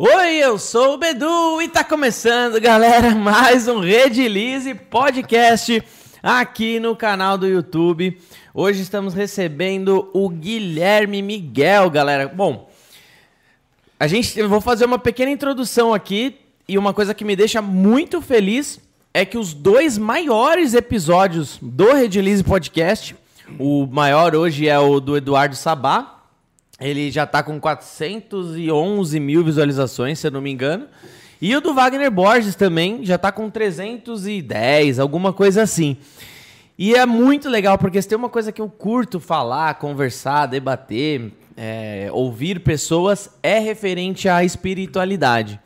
Oi, eu sou o Bedu e tá começando, galera, mais um Redilize Podcast aqui no canal do YouTube. Hoje estamos recebendo o Guilherme Miguel, galera. Bom, a gente eu vou fazer uma pequena introdução aqui e uma coisa que me deixa muito feliz é que os dois maiores episódios do Redilize Podcast, o maior hoje é o do Eduardo Sabá, ele já tá com 411 mil visualizações, se eu não me engano. E o do Wagner Borges também já tá com 310, alguma coisa assim. E é muito legal, porque se tem uma coisa que eu curto falar, conversar, debater, é, ouvir pessoas, é referente à espiritualidade.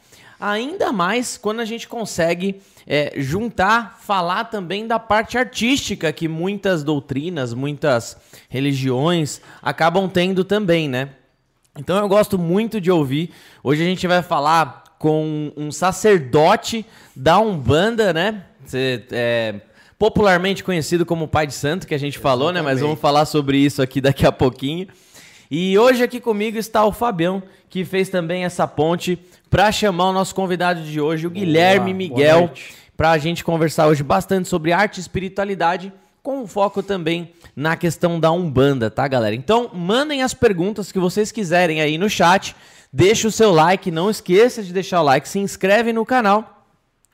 Ainda mais quando a gente consegue é, juntar, falar também da parte artística que muitas doutrinas, muitas religiões acabam tendo também, né? Então eu gosto muito de ouvir. Hoje a gente vai falar com um sacerdote da Umbanda, né? Você, é, popularmente conhecido como Pai de Santo, que a gente falou, né? Mas vamos falar sobre isso aqui daqui a pouquinho. E hoje aqui comigo está o Fabião, que fez também essa ponte para chamar o nosso convidado de hoje, o Guilherme Miguel, para a gente conversar hoje bastante sobre arte e espiritualidade, com foco também na questão da Umbanda, tá, galera? Então, mandem as perguntas que vocês quiserem aí no chat, deixa o seu like, não esqueça de deixar o like, se inscreve no canal.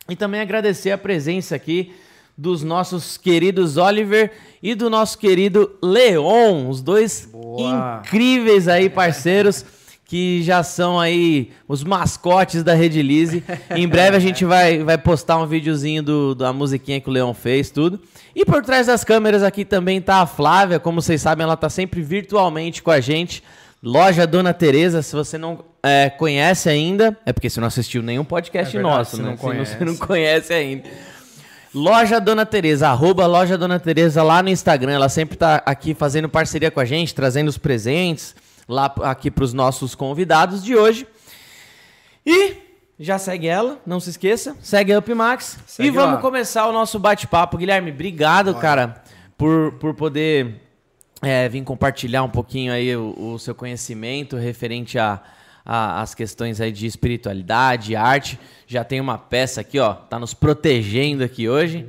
E também agradecer a presença aqui dos nossos queridos Oliver e do nosso querido Leon, os dois Boa. incríveis aí parceiros que já são aí os mascotes da Rede Lise. em breve a gente vai, vai postar um videozinho do, da musiquinha que o Leon fez, tudo. E por trás das câmeras aqui também tá a Flávia, como vocês sabem, ela tá sempre virtualmente com a gente. Loja Dona Teresa, se você não é, conhece ainda, é porque você não assistiu nenhum podcast é verdade, nosso, né? Não se você não conhece ainda. Loja Dona Teresa, arroba Loja Dona Teresa lá no Instagram. Ela sempre tá aqui fazendo parceria com a gente, trazendo os presentes lá aqui para os nossos convidados de hoje. E já segue ela, não se esqueça. Segue a UpMax. Segue e vamos lá. começar o nosso bate-papo. Guilherme, obrigado, cara, por, por poder é, vir compartilhar um pouquinho aí o, o seu conhecimento referente a, a, as questões aí de espiritualidade, arte. Já tem uma peça aqui, ó, tá nos protegendo aqui hoje.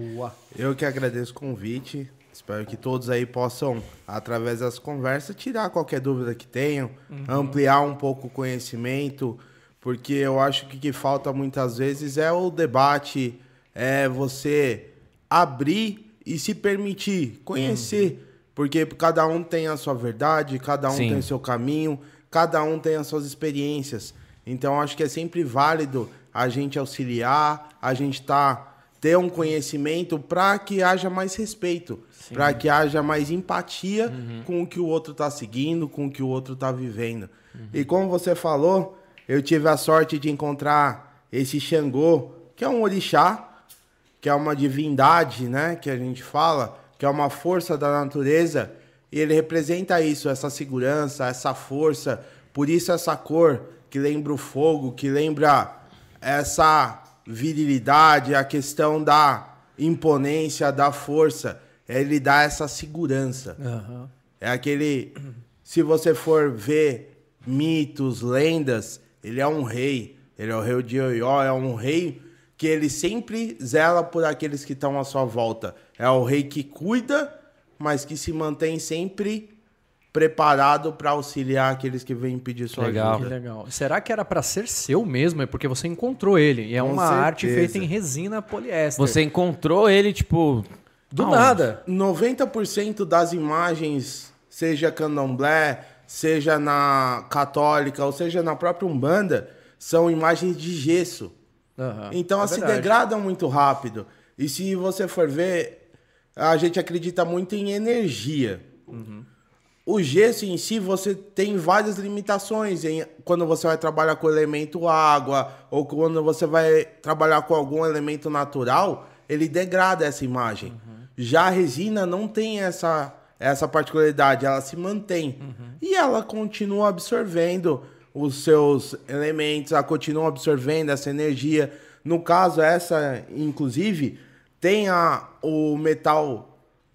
Eu que agradeço o convite. Espero que todos aí possam, através das conversas, tirar qualquer dúvida que tenham, uhum. ampliar um pouco o conhecimento, porque eu acho que o que falta muitas vezes é o debate, é você abrir e se permitir conhecer, uhum. porque cada um tem a sua verdade, cada um Sim. tem o seu caminho, cada um tem as suas experiências. Então acho que é sempre válido a gente auxiliar, a gente tá ter um conhecimento para que haja mais respeito, para que haja mais empatia uhum. com o que o outro está seguindo, com o que o outro está vivendo. Uhum. E como você falou, eu tive a sorte de encontrar esse Xangô, que é um orixá, que é uma divindade, né, que a gente fala, que é uma força da natureza, e ele representa isso, essa segurança, essa força, por isso essa cor que lembra o fogo, que lembra essa virilidade, a questão da imponência, da força. Ele dá essa segurança. Uhum. É aquele. Se você for ver mitos, lendas, ele é um rei. Ele é o rei de Oió, é um rei que ele sempre zela por aqueles que estão à sua volta. É o rei que cuida, mas que se mantém sempre preparado para auxiliar aqueles que vêm pedir sua legal. ajuda. Que legal. Será que era para ser seu mesmo? É porque você encontrou ele. E é Com uma certeza. arte feita em resina poliéster. Você encontrou ele, tipo, do Não, nada. 90% das imagens, seja candomblé, seja na católica, ou seja na própria Umbanda, são imagens de gesso. Uhum, então, é se degradam muito rápido. E se você for ver, a gente acredita muito em energia. Uhum. O gesso em si, você tem várias limitações em, quando você vai trabalhar com o elemento água ou quando você vai trabalhar com algum elemento natural, ele degrada essa imagem. Uhum. Já a resina não tem essa, essa particularidade, ela se mantém. Uhum. E ela continua absorvendo os seus elementos, ela continua absorvendo essa energia. No caso, essa, inclusive, tem a, o metal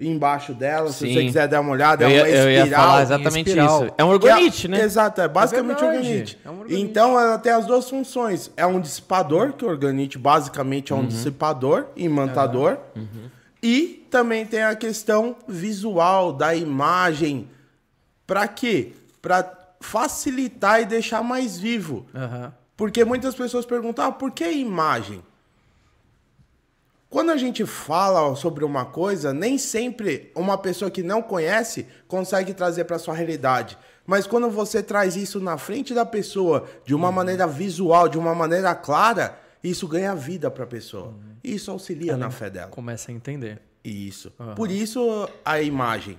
embaixo dela, Sim. se você quiser dar uma olhada, eu é uma espiral. Eu ia falar exatamente isso. É um organite, é, né? Exato, é basicamente é organite. É um organite. Então ela tem as duas funções. É um dissipador, que o organite basicamente é um uhum. dissipador, imantador. Uhum. E também tem a questão visual da imagem. Para quê? Para facilitar e deixar mais vivo. Uhum. Porque muitas pessoas perguntam, ah, por que imagem? Quando a gente fala sobre uma coisa, nem sempre uma pessoa que não conhece consegue trazer para sua realidade. Mas quando você traz isso na frente da pessoa, de uma uhum. maneira visual, de uma maneira clara, isso ganha vida para a pessoa. Uhum. Isso auxilia Ela na fé dela. Começa a entender. Isso. Uhum. Por isso a imagem.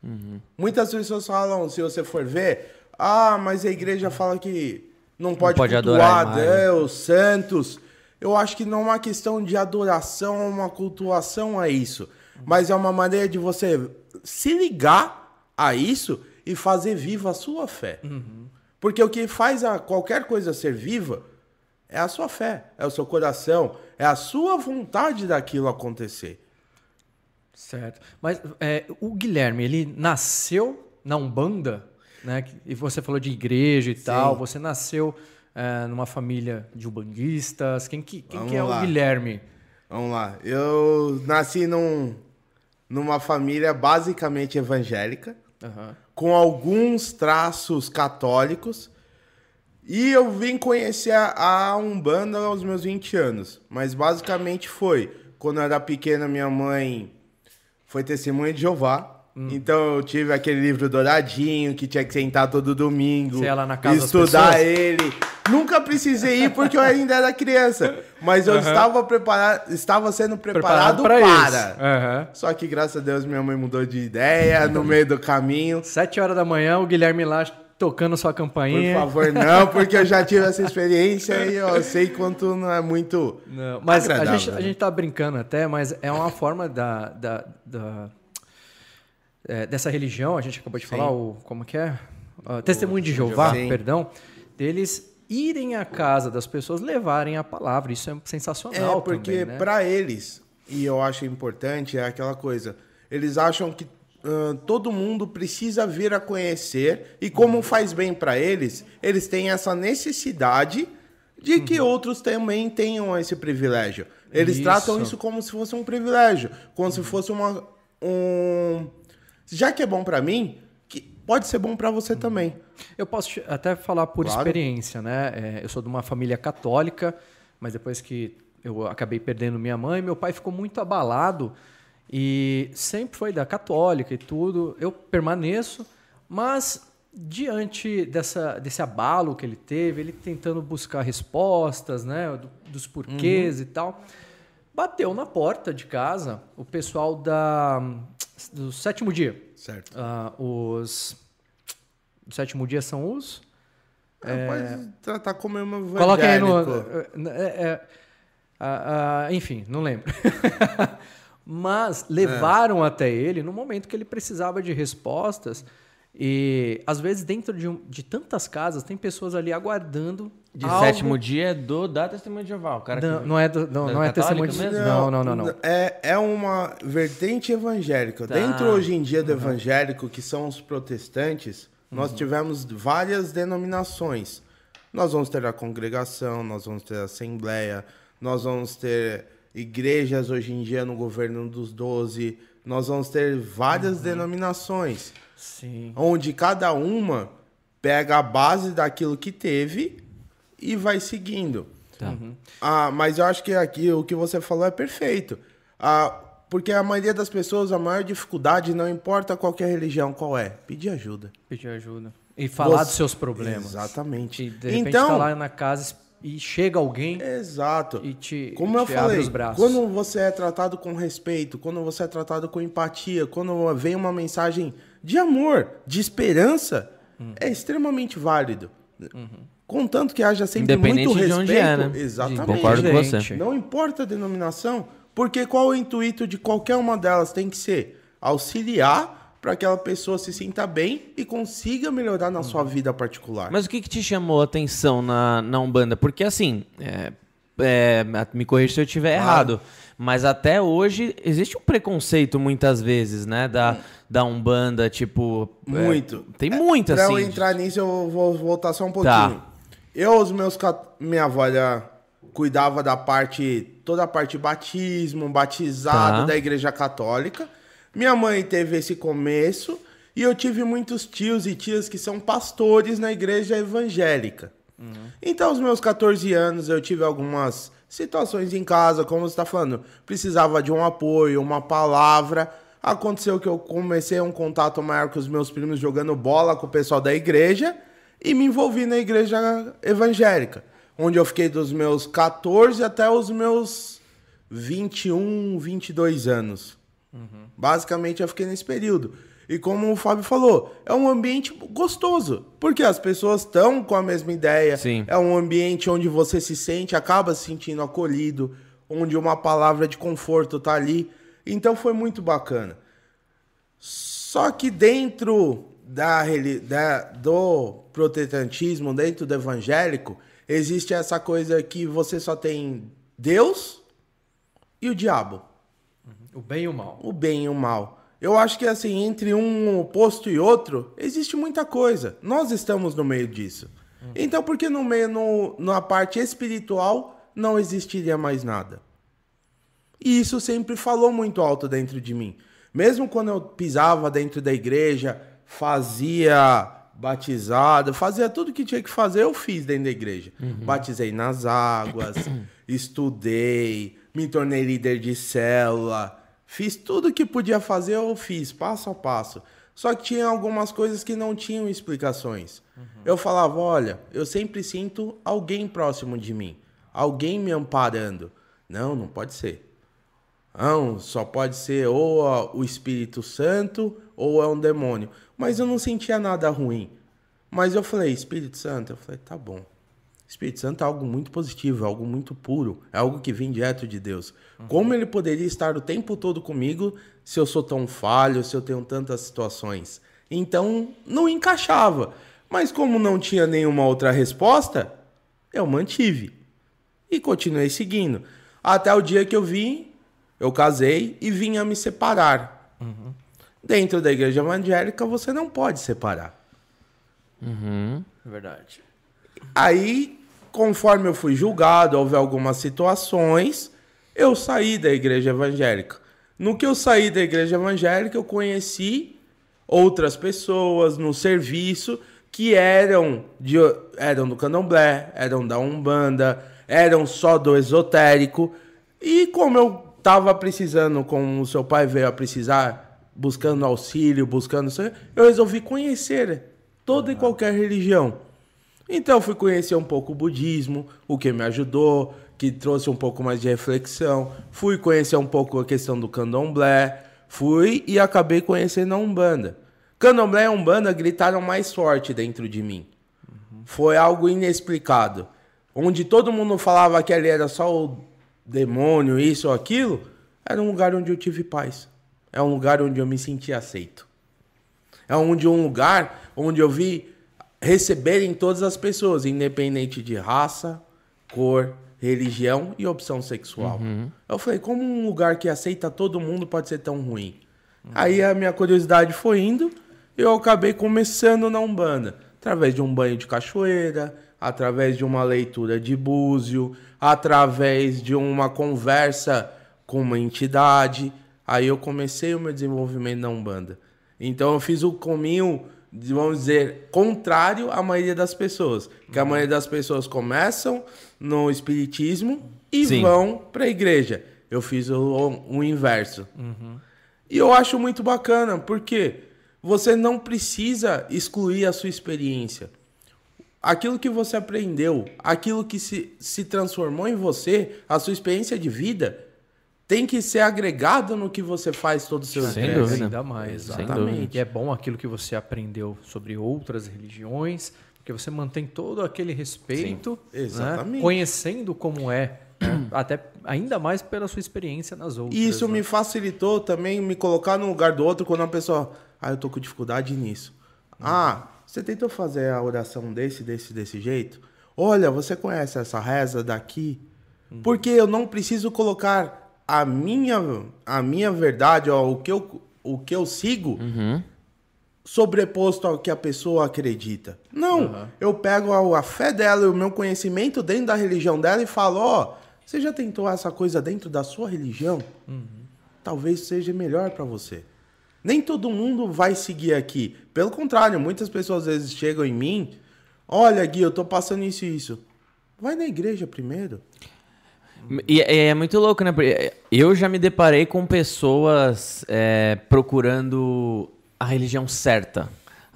Uhum. Muitas pessoas falam, se você for ver, ah, mas a igreja fala que não pode, não pode cultuar Deus, santos. Eu acho que não é uma questão de adoração, uma cultuação a isso. Mas é uma maneira de você se ligar a isso e fazer viva a sua fé. Uhum. Porque o que faz a qualquer coisa ser viva é a sua fé, é o seu coração, é a sua vontade daquilo acontecer. Certo. Mas é, o Guilherme, ele nasceu na Umbanda, né? E você falou de igreja e Sim. tal. Você nasceu é, numa família de umbandistas? Quem, que, quem que é lá. o Guilherme? Vamos lá. Eu nasci num, numa família basicamente evangélica, uhum. com alguns traços católicos. E eu vim conhecer a, a Umbanda aos meus 20 anos. Mas basicamente foi. Quando eu era pequena, minha mãe foi testemunha de Jeová. Hum. Então eu tive aquele livro douradinho que tinha que sentar todo domingo, estudar ele. Nunca precisei ir porque eu ainda era criança, mas eu uhum. estava preparado, estava sendo preparado, preparado para. Uhum. Só que graças a Deus minha mãe mudou de ideia no meio do caminho. Sete horas da manhã o Guilherme lá tocando sua campainha. Por favor, não, porque eu já tive essa experiência e eu sei quanto não é muito. Não, mas a gente, a gente tá brincando até, mas é uma forma da, da, da é, dessa religião, a gente acabou de falar, o, como que é? Uh, Testemunho de Jeová, Sim. perdão, deles irem à casa das pessoas, levarem a palavra. Isso é sensacional. É, porque né? para eles, e eu acho importante, é aquela coisa, eles acham que uh, todo mundo precisa vir a conhecer, e como faz bem para eles, eles têm essa necessidade de que uhum. outros também tenham esse privilégio. Eles isso. tratam isso como se fosse um privilégio, como uhum. se fosse uma, um, já que é bom para mim, que pode ser bom para você também. Eu posso até falar por claro. experiência, né? É, eu sou de uma família católica, mas depois que eu acabei perdendo minha mãe, meu pai ficou muito abalado e sempre foi da católica e tudo. Eu permaneço, mas diante dessa, desse abalo que ele teve, ele tentando buscar respostas, né, dos porquês uhum. e tal, bateu na porta de casa o pessoal da do sétimo dia. Certo. Uh, os. O sétimo dia são os. É, Pode tratar como uma evangélico. Coloca aí no. É, é, uh, enfim, não lembro. Mas levaram é. até ele no momento que ele precisava de respostas. E às vezes, dentro de, um, de tantas casas, tem pessoas ali aguardando de algo... sétimo dia é do da Testemunha de Jeová. O cara não, que... não é, do, não, não é Testemunha de Jeová. Não, não, não, não. É, é uma vertente evangélica. Tá. Dentro hoje em dia do uhum. evangélico, que são os protestantes, uhum. nós tivemos várias denominações. Nós vamos ter a congregação, nós vamos ter a assembleia, nós vamos ter igrejas hoje em dia no governo dos doze, nós vamos ter várias uhum. denominações. Sim. Onde cada uma pega a base daquilo que teve e vai seguindo. Tá. Uhum. Ah, mas eu acho que aqui o que você falou é perfeito. Ah, porque a maioria das pessoas, a maior dificuldade, não importa qualquer religião qual é, pedir ajuda. Pedir ajuda. E falar você... dos seus problemas. Exatamente. E de repente então, tá lá na casa e chega alguém. Exato. E te, Como e eu te falei, os braços. quando você é tratado com respeito, quando você é tratado com empatia, quando vem uma mensagem de amor, de esperança, hum. é extremamente válido. Uhum. Contanto que haja sempre muito respeito. De onde é, né? Exatamente. Concordo com você. Não importa a denominação, porque qual o intuito de qualquer uma delas tem que ser auxiliar para que aquela pessoa se sinta bem e consiga melhorar na sua vida particular. Mas o que, que te chamou a atenção na, na Umbanda? Porque assim, é, é, me corrija se eu estiver errado. Mas até hoje existe um preconceito muitas vezes, né? Da, da Umbanda, tipo. é, Muito. É, tem muito, pra assim. Pra eu entrar nisso, eu vou voltar só um pouquinho. Tá. Eu, os meus. Minha avó já cuidava da parte. toda a parte batismo, batizado tá. da igreja católica. Minha mãe teve esse começo. E eu tive muitos tios e tias que são pastores na igreja evangélica. Uhum. Então, aos meus 14 anos, eu tive algumas situações em casa, como você está falando, precisava de um apoio, uma palavra. Aconteceu que eu comecei um contato maior com os meus primos jogando bola com o pessoal da igreja e me envolvi na igreja evangélica, onde eu fiquei dos meus 14 até os meus 21, 22 anos. Uhum. Basicamente, eu fiquei nesse período. E como o Fábio falou, é um ambiente gostoso, porque as pessoas estão com a mesma ideia. Sim. É um ambiente onde você se sente, acaba se sentindo acolhido, onde uma palavra de conforto tá ali. Então foi muito bacana. Só que dentro da, da do protestantismo, dentro do evangélico, existe essa coisa que você só tem Deus e o diabo. O bem e o mal. O bem e o mal. Eu acho que assim, entre um oposto e outro, existe muita coisa. Nós estamos no meio disso. Uhum. Então, por que no meio, no, na parte espiritual, não existiria mais nada? E isso sempre falou muito alto dentro de mim. Mesmo quando eu pisava dentro da igreja, fazia batizado, fazia tudo que tinha que fazer, eu fiz dentro da igreja. Uhum. Batizei nas águas, estudei, me tornei líder de célula, Fiz tudo que podia fazer, eu fiz, passo a passo. Só que tinha algumas coisas que não tinham explicações. Uhum. Eu falava: olha, eu sempre sinto alguém próximo de mim, alguém me amparando. Não, não pode ser. Não, só pode ser ou o Espírito Santo ou é um demônio. Mas eu não sentia nada ruim. Mas eu falei: Espírito Santo, eu falei: tá bom. Espírito Santo é algo muito positivo, é algo muito puro, é algo que vem direto de Deus. Uhum. Como ele poderia estar o tempo todo comigo se eu sou tão falho, se eu tenho tantas situações? Então, não encaixava. Mas como não tinha nenhuma outra resposta, eu mantive. E continuei seguindo. Até o dia que eu vim, eu casei e vim a me separar. Uhum. Dentro da igreja evangélica, você não pode separar. Uhum. É verdade. Aí, conforme eu fui julgado, houve algumas situações, eu saí da igreja evangélica. No que eu saí da igreja evangélica, eu conheci outras pessoas no serviço que eram, de, eram do candomblé, eram da umbanda, eram só do esotérico. E como eu estava precisando, como o seu pai veio a precisar, buscando auxílio, buscando... Eu resolvi conhecer toda e qualquer religião. Então fui conhecer um pouco o budismo, o que me ajudou, que trouxe um pouco mais de reflexão. Fui conhecer um pouco a questão do candomblé. Fui e acabei conhecendo a Umbanda. Candomblé e Umbanda gritaram mais forte dentro de mim. Uhum. Foi algo inexplicado. Onde todo mundo falava que ali era só o demônio, isso ou aquilo, era um lugar onde eu tive paz. É um lugar onde eu me senti aceito. É onde um lugar onde eu vi receberem todas as pessoas, independente de raça, cor, religião e opção sexual. Uhum. Eu falei, como um lugar que aceita todo mundo pode ser tão ruim? Uhum. Aí a minha curiosidade foi indo, eu acabei começando na Umbanda, através de um banho de cachoeira, através de uma leitura de búzio, através de uma conversa com uma entidade. Aí eu comecei o meu desenvolvimento na Umbanda. Então eu fiz o caminho vamos dizer, contrário à maioria das pessoas. Que a uhum. maioria das pessoas começam no espiritismo e Sim. vão para a igreja. Eu fiz o, o inverso. Uhum. E eu acho muito bacana, porque você não precisa excluir a sua experiência. Aquilo que você aprendeu, aquilo que se, se transformou em você, a sua experiência de vida, tem que ser agregado no que você faz todo o seu Sem dúvida. Ainda mais. Exatamente. E é bom aquilo que você aprendeu sobre outras religiões, porque você mantém todo aquele respeito, Sim, né? exatamente. Né? conhecendo como é, né? até ainda mais pela sua experiência nas outras. E isso né? me facilitou também me colocar no lugar do outro quando a pessoa, ah, eu tô com dificuldade nisso. Hum. Ah, você tentou fazer a oração desse, desse, desse jeito? Olha, você conhece essa reza daqui? Porque eu não preciso colocar a minha, a minha verdade, ó, o, que eu, o que eu sigo, sobreposto ao que a pessoa acredita. Não, eu pego a, a fé dela e o meu conhecimento dentro da religião dela e falo, ó, você já tentou essa coisa dentro da sua religião? Talvez seja melhor para você. Nem todo mundo vai seguir aqui. Pelo contrário, muitas pessoas às vezes chegam em mim, olha Gui, eu tô passando isso e isso. Vai na igreja primeiro. E é, é muito louco, né? Porque Eu já me deparei com pessoas é, procurando a religião certa.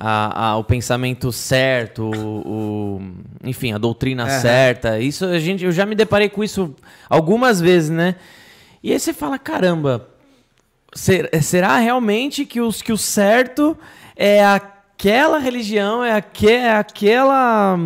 A, a- o pensamento certo, o, o- enfim, a doutrina certa. Isso a gente, eu já me deparei com isso algumas vezes, né? E aí você fala, caramba, ser- será realmente que, os, que o certo é aquela religião, é, aque, é aquela.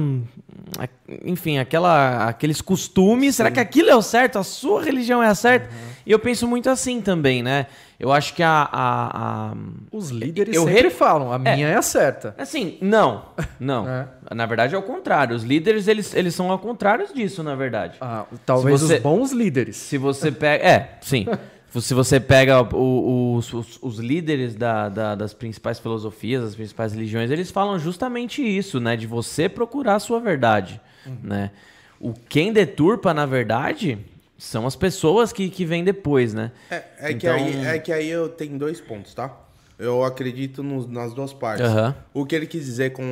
Enfim, aquela, aqueles costumes. Será que aquilo é o certo? A sua religião é a certa? E eu penso muito assim também, né? Eu acho que a. a- a- Os líderes Eu sempre re- falam, a minha é a certa. Assim, não. Não. É. Na verdade é o contrário. Os líderes, eles, eles são ao contrário disso, na verdade. Ah, talvez você- os bons líderes. Se você pega. É, sim. Se você pega o- os, os- os líderes da- da- das principais filosofias, das principais religiões, eles falam justamente isso, né? De você procurar a sua verdade, né? O quem deturpa, na verdade, são as pessoas que, que vêm depois, né? É, é que Então- aí, é que aí eu tenho dois pontos, tá? Eu acredito nos- nas duas partes. Aham. O que ele quis dizer com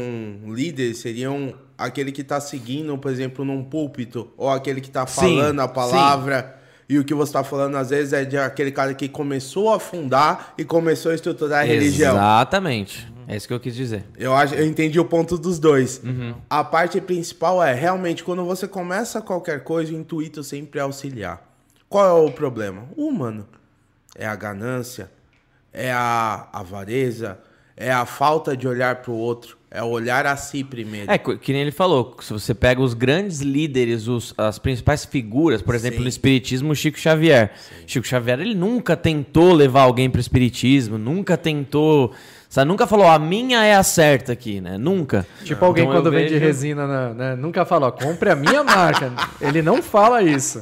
líder seriam aquele que tá seguindo, por exemplo, num púlpito, ou aquele que tá Sim, falando a palavra. E o que você tá falando, às vezes, é de aquele cara que começou a fundar e começou a estruturar a religião. Exatamente. É isso que eu quis dizer. Eu, acho, eu entendi o ponto dos dois. A parte principal é, realmente, quando você começa qualquer coisa, o intuito sempre é auxiliar. Qual é o problema? O humano. É a ganância, é a avareza, é a falta de olhar para o outro, é olhar a si primeiro. É, que nem ele falou, se você pega os grandes líderes, os- as principais figuras, por exemplo, Sim. no Espiritismo, o Chico Xavier. Chico Xavier, ele nunca tentou levar alguém pro Espiritismo, nunca tentou, sabe, nunca falou, a minha é a certa aqui, né? Nunca. Tipo alguém Então quando vende vejo- resina, na- né, nunca fala, ó, compre a minha marca. Ele não fala isso.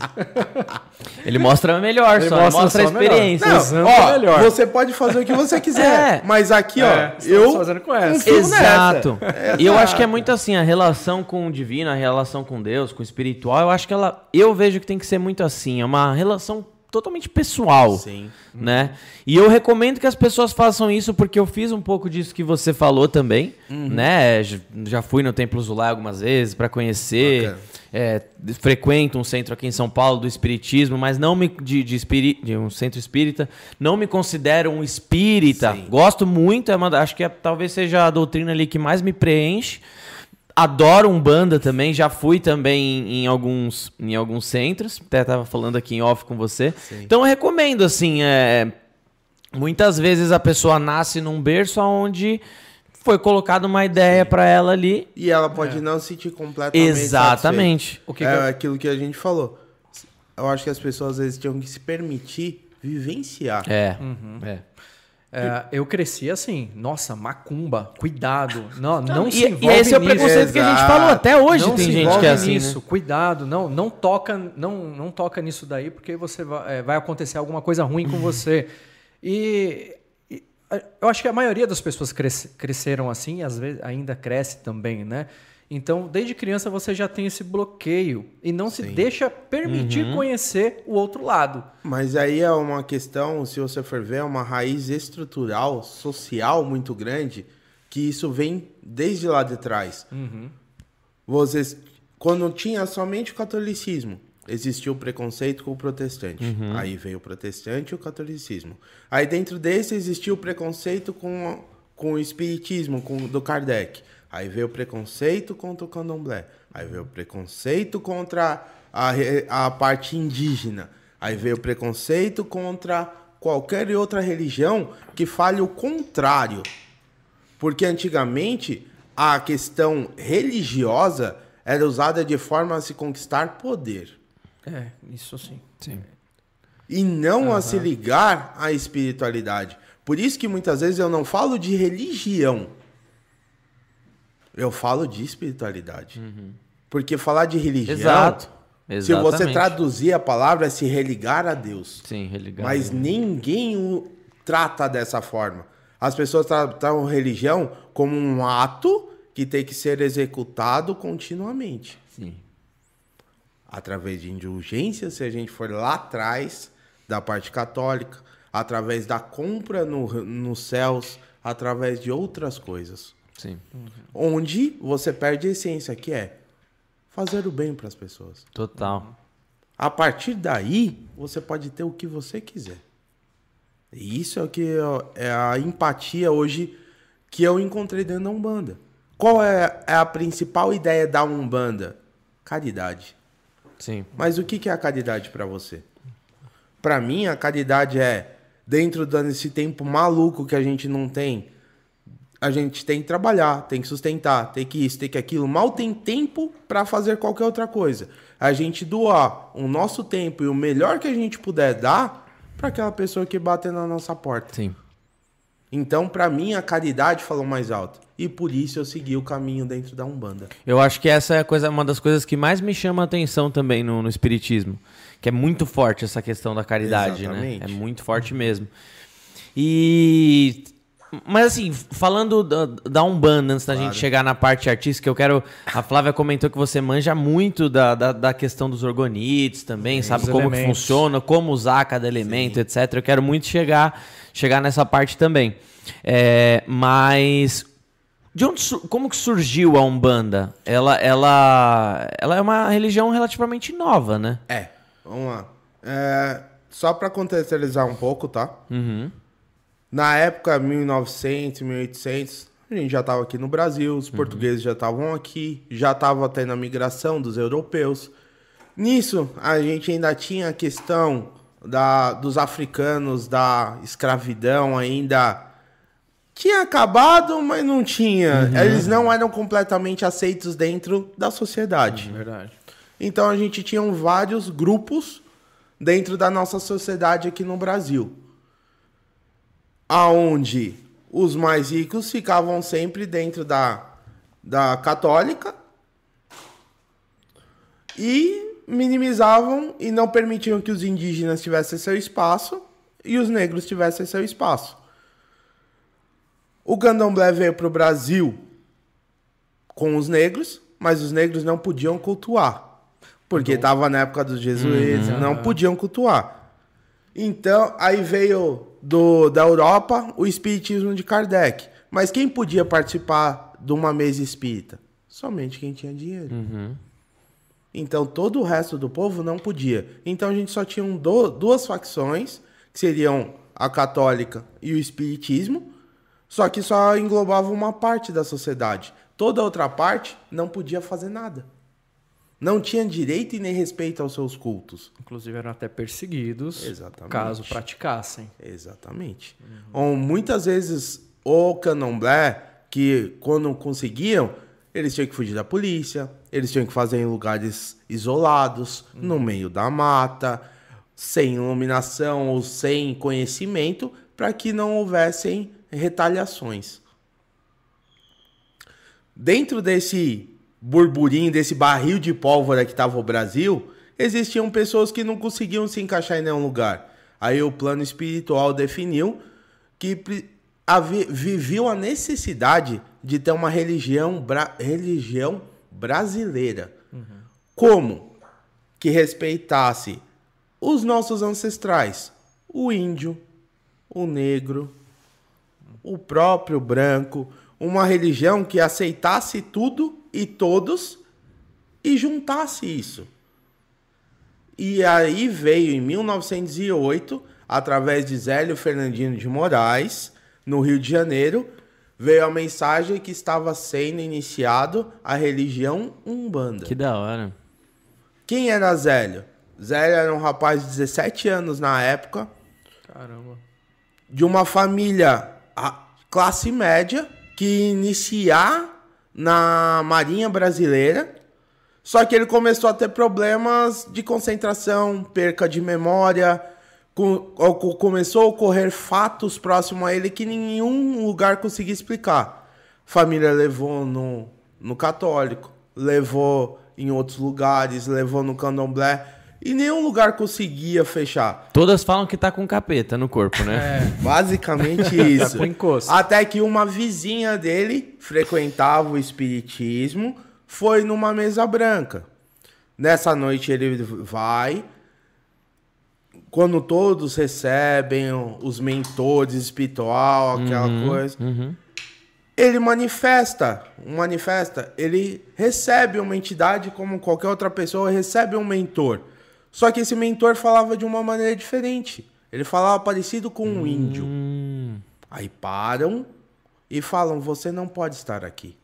Ele mostra melhor Ele só, mostra mostra a só melhor. experiência. Não, usando ó, melhor. você pode fazer o que você quiser, É. mas aqui, ó, É, estamos eu fazendo com essa. nessa. Exato. E eu acho que é muito assim, a relação com o divino, a relação com Deus, com o espiritual, eu acho que ela. Eu vejo que tem que ser muito assim. É uma relação totalmente pessoal. Sim. Né? E eu recomendo que as pessoas façam isso porque eu fiz um pouco disso que você falou também, né? J- Já fui no Templo Zulai algumas vezes para conhecer, é, frequento um centro aqui em São Paulo do espiritismo, mas não me de, de, espiri, de um centro espírita, não me considero um espírita. Sim. Gosto muito, é uma, acho que é- talvez seja a doutrina ali que mais me preenche. Adoro Umbanda também, já fui também em, em alguns, em alguns centros, até tava falando aqui em off com você. Então eu recomendo, assim, é, muitas vezes a pessoa nasce num berço onde foi colocada uma ideia pra ela ali. E ela pode não se sentir completamente Exatamente. O que é que eu- aquilo que a gente falou. Eu acho que as pessoas às vezes tinham que se permitir vivenciar. É, é. É, eu cresci assim, nossa, macumba, cuidado. Não, não, e, se e envolve esse é o nisso. preconceito que a gente falou. Até hoje não tem se gente envolve que é assim, nisso, né? cuidado, não, não toca, não, não toca nisso daí porque você vai, é, vai acontecer alguma coisa ruim com você. E, e, eu acho que a maioria das pessoas cresce- cresceram assim, e às vezes ainda cresce também, né? Então, desde criança você já tem esse bloqueio e não se Sim. deixa permitir Uhum. conhecer o outro lado. Mas aí é uma questão, se você for ver, é uma raiz estrutural, social muito grande, que isso vem desde lá de trás. Vocês, quando tinha somente o catolicismo, existia o preconceito com o protestante. Aí veio o protestante e o catolicismo. Aí dentro desse existia o preconceito com, com o espiritismo, com do Kardec. Aí veio o preconceito contra o candomblé. Aí veio o preconceito contra a, a parte indígena. Aí veio o preconceito contra qualquer outra religião que fale o contrário. Porque antigamente a questão religiosa era usada de forma a se conquistar poder É, isso sim. Sim. e não a se ligar à espiritualidade. Por isso que muitas vezes eu não falo de religião. Eu falo de espiritualidade. Porque falar de religião Exato. Exatamente. Se você traduzir a palavra, é se religar a Deus. Sim, religar. Mas ninguém o trata dessa forma. As pessoas tratam religião como um ato que tem que ser executado continuamente. Sim. Através de indulgência, se a gente for lá atrás da parte católica, através da compra no, nos céus, através de outras coisas. Sim. Onde você perde a essência, que é fazer o bem para as pessoas. Total. A partir daí, você pode ter o que você quiser. E isso é o que é a empatia hoje que eu encontrei dentro da Umbanda. Qual é, é a principal ideia da Umbanda? Caridade. Sim. Mas o que é a caridade para você? Para mim, a caridade é dentro desse tempo maluco que a gente não tem, a gente tem que trabalhar, tem que sustentar, tem que isso, tem que aquilo. Mal tem tempo para fazer qualquer outra coisa. A gente doar o nosso tempo e o melhor que a gente puder dar para aquela pessoa que bate na nossa porta. Sim. Então, para mim, a caridade falou mais alto. E por isso eu segui o caminho dentro da Umbanda. Eu acho que essa é coisa, uma das coisas que mais me chama a atenção também no, no Espiritismo. Que é muito forte essa questão da caridade, né? Exatamente. né? É muito forte mesmo. E mas assim, falando da, da Umbanda, antes da claro. gente chegar na parte artística, eu quero. A Flávia comentou que você manja muito da, da, da questão dos orgonites também, Sim, sabe como elementos. que funciona, como usar cada elemento, Sim. etc. Eu quero muito chegar, chegar nessa parte também. É, mas. De onde, como que surgiu a Umbanda? Ela, ela, ela é uma religião relativamente nova, né? É. Vamos lá. É, só para contextualizar um pouco, tá? Uhum. Na época, 1900, 1800, a gente já estava aqui no Brasil, os uhum. portugueses já estavam aqui, já estava tendo a migração dos europeus. Nisso, a gente ainda tinha a questão da, dos africanos, da escravidão ainda. Tinha acabado, mas não tinha. Uhum. Eles não eram completamente aceitos dentro da sociedade. Uhum, verdade. Então a gente tinha vários grupos dentro da nossa sociedade aqui no Brasil aonde os mais ricos ficavam sempre dentro da, da católica e minimizavam e não permitiam que os indígenas tivessem seu espaço e os negros tivessem seu espaço. O candomblé veio para o Brasil com os negros, mas os negros não podiam cultuar, porque estava na época dos jesuítas, uhum. não podiam cultuar. Então, aí veio do, da Europa o espiritismo de Kardec. Mas quem podia participar de uma mesa espírita? Somente quem tinha dinheiro. Uhum. Então, todo o resto do povo não podia. Então, a gente só tinha do, duas facções, que seriam a católica e o espiritismo, só que só englobava uma parte da sociedade. Toda outra parte não podia fazer nada não tinham direito e nem respeito aos seus cultos. Inclusive eram até perseguidos Exatamente. caso praticassem. Exatamente. Uhum. muitas vezes o candomblé, que quando conseguiam, eles tinham que fugir da polícia, eles tinham que fazer em lugares isolados, uhum. no meio da mata, sem iluminação ou sem conhecimento, para que não houvessem retaliações. Dentro desse burburinho, desse barril de pólvora que estava o Brasil, existiam pessoas que não conseguiam se encaixar em nenhum lugar. Aí o plano espiritual definiu que viviam a necessidade de ter uma religião, bra religião brasileira. Uhum. Como? Que respeitasse os nossos ancestrais, o índio, o negro, o próprio branco, uma religião que aceitasse tudo e todos e juntasse isso. E aí veio em 1908, através de Zélio Fernandino de Moraes, no Rio de Janeiro, veio a mensagem que estava sendo iniciado a religião Umbanda. Que da hora. Quem era Zélio? Zélio era um rapaz de 17 anos na época. Caramba. De uma família classe média que iniciar na Marinha Brasileira. Só que ele começou a ter problemas de concentração, perca de memória, começou a ocorrer fatos próximos a ele que nenhum lugar conseguia explicar. Família levou no, no católico, levou em outros lugares, levou no candomblé. E nenhum lugar conseguia fechar. Todas falam que tá com capeta no corpo, né? É, basicamente isso. Tá com encosto. Até que uma vizinha dele frequentava o espiritismo, foi numa mesa branca. Nessa noite ele vai, quando todos recebem os mentores espiritual, aquela Uhum, coisa, ele manifesta, manifesta, ele recebe uma entidade como qualquer outra pessoa recebe um mentor. Só que esse mentor falava de uma maneira diferente. Ele falava parecido com um índio. Hum. Aí param e falam: Você não pode estar aqui.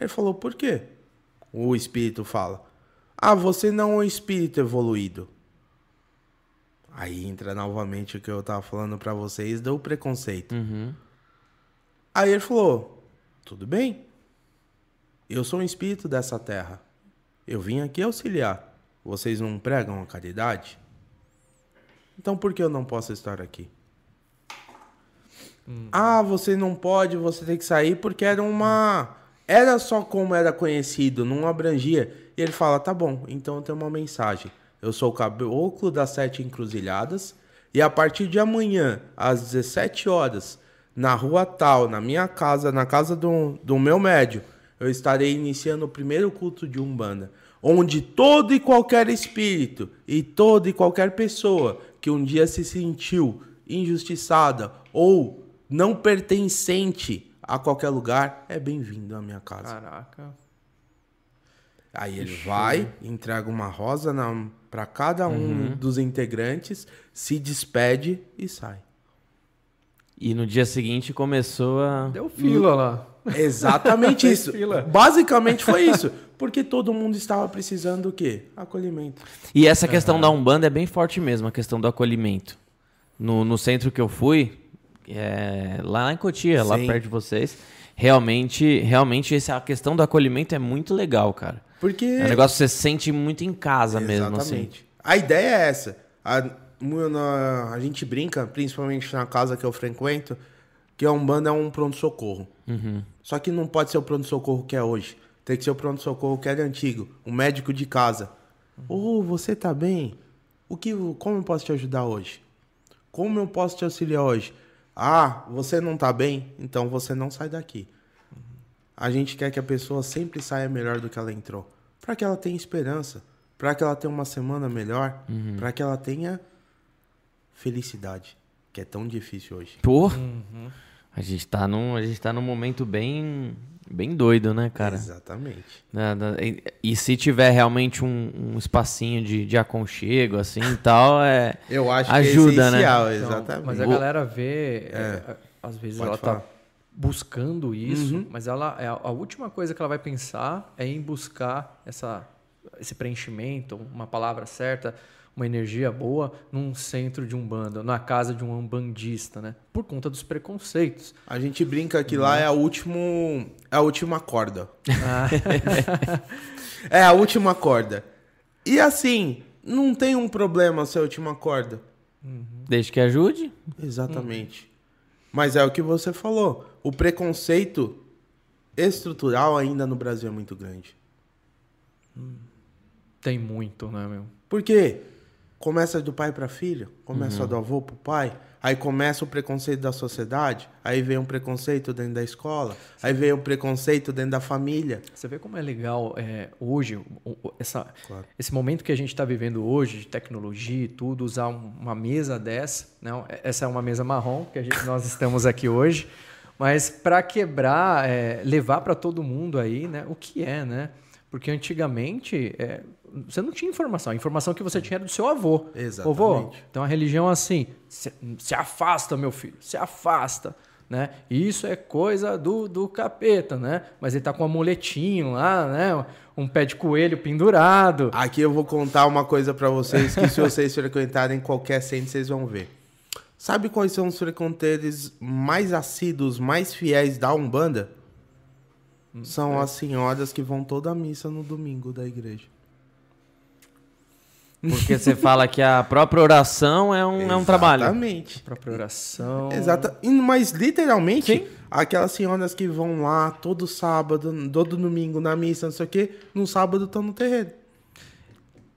Ele falou: Por quê? O espírito fala: Ah, você não é um espírito evoluído. Aí entra novamente o que eu tava falando para vocês do preconceito. Uhum. Aí ele falou: Tudo bem. Eu sou um espírito dessa terra. Eu vim aqui auxiliar. Vocês não pregam a caridade? Então por que eu não posso estar aqui? Ah, você não pode, você tem que sair porque era uma. Era só como era conhecido, não abrangia. E ele fala: tá bom, então eu tenho uma mensagem. Eu sou o caboclo das sete encruzilhadas. E a partir de amanhã, às 17 horas, na rua tal, na minha casa, na casa do, do meu médio, eu estarei iniciando o primeiro culto de Umbanda. Onde todo e qualquer espírito e toda e qualquer pessoa que um dia se sentiu injustiçada ou não pertencente a qualquer lugar é bem-vindo à minha casa. Caraca. Aí ele vai, entrega uma rosa para cada um dos integrantes, se despede e sai. E no dia seguinte começou a. Deu fila lá. Exatamente isso. fila. Basicamente foi isso. Porque todo mundo estava precisando do quê? Acolhimento. E essa questão da Umbanda é bem forte mesmo, a questão do acolhimento. No, no centro que eu fui, é, lá em Cotia, lá Sim. perto de vocês, realmente, realmente essa questão do acolhimento é muito legal, cara. Porque. É um negócio que você sente muito em casa mesmo, assim. Exatamente. A ideia é essa. A, na- a gente brinca, principalmente na casa que eu frequento, que a Umbanda é um pronto-socorro. Uhum. Só que não pode ser o pronto-socorro que é hoje. Tem que ser o pronto-socorro que era antigo. O médico de casa. Ô, você tá bem? O que, como eu posso te ajudar hoje? Como eu posso te auxiliar hoje? Ah, você não tá bem? Então você não sai daqui. A gente quer que a pessoa sempre saia melhor do que ela entrou. Para que ela tenha esperança. Para que ela tenha uma semana melhor. Para que ela tenha felicidade. Que é tão difícil hoje. Pô, a gente tá num, a gente tá num momento bem, bem doido, né, cara? Exatamente. E, e se tiver realmente um, um espacinho de, de aconchego, assim e tal, é. Eu acho Ajuda, que é né? essencial, Então, exatamente. mas a galera vê, é, às vezes Pode ela falar. tá buscando isso, Uhum. mas ela é a, a última coisa que ela vai pensar é em buscar essa, esse preenchimento, uma palavra certa, uma energia boa num centro de umbanda, na casa de um umbandista, né? Por conta dos preconceitos. A gente brinca que lá é a último, é a última corda. é a última corda. E assim, não tem um problema ser a última corda. Desde que ajude. Exatamente. Mas é o que você falou. O preconceito estrutural ainda no Brasil é muito grande. Tem muito, né, meu? Por quê? Começa do pai para filho, começa do avô para o pai, aí começa o preconceito da sociedade, aí vem um preconceito dentro da escola, aí vem um preconceito dentro da família. Você vê como é legal é, hoje, essa, Claro. esse momento que a gente está vivendo hoje, de tecnologia e tudo, usar um- uma mesa dessa. Não, essa é uma mesa marrom que a gente, nós estamos aqui hoje. Mas para quebrar, é, levar para todo mundo aí né, o que é, né? Porque antigamente é, você não tinha informação. A informação que você tinha era do seu avô. Exatamente. Avô, então a religião é assim, se, se afasta, meu filho, se afasta. Né? Isso é coisa do, do capeta, né? Mas ele tá com um amuletinho lá, né? Um pé de coelho pendurado. Aqui eu vou contar uma coisa pra vocês que se vocês frequentarem qualquer centro, vocês vão ver. Sabe quais são os frequentadores mais assíduos, mais fiéis da Umbanda? São as senhoras que vão toda a missa no domingo da igreja. Porque você fala que a própria oração é um, é um trabalho. Exatamente. Própria oração. Exata. E- Mas literalmente, Sim. Aquelas senhoras que vão lá todo sábado, todo domingo na missa, não sei o quê, no sábado estão no terreiro.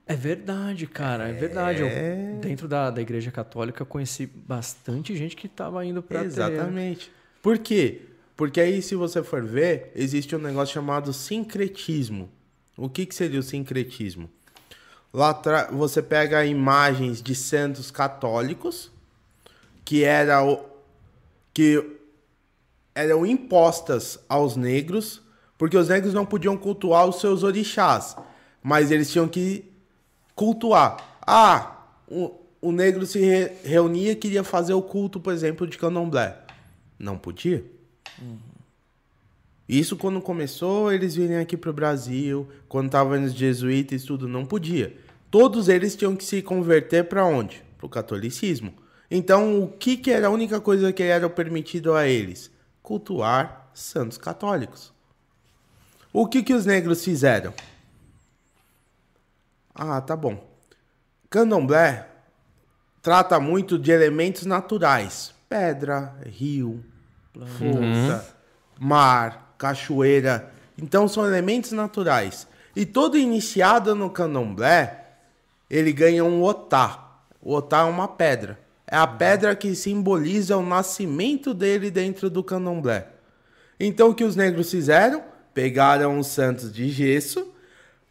É verdade, cara, é, verdade. Eu, dentro da, da igreja católica eu conheci bastante gente que estava indo para Exatamente. Por quê? Porque aí, se você for ver, existe um negócio chamado sincretismo. O que, que seria o sincretismo? Lá você pega imagens de santos católicos que era o, que eram impostas aos negros, porque os negros não podiam cultuar os seus orixás, mas eles tinham que cultuar. Ah, o, o negro se re, reunia e queria fazer o culto, por exemplo, de candomblé. Não podia. Uhum. Isso quando começou, eles virem aqui para o Brasil, quando estavam nos jesuítas e tudo, não podia. Todos eles tinham que se converter para onde? Para o catolicismo. Então, o que, que era a única coisa que era permitido a eles? Cultuar santos católicos. O que, que os negros fizeram? Ah, tá bom. Candomblé trata muito de elementos naturais: pedra, rio, força, uhum. mar, cachoeira. Então, são elementos naturais. E todo iniciado no candomblé, ele ganha um otá. O otá é uma pedra. É a pedra que simboliza o nascimento dele dentro do candomblé. Então o que os negros fizeram? Pegaram os santos de gesso,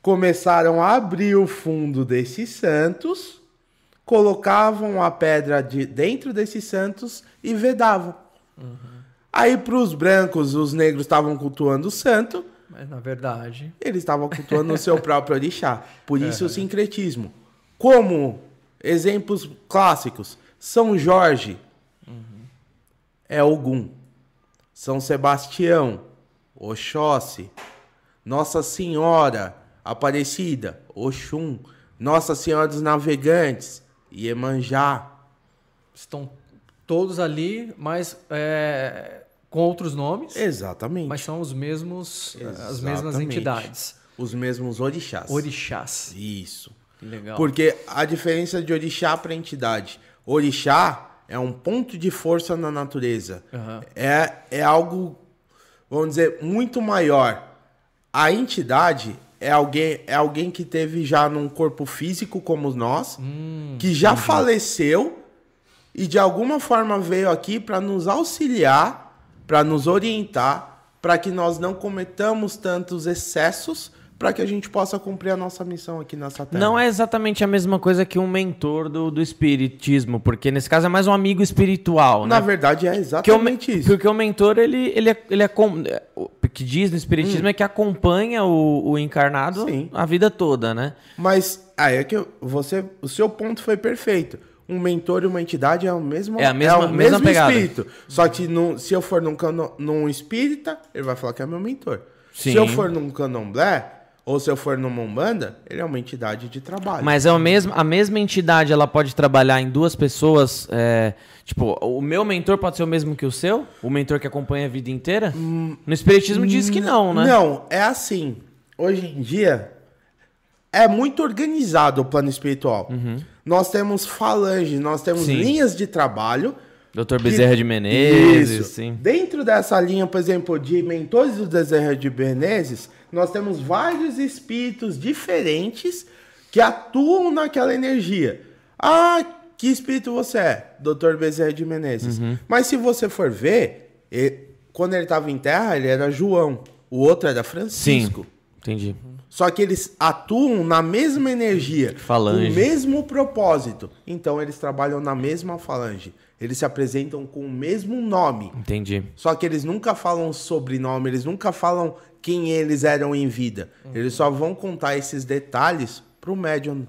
começaram a abrir o fundo desses santos, colocavam a pedra de dentro desses santos e vedavam. Uhum. Aí para os brancos, os negros estavam cultuando o santo. Mas na verdade. Eles estavam cultuando o seu próprio orixá. Por isso uhum. o sincretismo. Como exemplos clássicos, são Jorge uhum. é Ogum. São Sebastião, Oxóssi. Nossa Senhora Aparecida, Oxum. Nossa Senhora dos Navegantes, Iemanjá. Estão todos ali, mas é, com outros nomes. Exatamente. Mas são os mesmos, Exatamente. as mesmas entidades. Os mesmos orixás. Orixás. Isso. Legal. Porque a diferença de orixá para entidade. Orixá é um ponto de força na natureza. Uhum. É, é algo, vamos dizer, muito maior. A entidade é alguém, é alguém que teve já num corpo físico como nós, hum, que já entendi. faleceu e de alguma forma veio aqui para nos auxiliar, para nos orientar, para que nós não cometamos tantos excessos para que a gente possa cumprir a nossa missão aqui nessa terra. Não é exatamente a mesma coisa que um mentor do, do espiritismo, porque nesse caso é mais um amigo espiritual, Na né? verdade é exatamente porque isso. Porque o mentor, ele, ele, é, ele é, o que diz no espiritismo hum. é que acompanha o, o encarnado Sim. a vida toda, né? Mas aí é que você, o seu ponto foi perfeito um mentor e uma entidade é o mesmo, é a mesma, é o mesmo pegada. espírito. Só que no, se eu for num, num espírita, ele vai falar que é meu mentor. Sim. Se eu for num candomblé, ou se eu for numa Umbanda, ele é uma entidade de trabalho. Mas é a mesma, a mesma entidade, ela pode trabalhar em duas pessoas. É, tipo, o meu mentor pode ser o mesmo que o seu? O mentor que acompanha a vida inteira? Hum, no Espiritismo diz que não, né? Não, é assim. Hoje em dia, é muito organizado o plano espiritual. Uhum. Nós temos falange, nós temos sim. linhas de trabalho. Doutor Bezerra que... de Menezes, Isso. sim. Dentro dessa linha, por exemplo, de mentores do Bezerra de Menezes, nós temos vários espíritos diferentes que atuam naquela energia. Ah, que espírito você é? Dr. Bezerra de Menezes. Uhum. Mas se você for ver, ele, quando ele estava em terra, ele era João. O outro era Francisco. Sim, entendi. Só que eles atuam na mesma energia, falange. o mesmo propósito. Então eles trabalham na mesma falange. Eles se apresentam com o mesmo nome. Entendi. Só que eles nunca falam sobrenome, eles nunca falam quem eles eram em vida. Uhum. Eles só vão contar esses detalhes pro médium.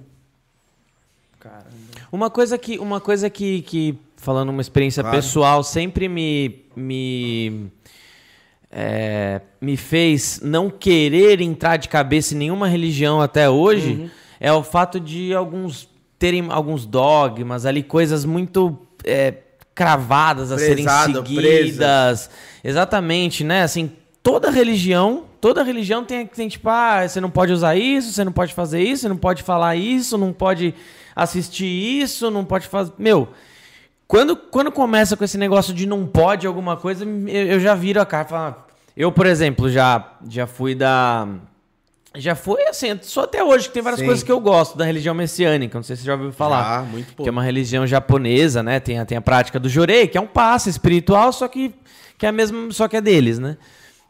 Caramba. Uma coisa que, uma coisa que, que falando uma experiência claro. pessoal, sempre me, me, é, me fez não querer entrar de cabeça em nenhuma religião até hoje, uhum. é o fato de alguns terem alguns dogmas ali, coisas muito é, cravadas a Prezado, serem seguidas. Exatamente, né? Assim, toda religião, toda religião tem, tem tipo, ah, você não pode usar isso, você não pode fazer isso, você não pode falar isso, não pode assistir isso, não pode fazer. Meu, Quando, quando começa com esse negócio de não pode alguma coisa, eu, eu já viro a cara falo. Eu, por exemplo, já, já fui da. Já foi assim, só até hoje, que tem várias Sim. coisas que eu gosto da religião messiânica. Não sei se você já ouviu falar. Ah, muito pouco. Que é uma religião japonesa, né? Tem, a- tem a prática do jorei, que é um passe espiritual, só que, que é a mesma, só que é deles, né?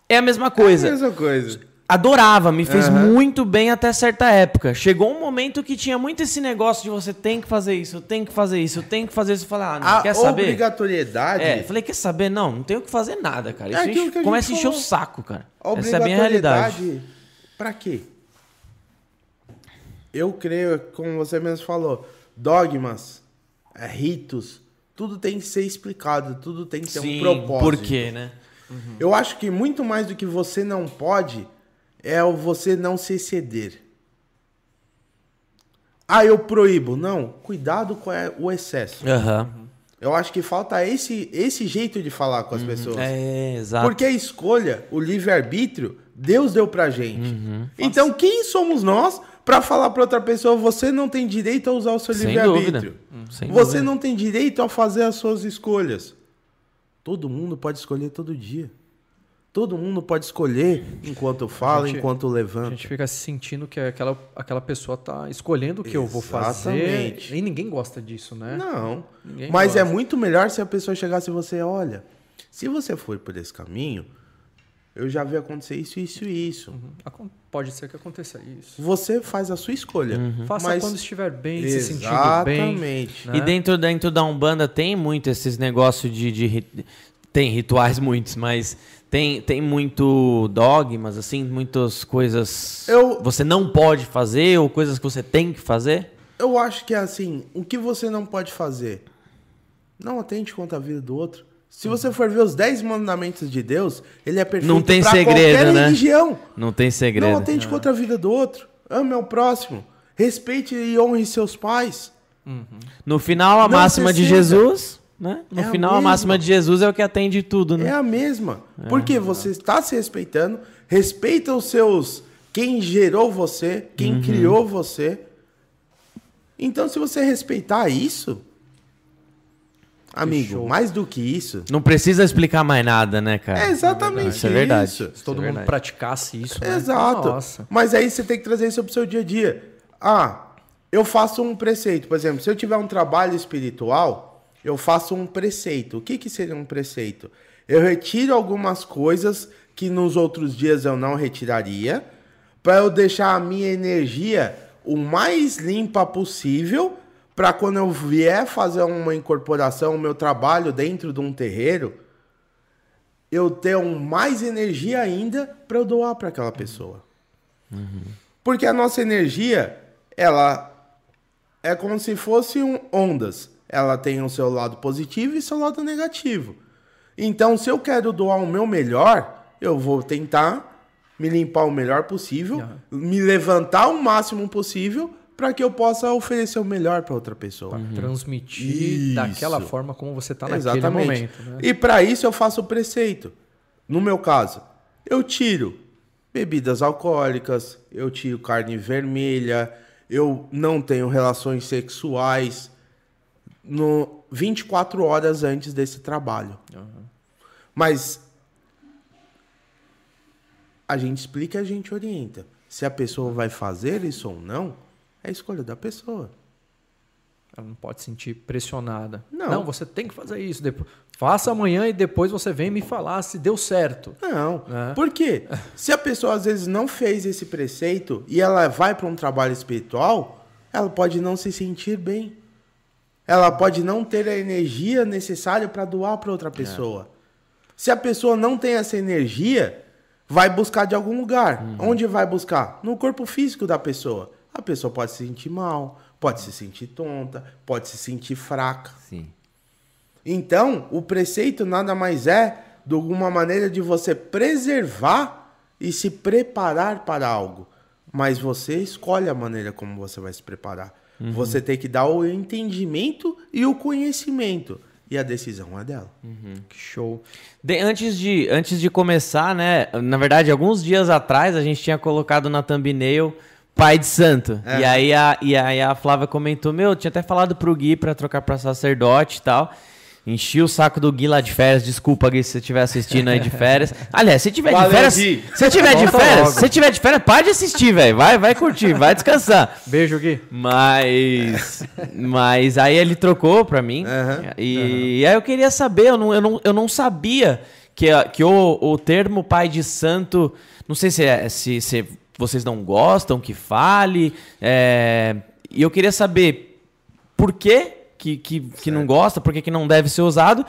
É a mesma É a coisa. mesma coisa. Adorava, me fez Aham. muito bem até certa época. Chegou um momento que tinha muito esse negócio de você tem que fazer isso, tem que fazer isso, tem que fazer isso. Eu falei, ah, não, A quer saber? obrigatoriedade. É, falei, quer saber? Não, não tenho que fazer nada, cara. É Isso aquilo enche- a começa a encher o saco, cara. A Essa é a minha realidade. Pra quê? Eu creio, como você mesmo falou, dogmas, é, ritos, tudo tem que ser explicado, tudo tem que ter um propósito. por quê, né? Eu acho que muito mais do que você não pode é o você não se exceder. Ah, eu proíbo. Não, cuidado com é, o excesso. Aham. Eu acho que falta esse, esse jeito de falar com as pessoas. É, exato. Porque a escolha, o livre-arbítrio, Deus deu pra gente. Uhum. Então, quem somos nós pra falar pra outra pessoa, você não tem direito a usar o seu livre-arbítrio? Hum, Você dúvida. não tem direito a fazer as suas escolhas. Todo mundo pode escolher todo dia. Todo mundo pode escolher enquanto fala, gente- enquanto A levanta. gente fica sentindo que aquela, aquela pessoa tá escolhendo o que eu vou fazer. Exatamente. E ninguém gosta disso, né? Não. Ninguém Mas é gosta. muito melhor se a pessoa chegasse e você, olha, se você for por esse caminho, eu já vi acontecer isso, isso e isso. Acon- Pode ser que aconteça isso. Você faz a sua escolha. Faça Mas- quando estiver bem, se sentindo bem. Exatamente. né? E dentro, dentro da Umbanda tem muito esses negócios de, de Tem rituais muitos, mas tem, tem muito dogmas, assim, muitas coisas. Eu- Você não pode fazer ou coisas que você tem que fazer? Eu acho que é assim, o que você não pode fazer? Não atente contra a vida do outro. Se você for ver os 10 mandamentos de Deus, ele é perfeito Não tem segredo, qualquer né? religião. Não tem segredo. Não atente contra a vida do outro. Ame ao próximo. Respeite e honre seus pais. No final, a Não máxima de. Jesus, né? No É a final, a mesma. máxima de Jesus é o que atende tudo, né? É a mesma. Porque você está se respeitando, respeita os seus. Quem gerou você, quem Uhum. criou você. Então, se você respeitar isso, amigo, show. mais do que isso, Não precisa explicar mais nada, né, cara? é exatamente Isso é verdade. isso. Se todo Isso é mundo verdade. praticasse isso, né? Exato. Nossa. Mas aí você tem que trazer isso pro seu dia a dia. Ah, eu faço um preceito. Por exemplo, se eu tiver um trabalho espiritual, eu faço um preceito. O que, que seria um preceito? Eu retiro algumas coisas que nos outros dias eu não retiraria, para eu deixar a minha energia o mais limpa possível, para quando eu vier fazer uma incorporação, o meu trabalho dentro de um terreiro, eu ter um mais energia ainda para eu doar para aquela pessoa. Porque a nossa energia, ela é como se fosse ondas. Ela tem o seu lado positivo e seu lado negativo. Então, se eu quero doar o meu melhor, eu vou tentar me limpar o melhor possível, me levantar o máximo possível para que eu possa oferecer o melhor para outra pessoa. Transmitir Isso. daquela forma como você tá naquele Exatamente. momento. Né? E para isso eu faço o preceito. No meu caso, eu tiro bebidas alcoólicas, eu tiro carne vermelha, eu não tenho relações sexuais no 24 horas antes desse trabalho. Mas a gente explica e a gente orienta. Se a pessoa vai fazer isso ou não, é a escolha da pessoa. Ela não pode se sentir pressionada. Não. você tem que fazer isso. Depois, faça amanhã e depois você vem me falar se deu certo. Não. É. Por quê? Se a pessoa às vezes não fez esse preceito e ela vai para um trabalho espiritual, ela pode não se sentir bem. Ela pode não ter a energia necessária para doar para outra pessoa. Se a pessoa não tem essa energia, vai buscar de algum lugar. Onde vai buscar? No corpo físico da pessoa. A pessoa pode se sentir mal, pode se sentir tonta, pode se sentir fraca. Sim. Então, o preceito nada mais é de alguma maneira de você preservar e se preparar para algo. Mas você escolhe a maneira como você vai se preparar. Você tem que dar o entendimento e o conhecimento. E a decisão é dela. Que show. De- antes, de, antes de começar, né? Na verdade, alguns dias atrás a gente tinha colocado na thumbnail pai de santo. É. E, aí a, e aí a Flávia comentou: Meu, tinha até falado pro Gui pra trocar pra sacerdote e tal. Enchi o saco do Gui lá de férias. Desculpa, Gui, se você estiver assistindo aí de férias. Aliás, se tiver Valeu, de férias. Gui. Se tiver de férias, se tiver de férias, pode assistir, velho. Vai, vai curtir, vai descansar. Beijo, Gui. Mas. Mas aí ele trocou pra mim. Uhum. E, uhum. e, aí eu queria saber, eu não, eu não, eu não sabia que, que o, o termo pai de santo. Não sei se, é, se, se vocês não gostam que fale. É, e eu queria saber por que que, que, que não gosta, por que, que não deve ser usado.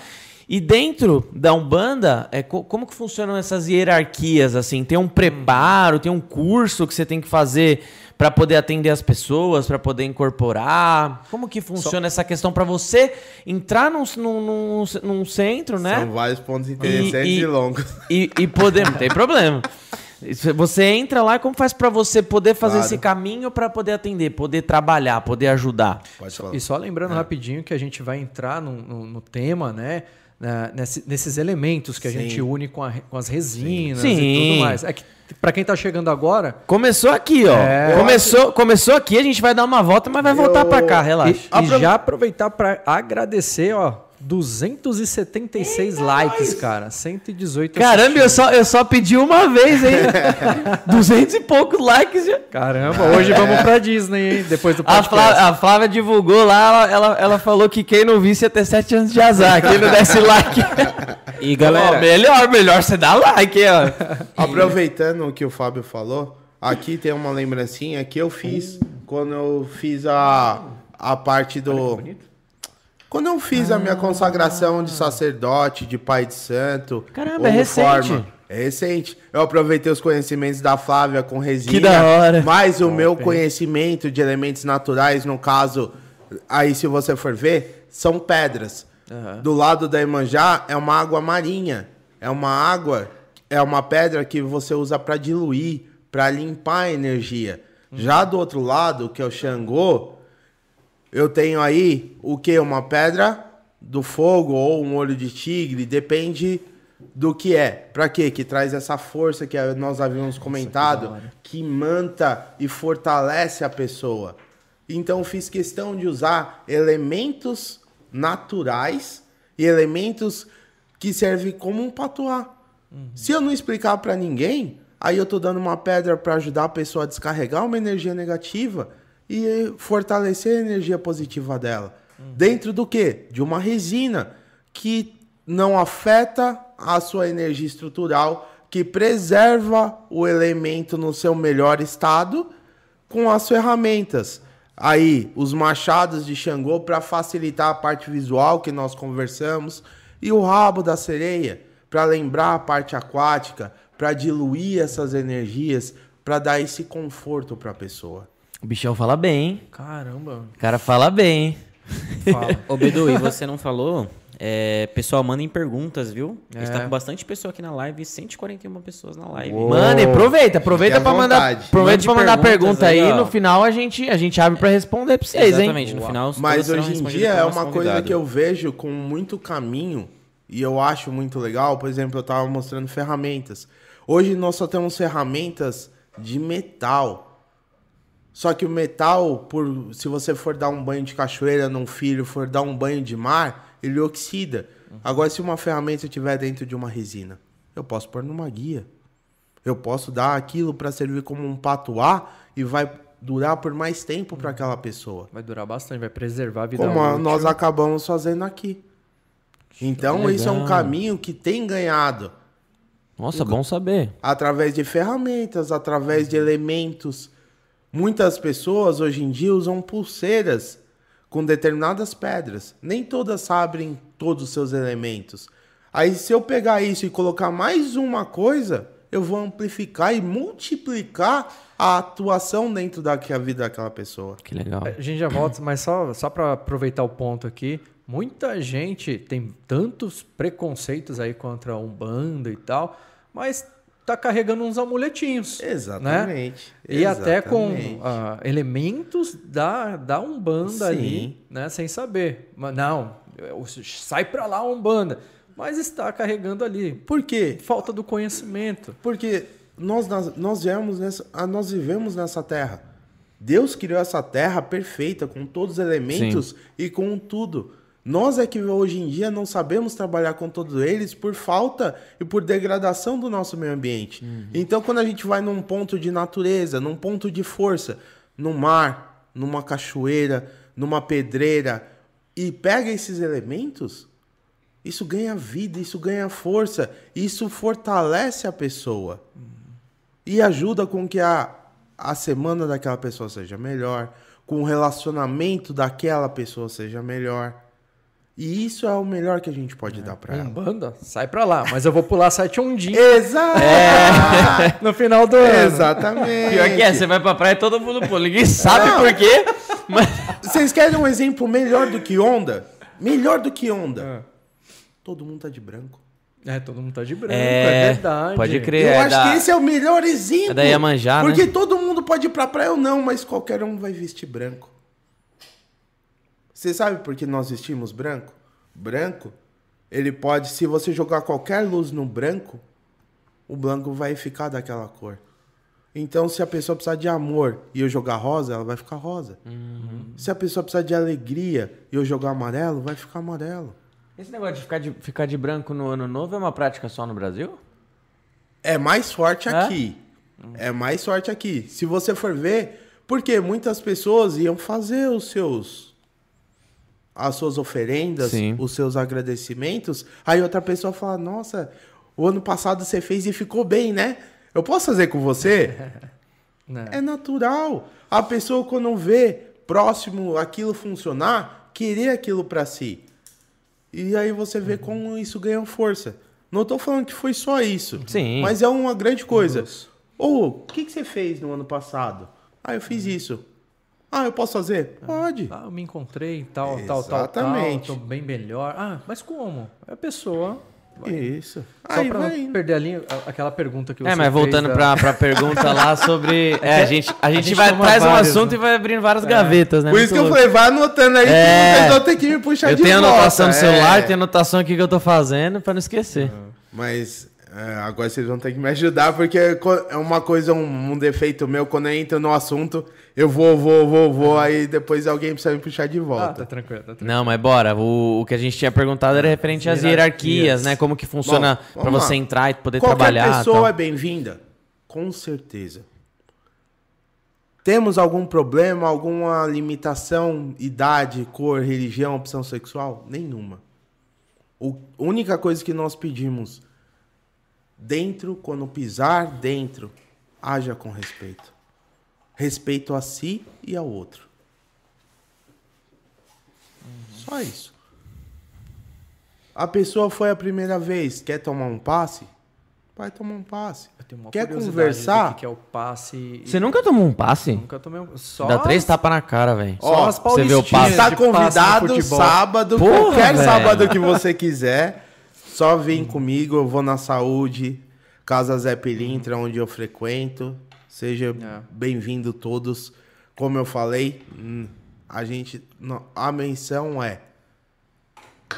E dentro da Umbanda, é, como que funcionam essas hierarquias? Assim, tem um preparo, tem um curso que você tem que fazer para poder atender as pessoas, para poder incorporar? Como que funciona Só... essa questão para você entrar num, num, num, num, centro, né? São vários pontos interessantes e, e, e longos. E, e poder, não tem problema. Você entra lá, como faz para você poder fazer claro. esse caminho para poder atender, poder trabalhar, poder ajudar? E só lembrando é. rapidinho que a gente vai entrar no, no, no tema, né? nesse, nesses elementos que a Sim. gente une com, a, com as resinas Sim. e tudo mais. É que para quem tá chegando agora. Começou aqui, ó. É, começou, acho... começou aqui, a gente vai dar uma volta, mas vai eu... voltar para cá, relaxa. E, e já aproveitar para agradecer, ó, 276 likes, cara. 118 Caramba, eu só, eu só pedi uma vez, hein? 200 e poucos likes já. Caramba, hoje vamos pra Disney, hein? Depois do podcast. A Flávia, a Flávia divulgou lá, ela, ela, ela, falou que quem não visse ia ter 7 anos de azar. Quem não desse like. E galera. melhor, melhor você dar like, ó. Aproveitando o que o Fábio falou, aqui tem uma lembrancinha que eu fiz quando eu fiz a, a parte do. Olha que bonito quando eu fiz ah. a minha ah. consagração de sacerdote, de pai de santo. Caramba, é recente. Forma, é recente. Eu aproveitei os conhecimentos da Flávia com resina. Que da hora. Mais o meu conhecimento de elementos naturais, no caso, aí se você for ver, são pedras. Uhum. Do lado da Imanjá é uma água marinha. É uma água, é uma pedra que você usa para diluir, para limpar a energia. Uhum. Já do outro lado, que é o Xangô, eu tenho aí o que? Uma pedra do fogo ou um olho de tigre, depende do que é. Para quê? Que traz essa força que nós havíamos comentado, que manta e fortalece a pessoa. Então fiz questão de usar elementos naturais e elementos que servem como um patuá. Uhum. Se eu não explicar para ninguém, aí eu tô dando uma pedra para ajudar a pessoa a descarregar uma energia negativa e fortalecer a energia positiva dela. Uhum. Dentro do quê? De uma resina que não afeta a sua energia estrutural, que preserva o elemento no seu melhor estado com as ferramentas. Aí, os machados de Xangô para facilitar a parte visual que nós conversamos e o rabo da sereia para lembrar a parte aquática, para diluir essas energias, para dar esse conforto para a pessoa. O bichão fala bem, hein? Caramba. O cara fala bem? Fala. Ô, Bedu, e você não falou? É, pessoal, mandem perguntas, viu? É. A gente tá é. com bastante pessoa aqui na live, 141 pessoas na live. Mano, aproveita, aproveita para mandar, aproveita pra mandar pergunta aí, aí no final a gente, a gente abre para responder pra vocês, Exatamente, hein? no final Mas hoje em dia é uma coisa que eu vejo com muito caminho e eu acho muito legal, por exemplo, eu tava mostrando ferramentas. Hoje nós só temos ferramentas de metal. Só que o metal, por se você for dar um banho de cachoeira num filho, for dar um banho de mar, ele oxida. Uhum. Agora, se uma ferramenta estiver dentro de uma resina, eu posso pôr numa guia. Eu posso dar aquilo para servir como um patuá e vai durar por mais tempo para aquela pessoa. Vai durar bastante, vai preservar a vida Como útil. nós acabamos fazendo aqui. Então, isso é um caminho que tem ganhado. Nossa, bom saber. Através de ferramentas, através de elementos Muitas pessoas hoje em dia usam pulseiras com determinadas pedras. Nem todas sabem todos os seus elementos. Aí, se eu pegar isso e colocar mais uma coisa, eu vou amplificar e multiplicar a atuação dentro da vida daquela pessoa. Que legal. A gente já volta, mas só, só para aproveitar o ponto aqui, muita gente tem tantos preconceitos aí contra a Umbanda e tal, mas tá carregando uns amuletinhos. Né? Exatamente. Né? E até com uh, elementos da, da Umbanda Sim. ali, né? Sem saber. Mas não, sai para lá Umbanda. Mas está carregando ali. Por quê? Falta do conhecimento. Porque nós, nós, viemos nessa, ah, nós vivemos nessa terra. Deus criou essa terra perfeita, com todos os elementos Sim. e com tudo. Nós é que hoje em dia não sabemos trabalhar com todos eles por falta e por degradação do nosso meio ambiente. Uhum. Então, quando a gente vai num ponto de natureza, num ponto de força, no mar, numa cachoeira, numa pedreira, e pega esses elementos, isso ganha vida, isso ganha força, isso fortalece a pessoa. Uhum. E ajuda com que a, a semana daquela pessoa seja melhor, com o relacionamento daquela pessoa seja melhor. E isso é o melhor que a gente pode é, dar para ela. Banda, sai para lá. Mas eu vou pular sete ondinho. Exato! É. no final do ano. Exatamente. Pior que é, você vai pra praia e todo mundo pula. Ninguém sabe por quê. Mas... Vocês querem um exemplo melhor do que onda? Melhor do que onda. É. Todo mundo tá de branco. É, todo mundo tá de branco, é, é verdade. Pode crer. Eu é acho da... que esse é o melhor exemplo. É da Iemanjá, Porque né? todo mundo pode ir pra praia ou não, mas qualquer um vai vestir branco. Você sabe por que nós vestimos branco? Branco, ele pode, se você jogar qualquer luz no branco, o branco vai ficar daquela cor. Então, se a pessoa precisar de amor e eu jogar rosa, ela vai ficar rosa. Uhum. Se a pessoa precisar de alegria e eu jogar amarelo, vai ficar amarelo. Esse negócio de ficar de, ficar de branco no ano novo é uma prática só no Brasil? É mais forte é? aqui. É mais forte aqui. Se você for ver, porque muitas pessoas iam fazer os seus as suas oferendas, Sim. os seus agradecimentos, aí outra pessoa fala: Nossa, o ano passado você fez e ficou bem, né? Eu posso fazer com você? é natural. A pessoa, quando vê próximo aquilo funcionar, querer aquilo para si. E aí você vê uhum. como isso ganha força. Não estou falando que foi só isso. Sim. Mas é uma grande coisa. Ou, o que, que você fez no ano passado? Ah, eu fiz isso. Ah, eu posso fazer? Pode. Ah, eu me encontrei, tal, tal, tal, Exatamente. Tal, tô bem melhor. Ah, mas como? É a pessoa... Vai. Isso. Só Aí, pra não perder a linha, aquela pergunta que é, você É, mas voltando da... pra, pra pergunta lá sobre... É, a gente, a gente, a gente vai, traz vários, um assunto né? e vai abrindo várias é. gavetas, né? Por isso que eu falei, vai anotando aí, é. não tem que me puxar eu de volta. Eu tenho anotação no celular, é. tenho anotação aqui que eu tô fazendo pra não esquecer. Mas é, agora vocês vão ter que me ajudar, porque é uma coisa, um, um, defeito meu, quando eu entro no assunto, eu vou, vou, vou, vou, aí depois alguém precisa me puxar de volta. Ah, tá tranquilo, tá tranquilo. Não, mas bora. O, o que a gente tinha perguntado era referente às hierarquias, hierarquias né? Como que funciona para você entrar e poder Qualquer trabalhar. Qualquer pessoa tal. é bem-vinda? Com certeza. Temos algum problema, alguma limitação, idade, cor, religião, opção sexual? Nenhuma. a única coisa que nós pedimos Dentro, quando pisar dentro, haja com respeito. Respeito a si e ao outro. Uhum. Só isso. A pessoa foi a primeira vez, quer tomar um passe? Vai tomar um passe. Quer conversar? Que, é o passe. Você nunca tomou um passe? Nunca tomei um. Só Dá três tapas na cara, velho. Só as Você vê o passe. Tá convidado sábado, Porra, qualquer véio. sábado que você quiser. Só vem comigo, eu vou na saúde, Casa Zé Pilintra, onde eu frequento. Seja é. bem-vindo todos. Como eu falei, hum, a gente. A menção é.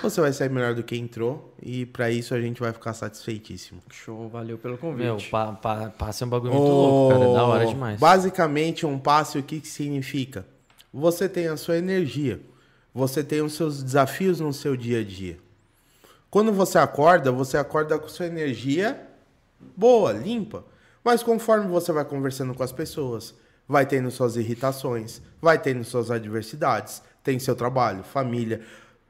Você vai sair melhor do que entrou e para isso a gente vai ficar satisfeitíssimo. Show, valeu pelo convite. Meu, pa, pa, passe é um bagulho muito louco, cara, é da hora demais. Basicamente, um passe o que, que significa? Você tem a sua energia, você tem os seus desafios no seu dia a dia. Quando você acorda, você acorda com sua energia boa, limpa. Mas conforme você vai conversando com as pessoas, vai tendo suas irritações, vai tendo suas adversidades, tem seu trabalho, família.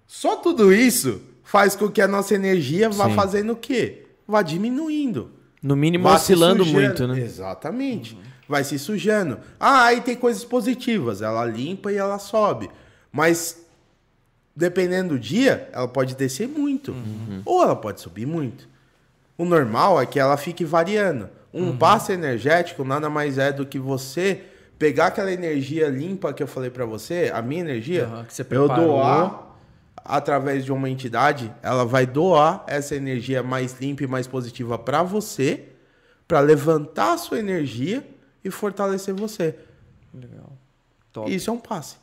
Só tudo isso faz com que a nossa energia vá Sim. fazendo o quê? Vá diminuindo. No mínimo vá oscilando muito, né? Exatamente. Uhum. Vai se sujando. Ah, aí tem coisas positivas. Ela limpa e ela sobe. Mas dependendo do dia, ela pode descer muito. Uhum. Ou ela pode subir muito. O normal é que ela fique variando. Um uhum. passe energético nada mais é do que você pegar aquela energia limpa que eu falei para você, a minha energia, uhum, eu doar através de uma entidade, ela vai doar essa energia mais limpa e mais positiva para você, para levantar a sua energia e fortalecer você. Legal. Top. Isso é um passe.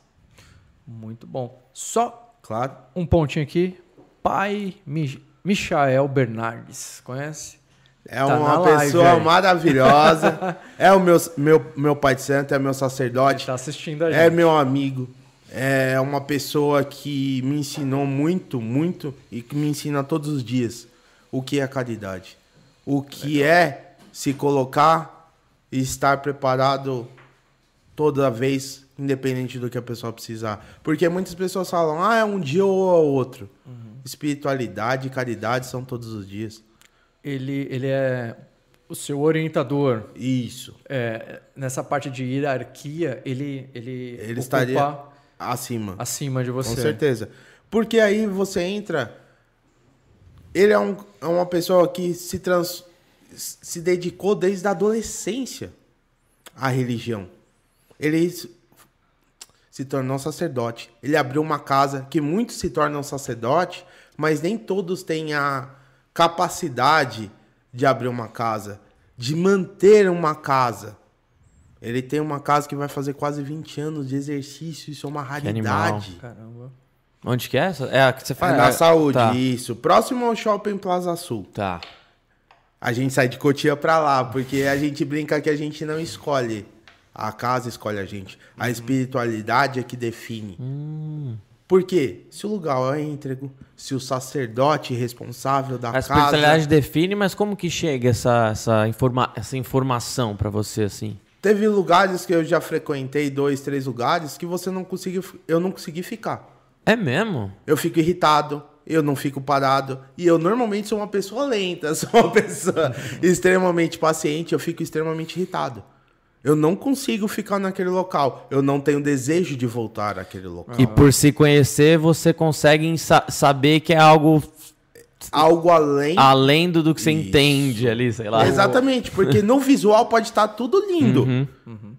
Muito bom. Só Claro. Um pontinho aqui. Pai Michael Bernardes. Conhece? É tá uma pessoa live, maravilhosa. é o meu, meu, meu pai de santo, é meu sacerdote. Ele tá assistindo a é gente. É meu amigo. É uma pessoa que me ensinou muito, muito e que me ensina todos os dias o que é caridade. O que Legal. é se colocar e estar preparado toda vez, independente do que a pessoa precisar. Porque muitas pessoas falam, ah, é um dia ou é outro. Uhum. Espiritualidade e caridade são todos os dias. Ele, ele é o seu orientador. Isso. É, nessa parte de hierarquia, ele ele, ele estaria acima. Acima de você. Com certeza. Porque aí você entra ele é, um, é uma pessoa que se trans, se dedicou desde a adolescência à religião. Ele se tornou sacerdote. Ele abriu uma casa que muitos se tornam sacerdote, mas nem todos têm a capacidade de abrir uma casa, de manter uma casa. Ele tem uma casa que vai fazer quase 20 anos de exercício, isso é uma raridade. Caramba. Onde que é? É a que você faz? É na saúde, tá. isso. Próximo ao Shopping Plaza Sul. Tá. A gente sai de Cotia pra lá, porque a gente brinca que a gente não escolhe. A casa escolhe a gente. A uhum. espiritualidade é que define. Hum. Por quê? Se o lugar é íntegro, se o sacerdote responsável da a casa... A espiritualidade define, mas como que chega essa, essa, informa essa informação para você, assim? Teve lugares que eu já frequentei, dois, três lugares, que você não conseguiu... Eu não consegui ficar. É mesmo? Eu fico irritado, eu não fico parado. E eu normalmente sou uma pessoa lenta, sou uma pessoa extremamente paciente, eu fico extremamente irritado. Eu não consigo ficar naquele local. Eu não tenho desejo de voltar àquele local. E por se conhecer, você consegue sa saber que é algo. Algo além. Além do, do que você Isso. entende ali, sei lá. Exatamente, porque no visual pode estar tudo lindo. Uhum. Uhum.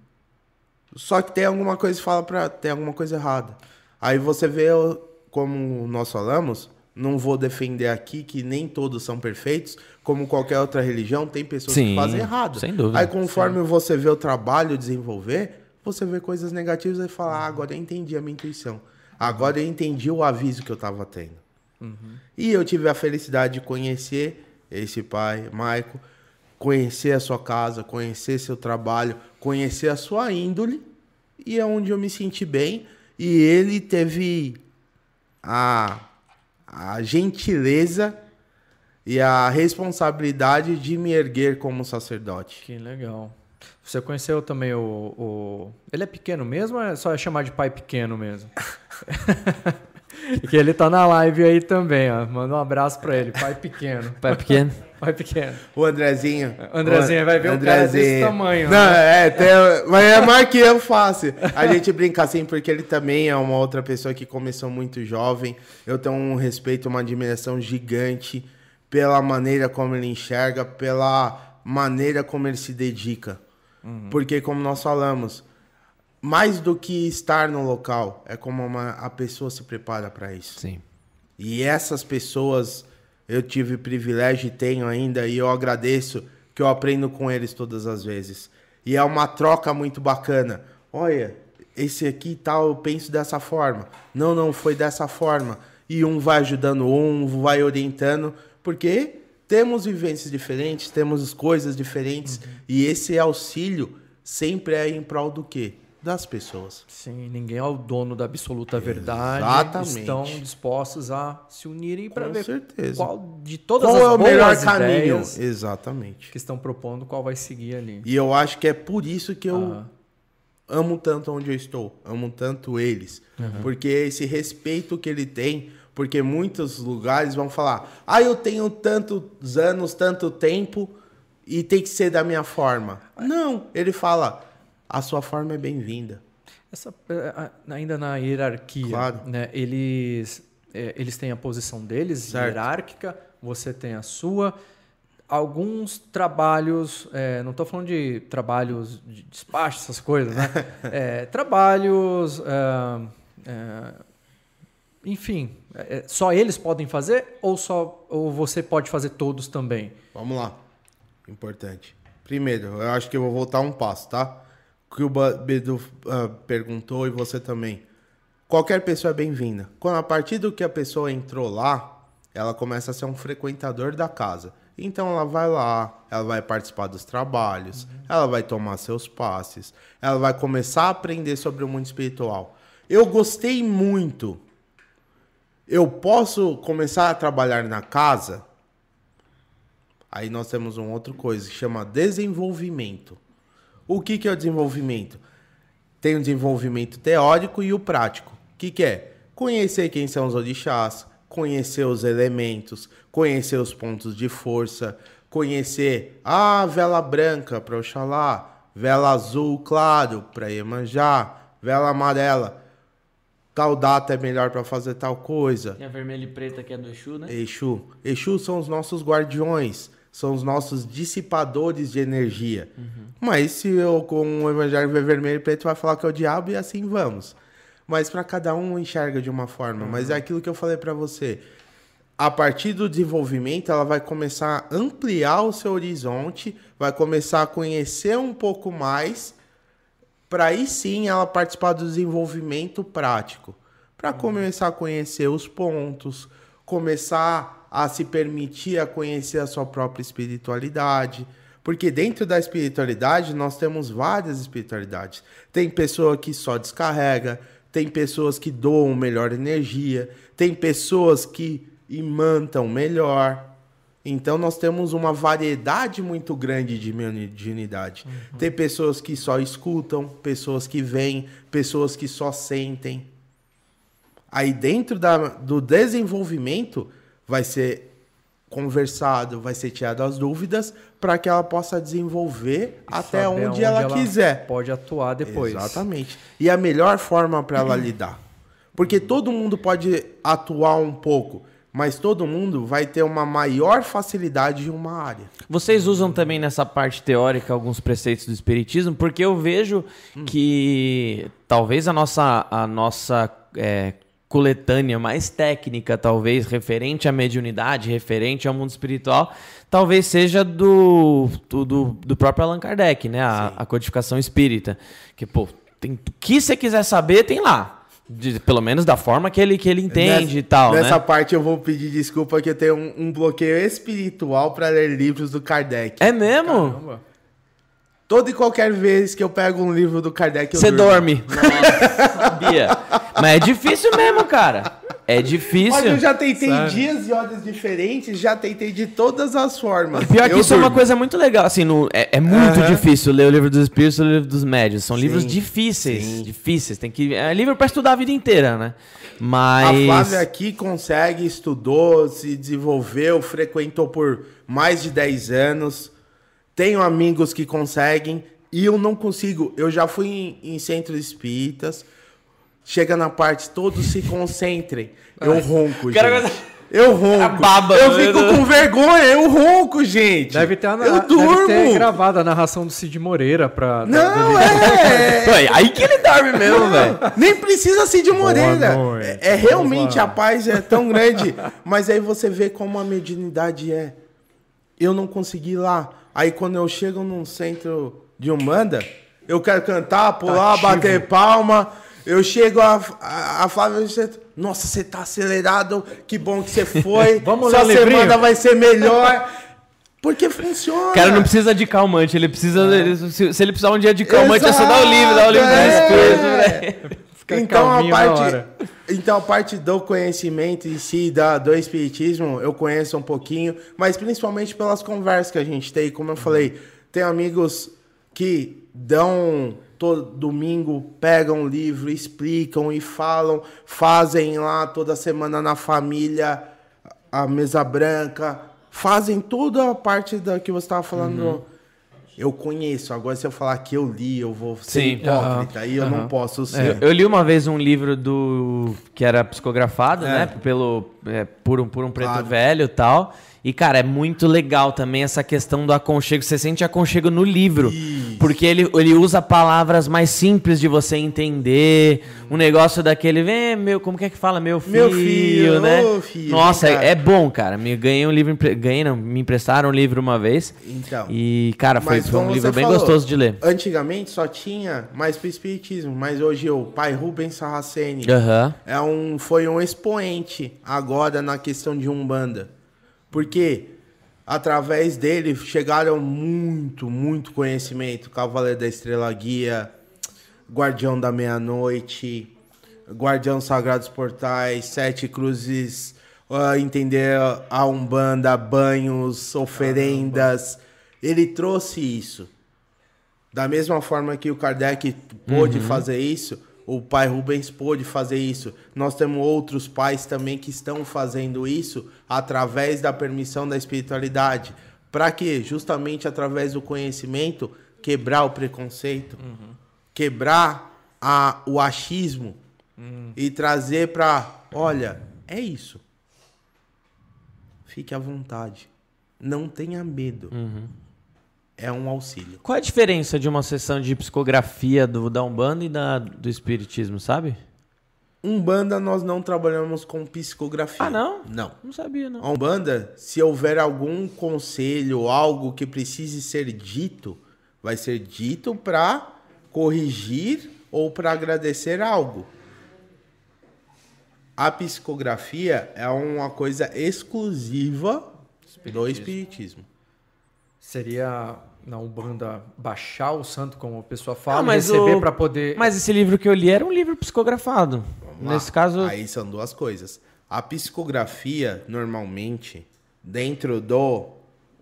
Só que tem alguma coisa que fala para tem alguma coisa errada. Aí você vê, como nós falamos, não vou defender aqui que nem todos são perfeitos, como qualquer outra religião, tem pessoas Sim, que fazem errado. Sem dúvida. Aí conforme Sim. você vê o trabalho desenvolver, você vê coisas negativas e fala: ah, agora eu entendi a minha intuição. Agora eu entendi o aviso que eu estava tendo. Uhum. E eu tive a felicidade de conhecer esse pai, Maico, conhecer a sua casa, conhecer seu trabalho, conhecer a sua índole, e é onde eu me senti bem. E ele teve a, a gentileza e a responsabilidade de me erguer como sacerdote. Que legal. Você conheceu também o, o... Ele é pequeno mesmo ou é só chamar de pai pequeno mesmo? que ele tá na live aí também, ó. Manda um abraço para ele, pai pequeno. Pai pequeno. Pai pequeno. O Andrezinho. O Andrezinho, vai ver Andrezinho. o cara desse tamanho. Não, né? é, tem, mas é mais que eu faço. A gente brinca assim porque ele também é uma outra pessoa que começou muito jovem. Eu tenho um respeito, uma admiração gigante pela maneira como ele enxerga, pela maneira como ele se dedica. Uhum. Porque, como nós falamos, mais do que estar no local, é como uma, a pessoa se prepara para isso. Sim. E essas pessoas eu tive privilégio e tenho ainda, e eu agradeço que eu aprendo com eles todas as vezes. E é uma troca muito bacana. Olha, esse aqui tal, eu penso dessa forma. Não, não, foi dessa forma. E um vai ajudando um, vai orientando, porque temos vivências diferentes, temos coisas diferentes, uhum. e esse auxílio sempre é em prol do quê? Das pessoas. Sim, ninguém é o dono da absoluta verdade. Exatamente. Estão dispostos a se unirem para ver certeza. qual de todas qual as é o melhor caminho. Exatamente. Que estão propondo qual vai seguir ali. E eu acho que é por isso que eu amo tanto onde eu estou, amo tanto eles, uhum. porque esse respeito que ele tem, porque muitos lugares vão falar: "Ah, eu tenho tantos anos, tanto tempo e tem que ser da minha forma". Não, ele fala: a sua forma é bem-vinda. Essa, é, ainda na hierarquia, claro. né, eles, é, eles têm a posição deles, certo. hierárquica, você tem a sua. Alguns trabalhos, é, não estou falando de trabalhos de despacho, essas coisas, né? é, trabalhos, é, enfim, só eles podem fazer ou só ou você pode fazer todos também? Vamos lá, importante. Primeiro, eu acho que eu vou voltar um passo, tá? Que o Bedu uh, perguntou e você também. Qualquer pessoa é bem-vinda. Quando a partir do que a pessoa entrou lá, ela começa a ser um frequentador da casa. Então ela vai lá, ela vai participar dos trabalhos, uhum. ela vai tomar seus passes, ela vai começar a aprender sobre o mundo espiritual. Eu gostei muito. Eu posso começar a trabalhar na casa? Aí nós temos uma outra coisa que chama desenvolvimento. O que, que é o desenvolvimento? Tem o desenvolvimento teórico e o prático. O que, que é? Conhecer quem são os orixás, conhecer os elementos, conhecer os pontos de força, conhecer a vela branca para Oxalá, vela azul claro para Iemanjá, vela amarela. Tal data é melhor para fazer tal coisa. E a vermelha e preta que é do Exu, né? Exu. Exu são os nossos guardiões, são os nossos dissipadores de energia. Uhum. Mas se eu com o evangelho ver vermelho e preto vai falar que é o diabo e assim vamos. Mas para cada um enxerga de uma forma. Uhum. Mas é aquilo que eu falei para você a partir do desenvolvimento, ela vai começar a ampliar o seu horizonte, vai começar a conhecer um pouco mais, para aí sim ela participar do desenvolvimento prático, para começar a conhecer os pontos, começar a se permitir a conhecer a sua própria espiritualidade, porque dentro da espiritualidade nós temos várias espiritualidades. Tem pessoa que só descarrega, tem pessoas que doam melhor energia, tem pessoas que imantam melhor. Então nós temos uma variedade muito grande de mediunidade. Uhum. Tem pessoas que só escutam, pessoas que veem, pessoas que só sentem. Aí dentro da, do desenvolvimento vai ser conversado, vai ser tirado as dúvidas para que ela possa desenvolver e até onde, onde ela, ela, quiser. Pode atuar depois. Exatamente. E a melhor forma para ela lidar. Porque todo mundo pode atuar um pouco mas todo mundo vai ter uma maior facilidade em uma área. Vocês usam também nessa parte teórica alguns preceitos do espiritismo, porque eu vejo hum. que talvez a nossa, a nossa é, coletânea mais técnica, talvez referente à mediunidade, referente ao mundo espiritual, talvez seja do, do, do próprio Allan Kardec, né? A, a codificação espírita. Que, pô, tem, o que você quiser saber, tem lá. De, pelo menos da forma que ele, que ele entende nessa, e tal. Nessa né? parte eu vou pedir desculpa que eu tenho um, um bloqueio espiritual para ler livros do Kardec. É mesmo? Caramba. Toda e qualquer vez que eu pego um livro do Kardec, eu Você dorme. Nossa, sabia. Mas é difícil mesmo, cara. É difícil. Mas eu já tentei Sabe? dias e horas diferentes, já tentei de todas as formas. Pior que eu isso durmo. é uma coisa muito legal. Assim, no, é, é, muito difícil ler o livro dos espíritos e o livro dos médios. São sim, livros difíceis. Sim. Difíceis. Tem que, é livro para estudar a vida inteira, né? Mas. A Flávia aqui consegue, estudou, se desenvolveu, frequentou por mais de 10 anos. Tenho amigos que conseguem e eu não consigo. Eu já fui em, em centros espíritas Chega na parte, todos se concentrem. Eu ronco, gente. Eu ronco. Baba, eu fico com vergonha, eu ronco, gente. Deve ter, a, eu durmo. Deve ter gravado a narração do Cid Moreira pra. Não, é. Aí que ele dorme mesmo, velho. Nem precisa Cid Moreira. É, é realmente a paz é tão grande. Mas aí você vê como a mediunidade é. Eu não consegui ir lá. Aí quando eu chego num centro de Umbanda, eu quero cantar, pular, tá bater palma. Eu chego a, a, a Flávia nossa, você tá acelerado, que bom que você foi. Vamos Sua semana livrinho. vai ser melhor. Porque funciona. O cara não precisa de calmante, ele precisa. É. Se, se, ele precisar um dia de calmante, Exato, é só dar o livro, dar o livro é. do espírito, então a parte, então a parte do conhecimento em si, da, do espiritismo, eu conheço um pouquinho, mas principalmente pelas conversas que a gente tem, como eu falei, tem amigos que dão todo domingo pegam o livro, explicam e falam, fazem lá toda semana na família a mesa branca, fazem toda a parte da que você estava falando. Uhum. Eu conheço, agora se eu falar que eu li, eu vou ser Sim. hipócrita, aí uhum. eu não posso ser. É, eu li uma vez um livro do que era psicografado, é. né, pelo é, por um por um preto claro. velho e tal. E, cara, é muito legal também essa questão do aconchego. Você sente aconchego no livro. Isso. Porque ele, ele usa palavras mais simples de você entender. Um negócio daquele, vem, meu, como que é que fala? Meu filho, meu filho né? Filho, Nossa, é, é, bom, cara. Me ganhei um livro, ganhei, não, me emprestaram um livro uma vez. Então. E, cara, foi, foi um livro bem falou, gostoso de ler. Antigamente só tinha mais pro espiritismo, mas hoje o pai Rubens Sarraceni uhum. é um, foi um expoente agora na questão de Umbanda. Porque através dele chegaram muito, muito conhecimento. Cavaleiro da Estrela Guia, Guardião da Meia-Noite, Guardião Sagrados Portais, Sete Cruzes, uh, entender a Umbanda, banhos, oferendas. Caramba. Ele trouxe isso. Da mesma forma que o Kardec pôde uhum. fazer isso, o pai Rubens pôde fazer isso. Nós temos outros pais também que estão fazendo isso através da permissão da espiritualidade. Para quê? Justamente através do conhecimento, quebrar o preconceito, uhum. quebrar a, o achismo uhum. e trazer para, olha, é isso. Fique à vontade. Não tenha medo. Uhum é um auxílio. Qual é a diferença de uma sessão de psicografia do, da Umbanda e da, do Espiritismo, sabe? Umbanda nós não trabalhamos com psicografia. Ah, não? Não. Não sabia, não. A Umbanda, se houver algum conselho, algo que precise ser dito, vai ser dito para corrigir ou para agradecer algo. A psicografia é uma coisa exclusiva espiritismo. do espiritismo. Seria na Umbanda baixar o santo, como a pessoa fala, não, receber o... para poder. Mas esse livro que eu li era um livro psicografado. Nesse caso. Aí são duas coisas. A psicografia, normalmente, dentro do,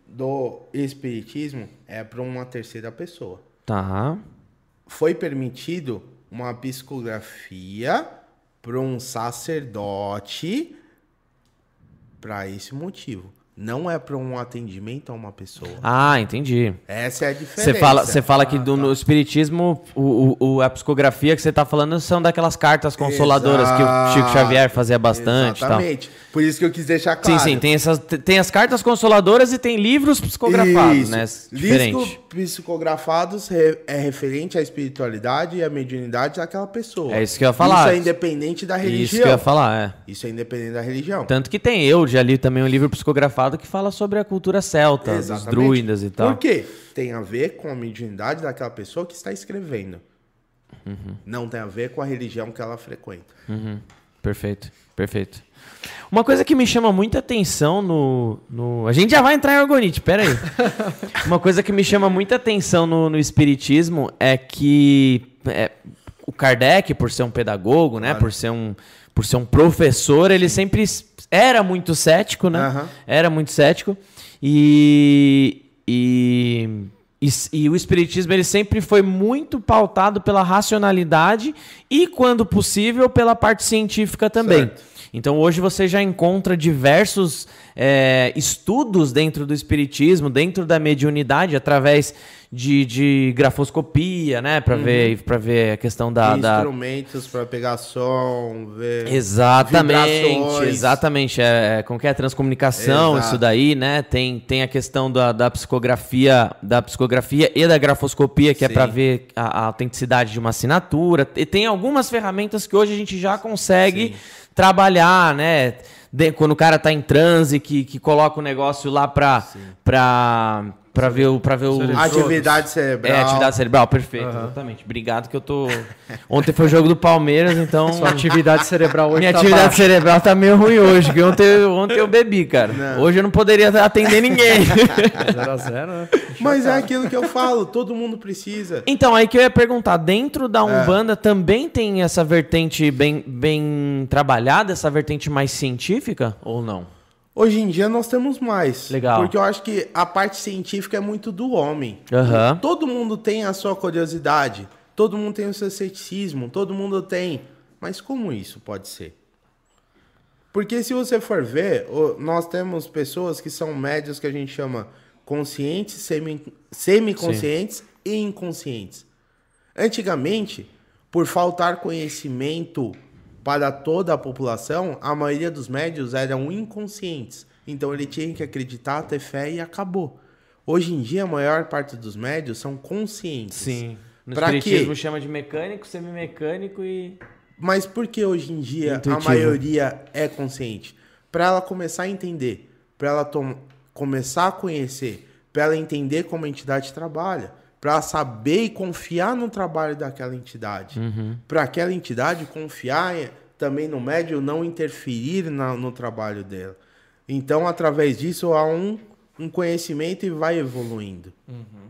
do espiritismo, é para uma terceira pessoa. Tá. Foi permitido uma psicografia para um sacerdote para esse motivo não é para um atendimento a uma pessoa. Ah, entendi. Essa é a diferença. Você fala, você fala ah, que do, tá. no espiritismo, o, o, a psicografia que você está falando são daquelas cartas consoladoras Exato. que o Chico Xavier fazia bastante. Exatamente. Por isso que eu quis deixar claro. Sim, sim. Tem, essas, tem as cartas consoladoras e tem livros psicografados, isso. né? Diferente. Livros psicografados é referente à espiritualidade e à mediunidade daquela pessoa. É isso que eu ia falar. Isso é independente da religião. Isso que eu ia falar, é. Isso é independente da religião. Tanto que tem eu, já li também um livro psicografado que fala sobre a cultura celta, Exatamente. dos druidas e tal. Por quê? Tem a ver com a mediunidade daquela pessoa que está escrevendo. Uhum. Não tem a ver com a religião que ela frequenta. Uhum. Perfeito, perfeito. Uma coisa que me chama muita atenção no, no. A gente já vai entrar em Argonite, peraí. Uma coisa que me chama muita atenção no, no Espiritismo é que é, o Kardec, por ser um pedagogo, né? Por ser um, por ser um professor, ele sempre era muito cético, né? Uhum. Era muito cético. E, e, e, e, o espiritismo ele sempre foi muito pautado pela racionalidade e, quando possível, pela parte científica também. Certo. Então hoje você já encontra diversos é, estudos dentro do espiritismo, dentro da mediunidade, através de, de grafoscopia, né? Para uhum. ver, para ver a questão da. da... Instrumentos para pegar som, ver. Exatamente, vibrações. exatamente. É, é, como que é? Transcomunicação, Exato. isso daí, né? Tem, tem a questão da, da psicografia, da psicografia e da grafoscopia, que é Sim. é para ver a, a, autenticidade de uma assinatura. E tem algumas ferramentas que hoje a gente já consegue. Sim trabalhar, né? De, quando o cara tá em transe, que, que coloca o negócio lá pra, pra, pra ver o. Pra ver o atividade cerebral. É, atividade cerebral, perfeito, uhum. exatamente. Obrigado que eu tô. Ontem foi o jogo do Palmeiras, então. Sua atividade cerebral hoje Minha tá atividade baixa. cerebral tá meio ruim hoje, que ontem, ontem eu bebi, cara. Não. Hoje eu não poderia atender ninguém. 0x0, né? Mas é aquilo que eu falo, todo mundo precisa. Então, aí que eu ia perguntar, dentro da é. Umbanda é. também tem essa vertente bem, bem trabalhada, essa vertente mais científica ou não? Hoje em dia nós temos mais. Legal. Porque eu acho que a parte científica é muito do homem. Uhum. Todo mundo tem a sua curiosidade, todo mundo tem o seu ceticismo, todo mundo tem. Mas como isso pode ser? Porque se você for ver, nós temos pessoas que são médios que a gente chama conscientes, semi-conscientes semi e inconscientes. Antigamente, por faltar conhecimento para toda a população, a maioria dos médios eram inconscientes. Então ele tinha que acreditar, ter fé e acabou. Hoje em dia, a maior parte dos médios são conscientes. Sim. No pra espiritismo quê? chama de mecânico, semimecânico e. Mas por que hoje em dia Intuitivo. a maioria é consciente? Para ela começar a entender, para ela começar a conhecer, para ela entender como a entidade trabalha para saber e confiar no trabalho daquela entidade. Uhum. Para aquela entidade confiar também no médium, não interferir na, no trabalho dela. Então, através disso, há um um conhecimento e vai evoluindo. Uhum.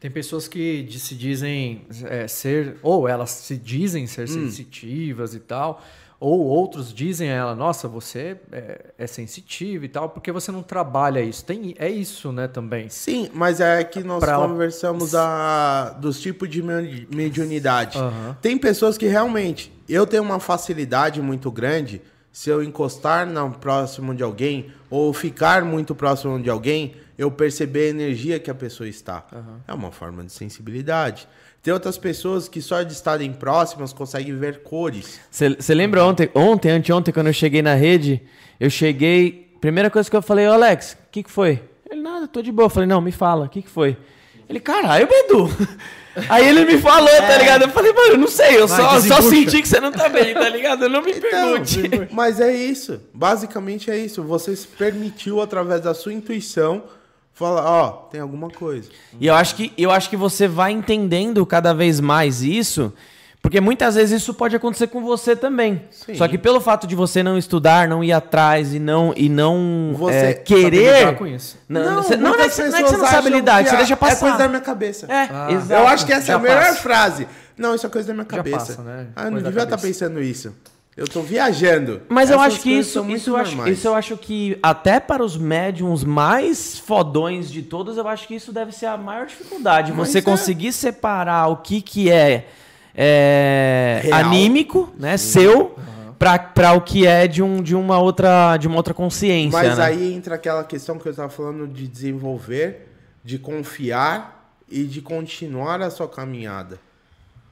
Tem pessoas que se dizem é, ser, ou elas se dizem ser hum. sensitivas e tal, ou outros dizem a ela, nossa, você é, é sensitivo e tal, porque você não trabalha isso. Tem, é isso, né, também. Sim, mas é que nós pra conversamos a, dos tipos de mediunidade. Uhum. Tem pessoas que realmente, eu tenho uma facilidade muito grande, se eu encostar no próximo de alguém, ou ficar muito próximo de alguém, eu perceber a energia que a pessoa está. Uhum. É uma forma de sensibilidade. Tem outras pessoas que só de estarem próximas conseguem ver cores. Você lembra ontem, ontem, anteontem, quando eu cheguei na rede, eu cheguei. Primeira coisa que eu falei, ô Alex, o que, que foi? Ele, nada, tô de boa. Eu falei, não, me fala, o que, que foi? Ele, caralho, Bedu. Aí ele me falou, tá é. tá ligado? Eu falei, mano, eu não sei, eu só, só senti que você não tá bem, tá ligado? Eu não me então, pergunte. Mas é isso, basicamente é isso. Você se permitiu, através da sua intuição, fala, ó, oh, tem alguma coisa. E eu acho que eu acho que você vai entendendo cada vez mais isso, porque muitas vezes isso pode acontecer com você também. Sim. Só que pelo fato de você não estudar, não ir atrás e não e não você é, querer com isso. Não, não, você, não, não, é que, não é que você não sabe lidar, você deixa passar. É coisa da minha cabeça. É, ah, Eu acho que essa Já é a melhor frase. Não, isso é coisa da minha cabeça. Passa, né? Ah, eu não devia estar tá pensando isso. Eu tô viajando. Mas Essas eu acho que isso, isso, eu acho, isso eu acho que até para os médiums mais fodões de todos, eu acho que isso deve ser a maior dificuldade. Mas você é. conseguir separar o que que é, é anímico, né, Sim. seu, para o que é de, um, de uma outra de uma outra consciência. Mas né? aí entra aquela questão que eu estava falando de desenvolver, de confiar e de continuar a sua caminhada.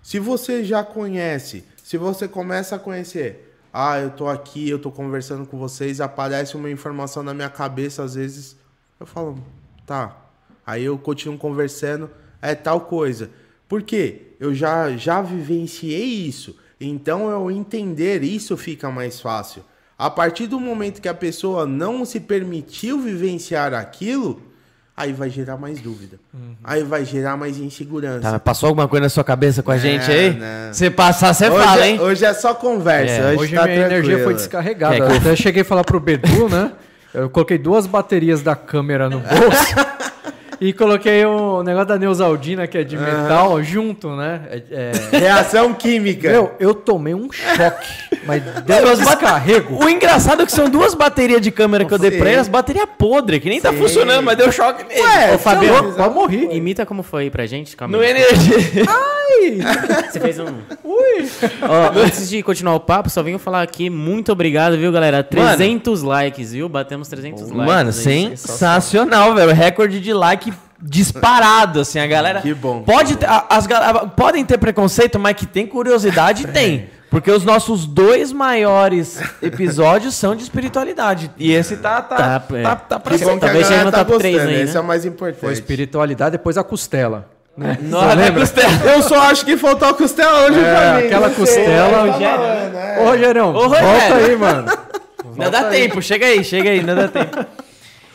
Se você já conhece se você começa a conhecer, ah, eu tô aqui, eu tô conversando com vocês, aparece uma informação na minha cabeça, às vezes eu falo, tá. Aí eu continuo conversando, é tal coisa. Por quê? Eu já, já vivenciei isso. Então eu entender isso fica mais fácil. A partir do momento que a pessoa não se permitiu vivenciar aquilo, aí vai gerar mais dúvida. Uhum. Aí vai gerar mais insegurança. Tá, passou alguma coisa na sua cabeça com a gente aí? Você passar, você fala, é- hein? Hoje é só conversa. É, hoje, hoje tá minha tranquilo. energia foi descarregada. É, eu até cheguei a falar pro Bedu, né? Eu coloquei duas baterias da câmera no bolso. E coloquei o negócio da Neusaldina, que é de metal, uhum. junto, né? É, é... Reação química. Meu, eu tomei um choque. mas deu descarrego. O engraçado é que são duas baterias de câmera que eu dei pra ele, as baterias podres, que nem tá Sim. tá funcionando, mas deu choque nele. Ué, Ô, Fabio, pode morrer. Imita como foi aí pra gente. Calma no energia. Ai! Você fez um. Ui! Ó, antes de continuar o papo, só venho falar aqui, muito obrigado, viu, galera? 300 Mano. likes, viu? Batemos 300 likes. Mano, sensacional, velho. Recorde de like disparado, assim, a galera. Que bom. Pode que bom. Ter, as, podem ter preconceito, mas que tem curiosidade, tem. Porque os nossos dois maiores episódios são de espiritualidade. E esse tá, tá, tá, é. tá, tá pra cima. Talvez seja no tá top 3 aí, né? Esse é o mais importante. Foi espiritualidade, depois a costela. Né? Nossa, lembra? Costela. Eu só acho que faltou a costela hoje é, pra mim. Aquela costela. Sei, Rogério. É. Ô, Rogerão, Ô, Rogério. volta aí, mano. Não dá tempo, chega aí, chega aí, não dá tempo.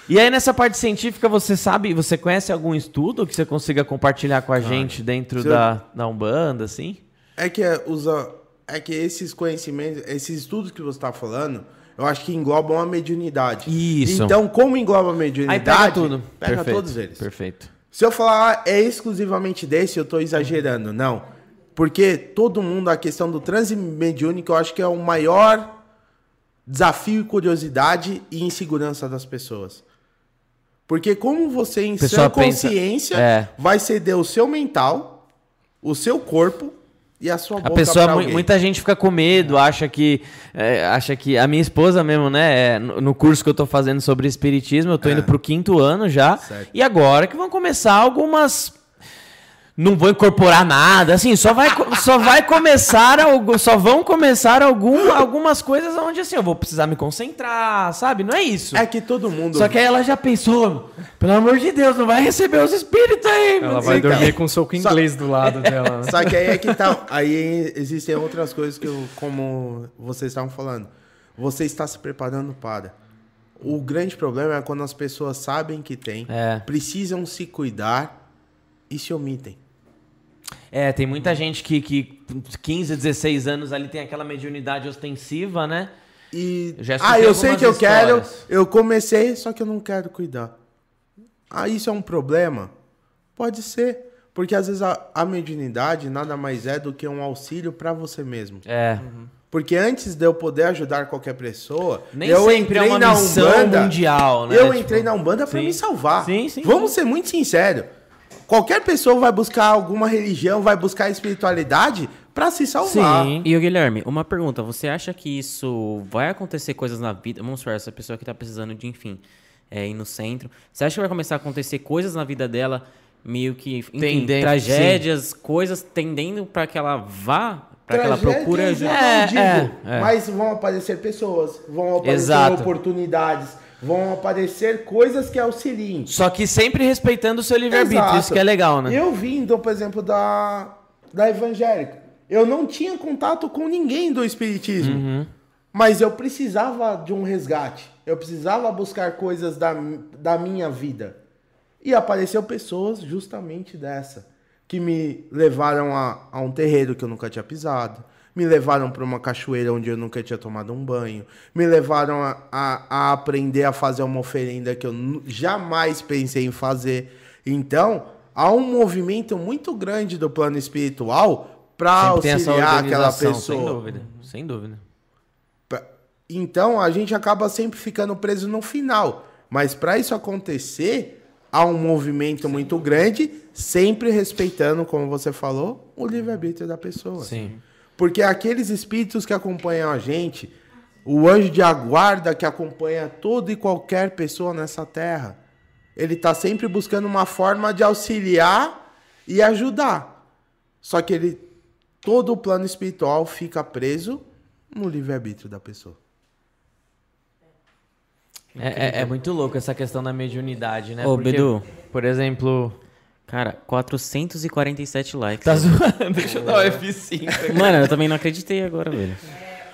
E aí, nessa parte científica, você sabe, você conhece algum estudo que você consiga compartilhar com a gente dentro da, da Umbanda, assim? É que é, usa, é que esses conhecimentos, esses estudos que você está falando, eu acho que englobam a mediunidade. Isso. Então, como engloba a mediunidade, aí pega tudo. Pega Perfeito. todos eles. Perfeito. Se eu falar ah, é exclusivamente desse, eu estou exagerando. Não. Porque todo mundo, a questão do transe mediúnico, eu acho que é o maior desafio e curiosidade e insegurança das pessoas. Porque como você, em sua consciência, é. vai ceder o seu mental, o seu corpo e a sua boca A pessoa, muita gente fica com medo, acha que é, acha que a minha esposa mesmo, né, é, no, no, curso que eu tô fazendo sobre espiritismo, eu tô é. indo pro quinto ano já, certo. e agora que vão começar algumas não vou incorporar nada, assim, só vai, só vai começar, algo, só vão começar algum, algumas coisas onde, assim, eu vou precisar me concentrar, sabe? Não é isso. É que todo mundo... Só que aí ela já pensou, pelo amor de Deus, não vai receber os espíritos aí. Ela vai dormir com um soco inglês só... do lado dela. Né? Só que aí é que tá, aí existem outras coisas que eu, como vocês estavam falando, você está se preparando para... O grande problema é quando as pessoas sabem que tem, é. precisam se cuidar e se omitem. É, tem muita gente que, que 15, 16 anos ali tem aquela mediunidade ostensiva, né? E. ah, eu sei que eu quero. Eu comecei, só que eu não quero cuidar. Ah, isso é um problema? Pode ser. Porque às vezes a, a mediunidade nada mais é do que um auxílio para você mesmo. É. Porque antes de eu poder ajudar qualquer pessoa, Nem eu sempre é entrei uma na missão Umbanda, mundial, né? Eu Tipo, entrei na Umbanda para sim. me salvar. Sim, sim, Vamos ser muito sinceros. Qualquer pessoa vai buscar alguma religião, vai buscar espiritualidade para se salvar. Sim. E o Guilherme, uma pergunta. Você acha que isso vai acontecer coisas na vida? Vamos supor, essa pessoa que tá precisando de, enfim, é, ir no centro. Você acha que vai começar a acontecer coisas na vida dela, meio que, enfim, Tendendo, tragédias, coisas tendendo para que ela vá, para que ela procure ajuda? É, digo, é, é. Mas vão aparecer pessoas, vão aparecer Exato. oportunidades, vão aparecer coisas que auxiliem. Só que sempre respeitando o seu livre-arbítrio. Isso que é legal, né? Eu vindo, por exemplo, da, da evangélica. Eu não tinha contato com ninguém do espiritismo. Uhum. Mas eu precisava de um resgate. Eu precisava buscar coisas da, da minha vida. E apareceu pessoas justamente dessa. Que me levaram a, a um terreiro que eu nunca tinha pisado. Me levaram para uma cachoeira onde eu nunca tinha tomado um banho. Me levaram a, a, a aprender a fazer uma oferenda que eu jamais pensei em fazer. Então, há um movimento muito grande do plano espiritual para auxiliar aquela pessoa. Sem dúvida. Sem dúvida. Então a gente acaba sempre ficando preso no final. Mas para isso acontecer, há um movimento muito grande, sempre respeitando, como você falou, o livre-arbítrio da pessoa. Sim. Porque aqueles espíritos que acompanham a gente, o anjo de aguarda que acompanha toda e qualquer pessoa nessa terra, ele está sempre buscando uma forma de auxiliar e ajudar. Só que ele, todo o plano espiritual fica preso no livre-arbítrio da pessoa. É, é- é muito louco essa questão da mediunidade, né? Ô, Porque, Bedu. Por exemplo. Cara, 447 likes. Tá zoando? Deixa eu dar o F5. aqui. Mano, eu também não acreditei agora, velho.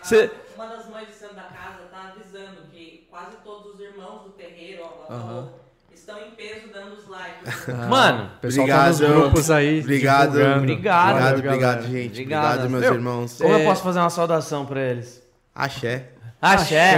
Cê- Uma das mães de santo da casa tá avisando que quase todos os irmãos do terreiro ó, lá falou, estão em peso dando os likes. Mano, O pessoal tá nos grupos aí. Obrigado. Obrigado, Obrigado, galera. obrigado, gente. Obrigado. Obrigado, meus Meu, irmãos. como É. eu posso fazer uma saudação pra eles? Axé. Axé.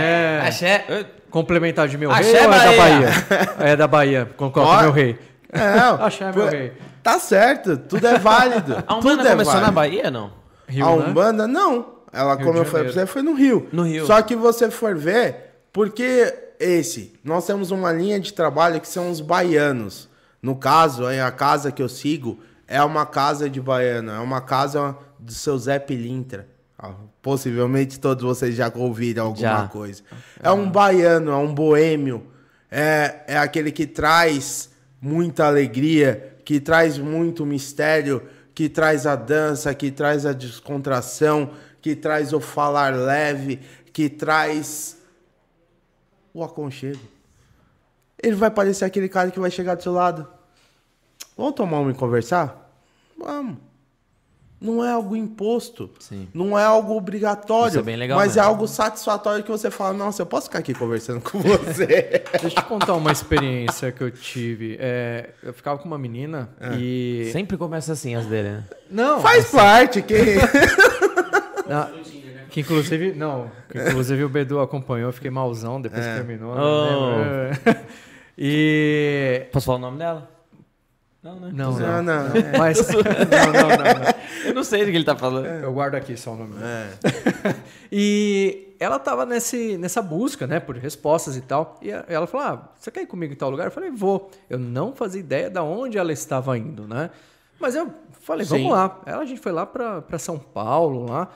Axé. Axé. Complementar de meu Axé, rei ou é da Bahia? Bahia? É da Bahia. Concordo, meu rei. Não, Axé, meu rei. Tá certo, tudo é válido. A Umbanda tudo é começou válido. na Bahia, não? Rio, a né? Umbanda, não. Ela, Rio como eu falei pra você, foi no Rio. No Rio. Só que você for ver, porque esse, nós temos uma linha de trabalho que são os baianos. No caso, a casa que eu sigo é uma casa de baiano, é uma casa do seu Zé Pilintra. Ah, Possivelmente todos vocês já ouviram alguma Já. coisa. É um baiano, é um boêmio, é, é aquele que traz muita alegria, que traz muito mistério, que traz a dança, que traz a descontração, que traz o falar leve, que traz o aconchego. Ele vai parecer aquele cara que vai chegar do seu lado. Vamos tomar uma e conversar? Vamos. Não é algo imposto. Sim. Não é algo obrigatório. Isso é bem legal Mas é algo satisfatório que você fala, nossa, eu posso ficar aqui conversando com você. Deixa eu te contar uma experiência que eu tive. É, eu ficava com uma menina e. Sempre começa assim as dele, né? Não, Faz parte. Que... Ah, que inclusive, não, que inclusive o Bedu acompanhou, eu fiquei malzão depois que terminou. né? Oh. E. Posso falar o nome dela? Não, né? Não, Não, não. não. Mas. Não, não, não, não. Eu não sei do que ele tá falando. Eu guardo aqui só o nome. É. E ela tava nesse, nessa busca, né, por respostas e tal. E ela falou: Ah, você quer ir comigo em tal lugar? Eu falei: Vou. Eu não fazia ideia de onde ela estava indo, né? Mas eu falei: Vamos Sim. lá. Ela, a gente foi lá para São Paulo, lá.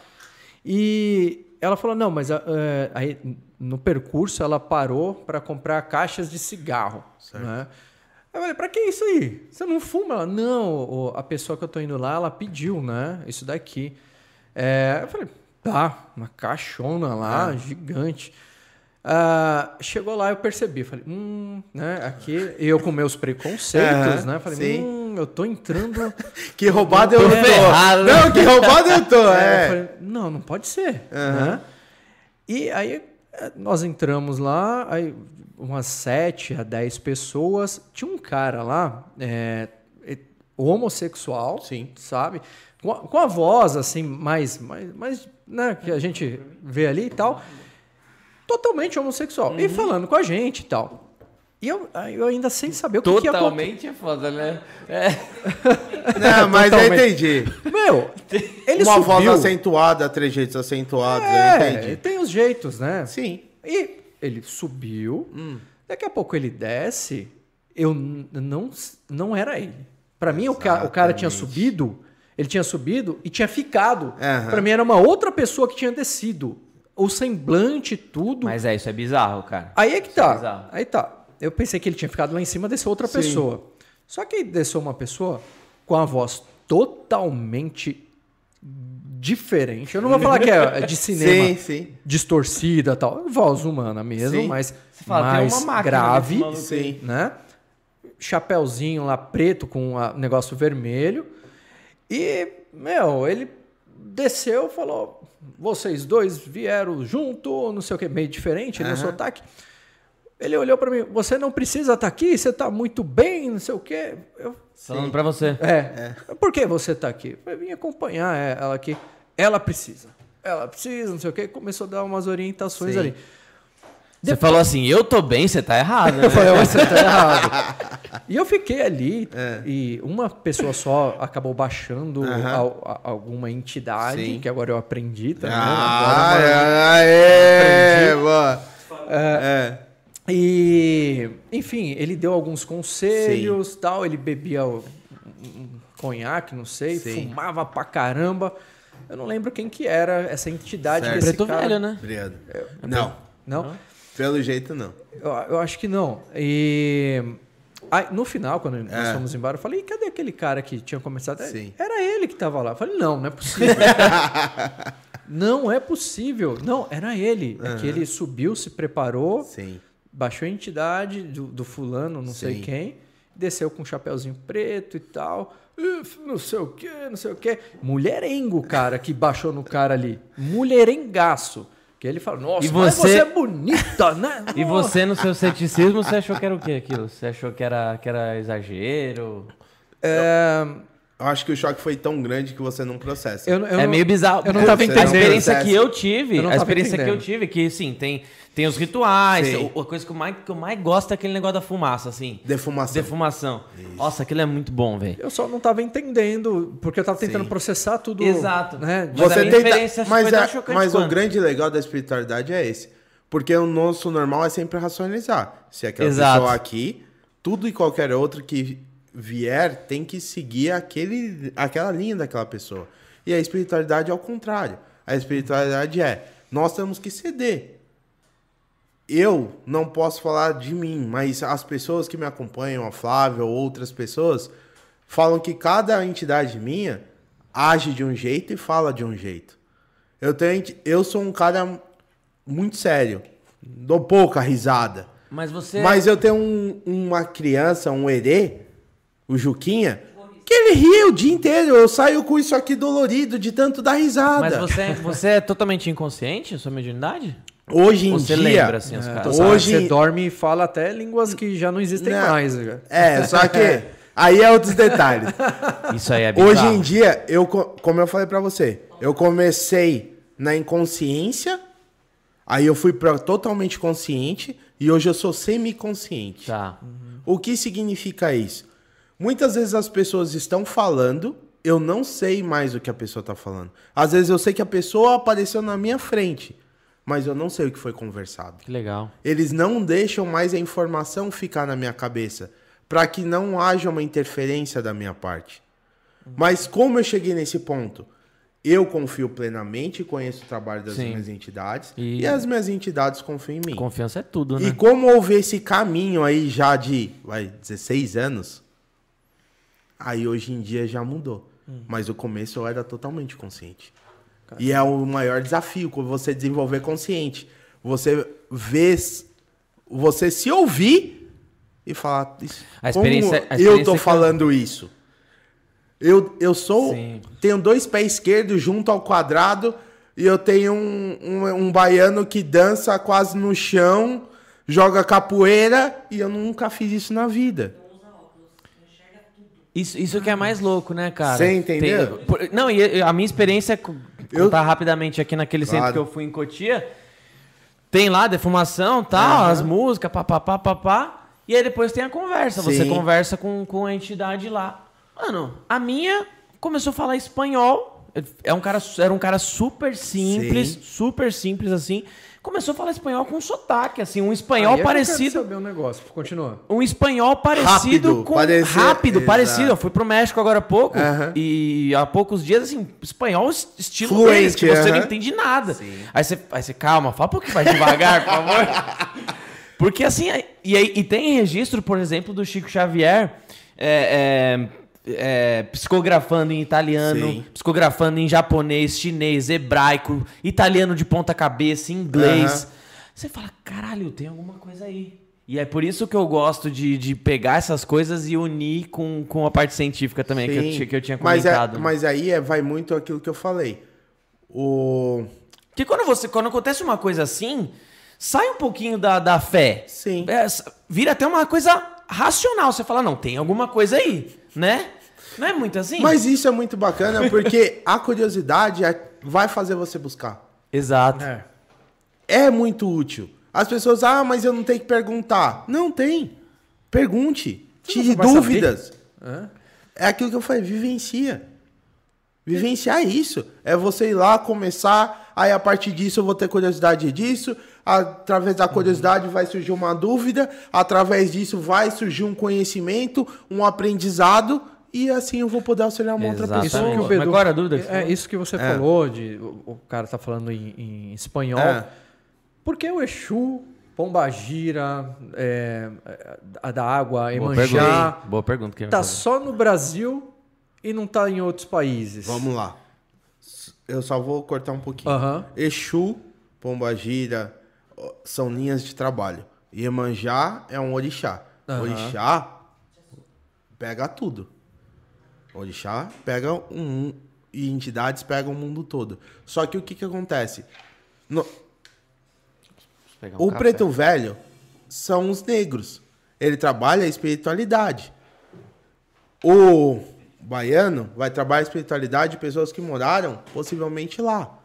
E ela falou: Não, mas ah, é, aí no percurso ela parou para comprar caixas de cigarro, né? Eu falei, pra que isso aí? Você não fuma? Ela, não, a pessoa que eu tô indo lá, ela pediu, né? Isso daqui. É, eu falei, tá, uma caixona lá, gigante. Ah, chegou lá, eu percebi, falei, hum, né? Aqui, eu com meus preconceitos, Aham, né? Falei, sim. hum, eu tô entrando. Que roubado eu Tô ferrado, né? Não, que roubado eu tô, É, eu é. falei, não, não pode ser. Né? E aí eh, nós entramos lá, aí umas 7 a 10 pessoas. Tinha um cara lá, é, homossexual, Sim. sabe? Com a, com a voz assim, mais, mais, mais né, que a gente vê ali e tal. Totalmente homossexual. E falando com a gente e tal. E eu, eu ainda sem saber o que, que ia. Totalmente é foda, né? É. Não, mas eu entendi. Meu, ele Uma voz subiu. acentuada, trejeitos acentuados, eu É, entendi. tem os jeitos, né? Sim. E ele subiu, Hum. daqui a pouco ele desce, eu não, não era ele. Pra mim, o, ca- o cara tinha subido, ele tinha subido e tinha ficado. Aham. Pra mim era uma outra pessoa que tinha descido. O semblante, tudo. Mas é, isso é bizarro, cara. Aí é que Isso é tá. bizarro. aí tá. Eu pensei que ele tinha ficado lá em cima, desceu outra Sim. pessoa. Só que desceu uma pessoa com a voz totalmente diferente. Eu não vou falar que é de cinema Sim, sim. distorcida e tal. Voz humana mesmo, Sim. mas Você fala, tem mais uma máquina grave, Sim. né? Chapeuzinho lá preto com o negócio vermelho. E, meu, ele desceu falou: vocês dois vieram junto, não sei o que, meio diferente no Aham. sotaque. Ele olhou pra mim: você não precisa estar aqui, você tá muito bem, não sei o quê. Eu, Falando pra você. é. Por que você tá aqui? Eu vim acompanhar é, ela aqui. Ela precisa. Ela precisa, não sei o quê. Começou a dar umas orientações Sim. ali. Você falou assim, eu tô bem, você tá errado, né? Eu falei, você tá errado. E eu fiquei ali É. e uma pessoa só acabou baixando al- a- alguma entidade, Sim. que agora eu aprendi também. Ah, Agora, é, Aprendi. boa. É. E, enfim, ele deu alguns conselhos, tal. Ele bebia o- um conhaque, não sei, Sim. fumava pra caramba. Eu não lembro quem que era essa entidade Certo. desse Preto cara. velho, né? Obrigado. Não, Não? pelo jeito não. Eu, eu acho que não. E aí, no final, quando nós É. fomos embora, eu falei, "E cadê aquele cara que tinha começado? Sim. Era ele que tava lá. Eu falei, não, não é possível. não é possível. Não, era ele. É que ele subiu, se preparou, Sim. baixou a entidade do, do fulano, não sei Sim. quem, desceu com um chapeuzinho preto e tal. Uf, não sei o que, não sei o que. Mulherengo, cara, que baixou no cara ali. Mulherengaço. Que ele fala, nossa, E mas você- você é bonita, né? E você, no seu ceticismo, você achou que era o quê aquilo? Você achou que era, que era exagero? É, Eu acho que o choque foi tão grande que você não processa. eu, eu é não- meio bizarro. eu não tava A entendendo. experiência Processo. que eu tive, Eu a experiência que eu tive, que sim, tem, tem os rituais, Sim. o- a coisa que eu, mais, que eu mais gosto é aquele negócio da fumaça, assim. Defumação. Defumação. Nossa, aquilo é muito bom, velho. Eu só não tava entendendo, porque eu tava tentando Sim. processar tudo. Exato. Né? Mas a Você tenta, experiência mas, é- mas o grande legal da espiritualidade é esse. Porque o nosso normal é sempre racionalizar. Se aquela Exato. pessoa aqui, tudo e qualquer outro que vier tem que seguir aquele, aquela linha daquela pessoa. E a espiritualidade é ao contrário. A espiritualidade é, nós temos que ceder. Eu não posso falar de mim, mas as pessoas que me acompanham, a Flávia ou outras pessoas, falam que cada entidade minha age de um jeito e fala de um jeito. Eu tenho, eu sou um cara muito sério, dou pouca risada. Mas você. Mas eu tenho um- uma criança, um herê, o Juquinha, que ele ri o dia inteiro. Eu saio com isso aqui dolorido de tanto dar risada. Mas você, você é totalmente inconsciente, sua mediunidade? Hoje em você dia. lembra, assim, os É, caras? Hoje- Você dorme e fala até línguas que já não existem Não. mais. cara. É, só que aí é outros detalhes. Isso aí é bizarro. Hoje em dia, eu, co- como eu falei pra você, eu comecei na inconsciência, aí eu fui pra totalmente consciente e hoje eu sou semiconsciente. Tá. O que significa isso? Muitas vezes as pessoas estão falando, eu não sei mais o que a pessoa está falando. Às vezes eu sei que a pessoa apareceu na minha frente, mas eu não sei o que foi conversado. Que legal. Eles não deixam mais a informação ficar na minha cabeça, para que não haja uma interferência da minha parte. Mas como eu cheguei nesse ponto? Eu confio plenamente, conheço o trabalho das Sim. minhas entidades E- e... as minhas entidades confiam em mim. Confiança é tudo, né? E como houve esse caminho aí já de vai, 16 anos, aí hoje em dia já mudou. Mas no começo eu era totalmente consciente. E é o maior desafio quando você desenvolver consciente. Você vê, você se ouvir e falar isso. A experiência- como a eu experiência tô que eu- falando isso. Eu, eu sou. Sim. Tenho dois pés esquerdos junto ao quadrado e eu tenho um, um, um baiano que dança quase no chão, joga capoeira e eu nunca fiz isso na vida. Isso, isso que é mais louco, né, cara? Você entendeu? Tem- por- não, e a minha experiência, co- Eu- contar rapidamente aqui naquele centro Claro. que eu fui em Cotia, tem lá defumação tal, Aham. as músicas, papapá, papá. E aí depois tem a conversa. Você Sim. conversa com, com a entidade lá. Mano, a minha começou a falar espanhol. É um cara, era um cara super simples, Sim. super simples assim. Começou a falar espanhol com sotaque, assim, um espanhol Aí que eu quero parecido. saber um negócio. Continua. Um espanhol parecido Rápido, com. parecia- rápido, Exato. parecido. Eu fui pro México agora há pouco. Aham. E há poucos dias, assim, espanhol es- estilo Fluente, deles, que você não entende nada. Aí você, aí você, calma, fala um pouquinho mais devagar, por favor. Porque assim, e, e tem registro, por exemplo, do Chico Xavier é, é, é, psicografando em italiano, Sim. psicografando em japonês, chinês, hebraico, italiano de ponta cabeça, inglês. Aham. Você fala, caralho, tem alguma coisa aí. E é por isso que eu gosto de, de pegar essas coisas e unir com, com a parte científica também, que eu, que eu tinha mas, é, comentado. mas aí é, vai muito aquilo que eu falei. O... Porque quando, você, quando acontece uma coisa assim, sai um pouquinho da, da fé. Sim. É, vira até uma coisa racional. Você fala, não, tem alguma coisa aí, né? Não é muito assim? Mas isso é muito bacana porque a curiosidade é- vai fazer você buscar. Exato. É. É muito útil. As pessoas, ah, mas eu não tenho que perguntar. Não tem. Pergunte. Tire dúvidas. É aquilo que eu falei, vivencia. Vivenciar isso. É você ir lá, começar, aí a partir disso eu vou ter curiosidade disso, através da curiosidade vai surgir uma dúvida, através disso vai surgir um conhecimento, um aprendizado, e assim eu vou poder auxiliar uma outra Exatamente. pessoa. Isso que o Bedu- Mas qual era a dúvida É falou? isso que você falou, de, o, o cara tá falando em, em espanhol. É. Por que o Exu, Pombagira, é, a da água, Boa Emanjá, pergunta. Boa pergunta. Tá só no Brasil e não tá em outros países? Vamos lá. Eu só vou cortar um pouquinho. Aham. Exu, Pombagira, são linhas de trabalho. Iemanjá é um orixá. Aham. Orixá pega tudo. Orixá pega um e entidades pegam o mundo todo. Só que o que que acontece? No- um o preto velho são os negros. Ele trabalha a espiritualidade. O baiano vai trabalhar a espiritualidade de pessoas que moraram possivelmente lá.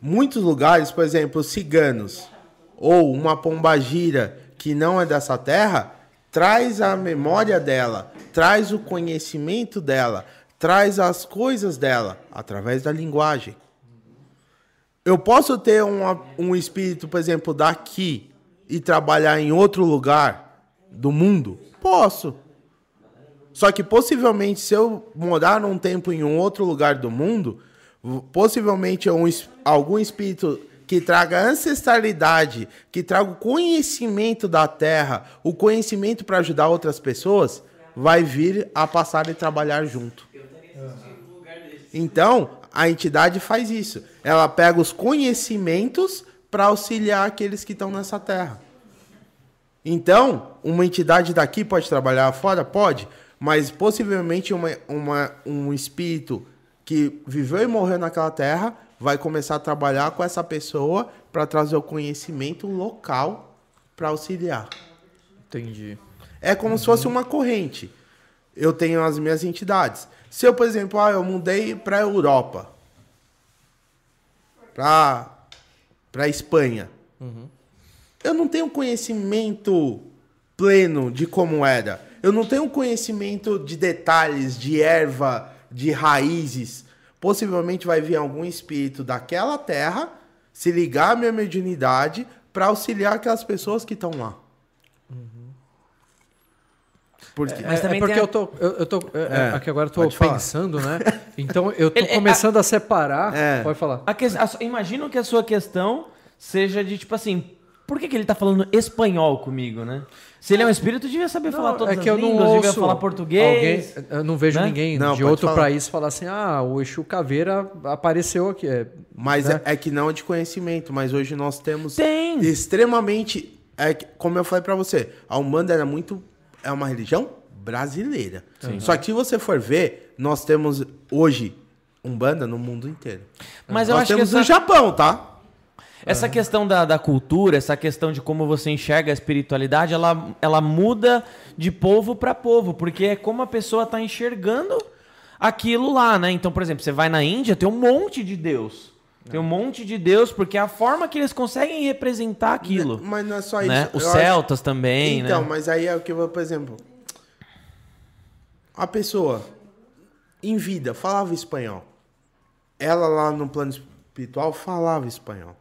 Muitos lugares, por exemplo, ciganos ou uma pombagira que não é dessa terra, traz a memória dela, traz o conhecimento dela, traz as coisas dela através da linguagem. Eu posso ter um espírito, por exemplo, daqui e trabalhar em outro lugar do mundo? Posso. Só que possivelmente, se eu morar um tempo em um outro lugar do mundo, possivelmente é um algum espírito que traga ancestralidade, que traga o conhecimento da terra, o conhecimento para ajudar outras pessoas, vai vir a passar e trabalhar junto. Então, a entidade faz isso. Ela pega os conhecimentos para auxiliar aqueles que estão nessa terra. Então, uma entidade daqui pode trabalhar fora? Pode. Mas possivelmente uma, uma- um espírito que viveu e morreu naquela terra vai começar a trabalhar com essa pessoa para trazer o conhecimento local para auxiliar. Entendi. É como se fosse uma corrente. Eu tenho as minhas entidades. Se eu, por exemplo, ah, eu mudei para a Europa, para para Espanha, eu não tenho conhecimento pleno de como era. Eu não tenho conhecimento de detalhes, de erva, de raízes. Possivelmente vai vir algum espírito daquela terra se ligar à minha mediunidade para auxiliar aquelas pessoas que estão lá. Porque Mas é, também é porque a- eu tô. Eu, eu tô é, É, aqui agora eu tô pode falar. pensando, né? Então eu tô Ele- é, começando a separar. É. Pode falar. A que, a, imagino que a sua questão seja de tipo assim, por que, que ele tá falando espanhol comigo, né? Se ele é um espírito, devia saber falar todas é que as eu não línguas, devia ouço falar português. Alguém, eu não vejo né? ninguém Não, de outro falar. país falar assim: ah, o Exu Caveira apareceu aqui. É, Mas né? é, é que não é de conhecimento, mas hoje nós temos Tem. extremamente. É, como eu falei pra você, a Umbanda era muito. É uma religião brasileira. Só que se você for ver, nós temos hoje Umbanda no mundo inteiro. Mas eu nós acho que temos essa, no Japão, tá? essa questão da, da cultura, essa questão de como você enxerga a espiritualidade, ela, ela muda de povo para povo, porque é como a pessoa tá enxergando aquilo lá, né? Então, por exemplo, você vai na Índia, tem um monte de Deus. Tem um monte de Deus, porque é a forma que eles conseguem representar aquilo. Né, Mas não é só né? isso. Os Eu acho- celtas também, Então, né? mas aí é o que eu vou, por exemplo. A pessoa, em vida, falava espanhol. Ela lá no plano espiritual falava espanhol.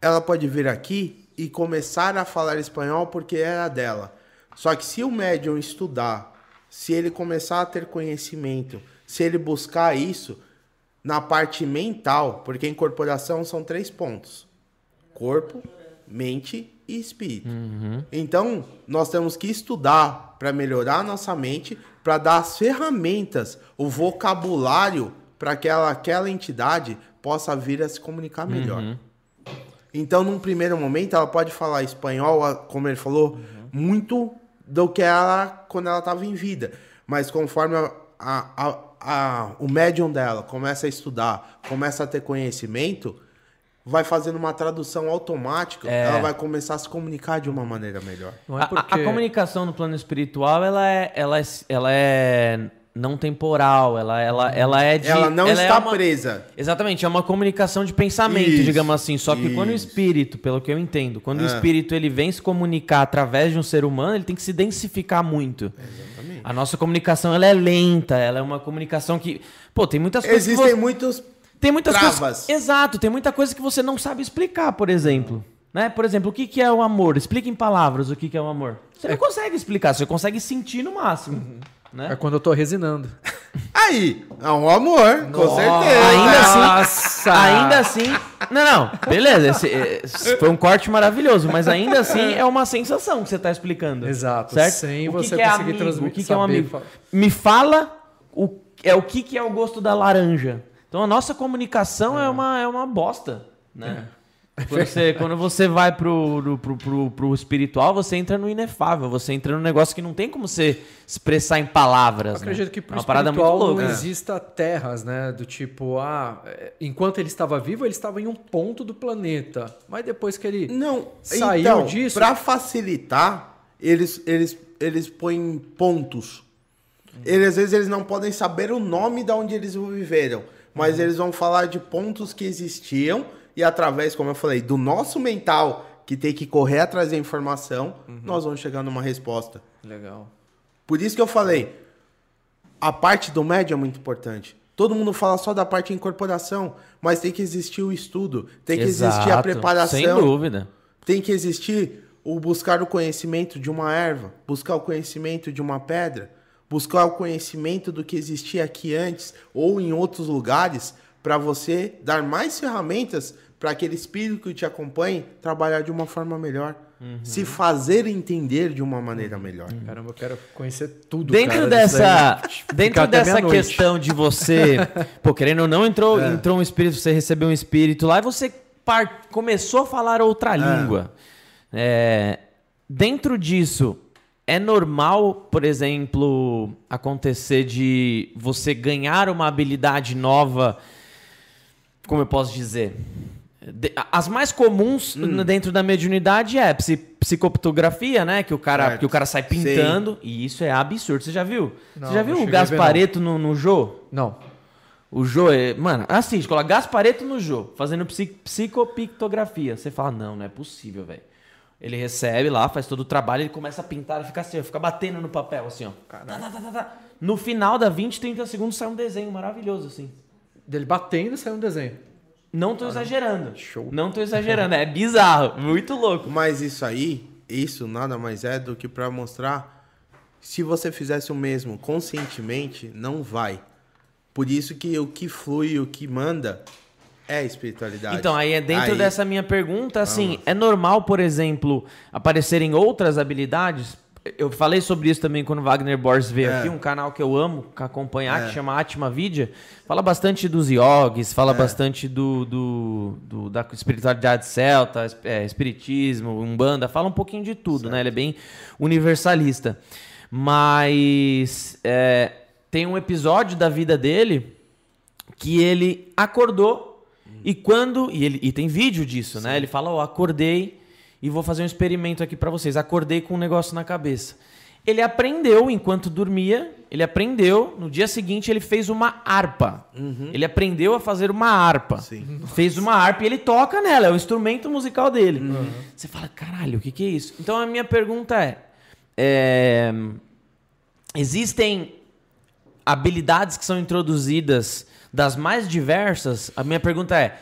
Ela pode vir aqui e começar a falar espanhol porque era dela. Só que se o médium estudar, se ele começar a ter conhecimento, se ele buscar isso na parte mental, porque incorporação são três pontos: corpo, mente e espírito. Então, nós temos que estudar para melhorar a nossa mente, para dar as ferramentas, o vocabulário para que aquela, aquela entidade possa vir a se comunicar melhor. Então, num primeiro momento, ela pode falar espanhol, como ele falou, muito do que ela quando ela estava em vida. Mas conforme a- a- a- a- o médium dela começa a estudar, começa a ter conhecimento, vai fazendo uma tradução automática, ela vai começar a se comunicar de uma maneira melhor. Não A- é a- porque... a, comunicação no plano espiritual, ela é, ela é, ela é não temporal, ela, ela, ela é de... ela não é está uma- presa. Exatamente, é uma comunicação de pensamento, Isso, digamos assim. Só que quando o isso. espírito, pelo que eu entendo, quando o É. espírito ele vem se comunicar através de um ser humano, ele tem que se densificar muito. A nossa comunicação ela é lenta, ela é uma comunicação que, pô, tem muitas coisas que Existem você- muitos tem muitas travas. coisas. Exato, tem muita coisa que você não sabe explicar, por exemplo. Né? Por exemplo, o que, que é o amor? Explica em palavras o que, que é o amor. Você não consegue explicar, você consegue sentir no máximo. Né? É quando eu tô resinando. Aí, é um amor, com certeza. Ainda assim, Nossa! ainda assim. Não, não, beleza. Esse, esse foi um corte maravilhoso, mas ainda assim é uma sensação que você está explicando. Exato, Certo? sem o que você que é conseguir amigo? transmitir, O que, que é um amigo? Me fala o, é o que, que é o gosto da laranja. Então a nossa comunicação é, uma, é uma bosta. Né? Quando, você, quando você vai pro, pro, pro, pro, pro espiritual, você entra no inefável, você entra num negócio que não tem como você expressar em palavras. Eu acredito né? que pro é uma parada muito espiritual louca. não exista terras, né? Do tipo, ah, é, enquanto ele estava vivo, ele estava em um ponto do planeta. Mas depois que ele Não, saiu então, disso... Pra facilitar, eles, eles, eles põem pontos. Eles, às vezes eles não podem saber o nome de onde eles viveram, mas eles vão falar de pontos que existiam e através, como eu falei, do nosso mental que tem que correr atrás da informação, nós vamos chegar numa resposta. Legal. Por isso que eu falei, a parte do médio é muito importante. Todo mundo fala só da parte de incorporação, mas tem que existir o estudo, tem que existir a Exato, preparação. Sem dúvida. Tem que existir o buscar o conhecimento de uma erva, buscar o conhecimento de uma pedra, buscar o conhecimento do que existia aqui antes ou em outros lugares, para você dar mais ferramentas para aquele espírito que te acompanhe trabalhar de uma forma melhor, Uhum. se fazer entender de uma maneira melhor. Caramba, eu quero conhecer tudo, Dentro cara, dessa, dentro dessa questão de você, pô, querendo ou não, entrou, É. entrou um espírito, você recebeu um espírito lá e você par- começou a falar outra língua. É, dentro disso, é normal, por exemplo, acontecer de você ganhar uma habilidade nova, como eu posso dizer? As mais comuns Hum. dentro da mediunidade é psi- psicoptografia, né? Que o cara, Certo. que o cara sai pintando. E isso é absurdo. Você já viu? Não, Você já viu o Gaspareto no, no Jô? Não. O Jô é. Mano, assiste, coloca Gaspareto no Jô, fazendo psi- psicopictografia. Você fala, não, não é possível, velho. Ele recebe lá, faz todo o trabalho, ele começa a pintar e fica assim, fica batendo no papel, assim, ó. Tá, tá, tá. No final da 20, 30 segundos sai um desenho maravilhoso, assim. Dele batendo saiu um desenho. Não tô exagerando. Show. Não tô exagerando, é bizarro, muito louco. Mas isso aí, isso nada mais é do que para mostrar se você fizesse o mesmo conscientemente, não vai. Por isso que o que flui, o que manda é a espiritualidade. Então, aí é dentro Aí- dessa minha pergunta, assim, é normal, por exemplo, aparecerem outras habilidades? Eu falei sobre isso também quando o Wagner Borges veio É. aqui, um canal que eu amo acompanhar, que chama Atma Vidya. Fala bastante dos yogis, fala É. bastante do, do, do- da espiritualidade celta, é, espiritismo, umbanda, fala um pouquinho de tudo, né? Ele é bem universalista. Mas é, tem um episódio da vida dele que ele acordou e quando e ele e tem vídeo disso, né? Ele fala: "Ó, acordei e vou fazer um experimento aqui pra vocês. Acordei com um negócio na cabeça. Ele aprendeu enquanto dormia, ele aprendeu, no dia seguinte ele fez uma harpa. Ele aprendeu a fazer uma harpa. Sim. Fez uma harpa e ele toca nela, é o instrumento musical dele. Você fala, caralho, o que, que é isso? Então a minha pergunta é, é, existem habilidades que são introduzidas das mais diversas? A minha pergunta é,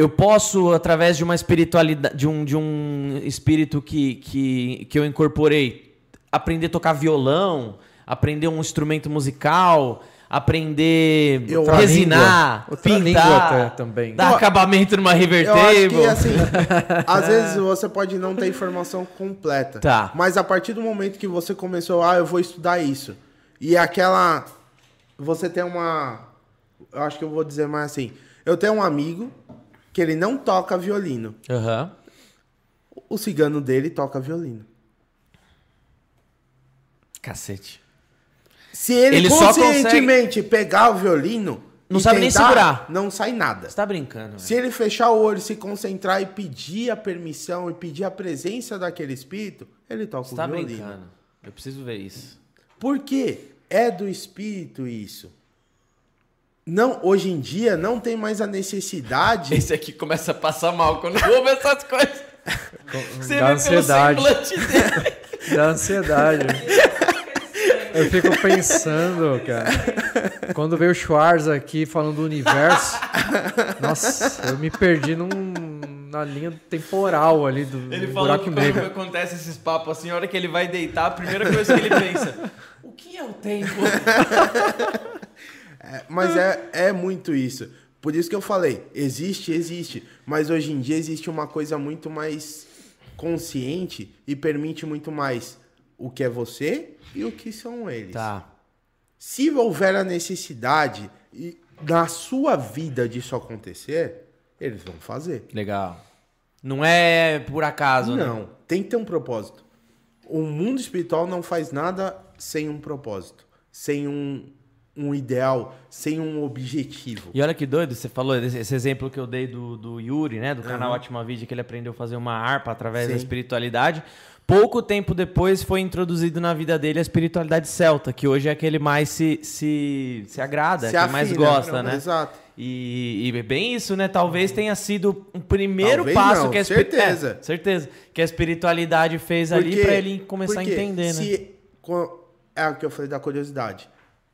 eu posso, através de uma espiritualidade, de um, de um espírito que, que, que eu incorporei, aprender a tocar violão, aprender um instrumento musical, aprender Eu- a resinar, Outra língua pintar, também. dar acabamento numa river Eu acho table. que, assim, às vezes você pode não ter informação completa. Tá. Mas a partir do momento que você começou, ah, eu vou estudar isso. E aquela. Você tem uma. Eu acho que eu vou dizer mais assim. Eu tenho um amigo que ele não toca violino. Aham. O cigano dele toca violino. Cacete. Se ele, Ele conscientemente pegar o violino. Não e sabe nem tentar, segurar. Não sai nada. Você tá brincando, Se velho. ele fechar o olho, se concentrar e pedir a permissão e pedir a presença daquele espírito, ele toca Você o tá violino. brincando. Eu preciso ver isso. Por quê? É do espírito isso. Não, hoje em dia não tem mais a necessidade. Esse aqui começa a passar mal quando ouve essas coisas. Você Dá vê pelo ansiedade. semblante dele. Da ansiedade. Eu fico pensando, cara. Quando veio o Schwarz aqui falando do universo, nossa, eu me perdi num, na linha temporal ali do Ele falou buraco que quando negro. acontece esses papos assim, a hora que ele vai deitar, a primeira coisa que ele pensa: o que é o tempo? É, mas é, é muito isso. Por isso que eu falei, existe, existe. Mas hoje em dia existe uma coisa muito mais consciente e permite muito mais o que é você e o que são eles. Tá. Se houver a necessidade e na sua vida disso acontecer, eles vão fazer. Legal. Não é por acaso, né? Não, tem que ter um propósito. O mundo espiritual não faz nada sem um propósito, sem um, um ideal, sem um objetivo. E olha que doido, você falou esse exemplo que eu dei do, do Yuri, né? Do canal Ótima Vídeo, que ele aprendeu a fazer uma harpa através da Sim. espiritualidade. Pouco tempo depois foi introduzido na vida dele a espiritualidade celta, que hoje é aquele mais se, se, se agrada, Se que mais afina, gosta, não, né? exato. E, e é bem isso, né? Talvez tenha sido um primeiro Talvez passo não, que a espiri- certeza. É, certeza. Que a espiritualidade fez ali Porque- pra ele começar a entender, né? se, co- É o que eu falei da curiosidade.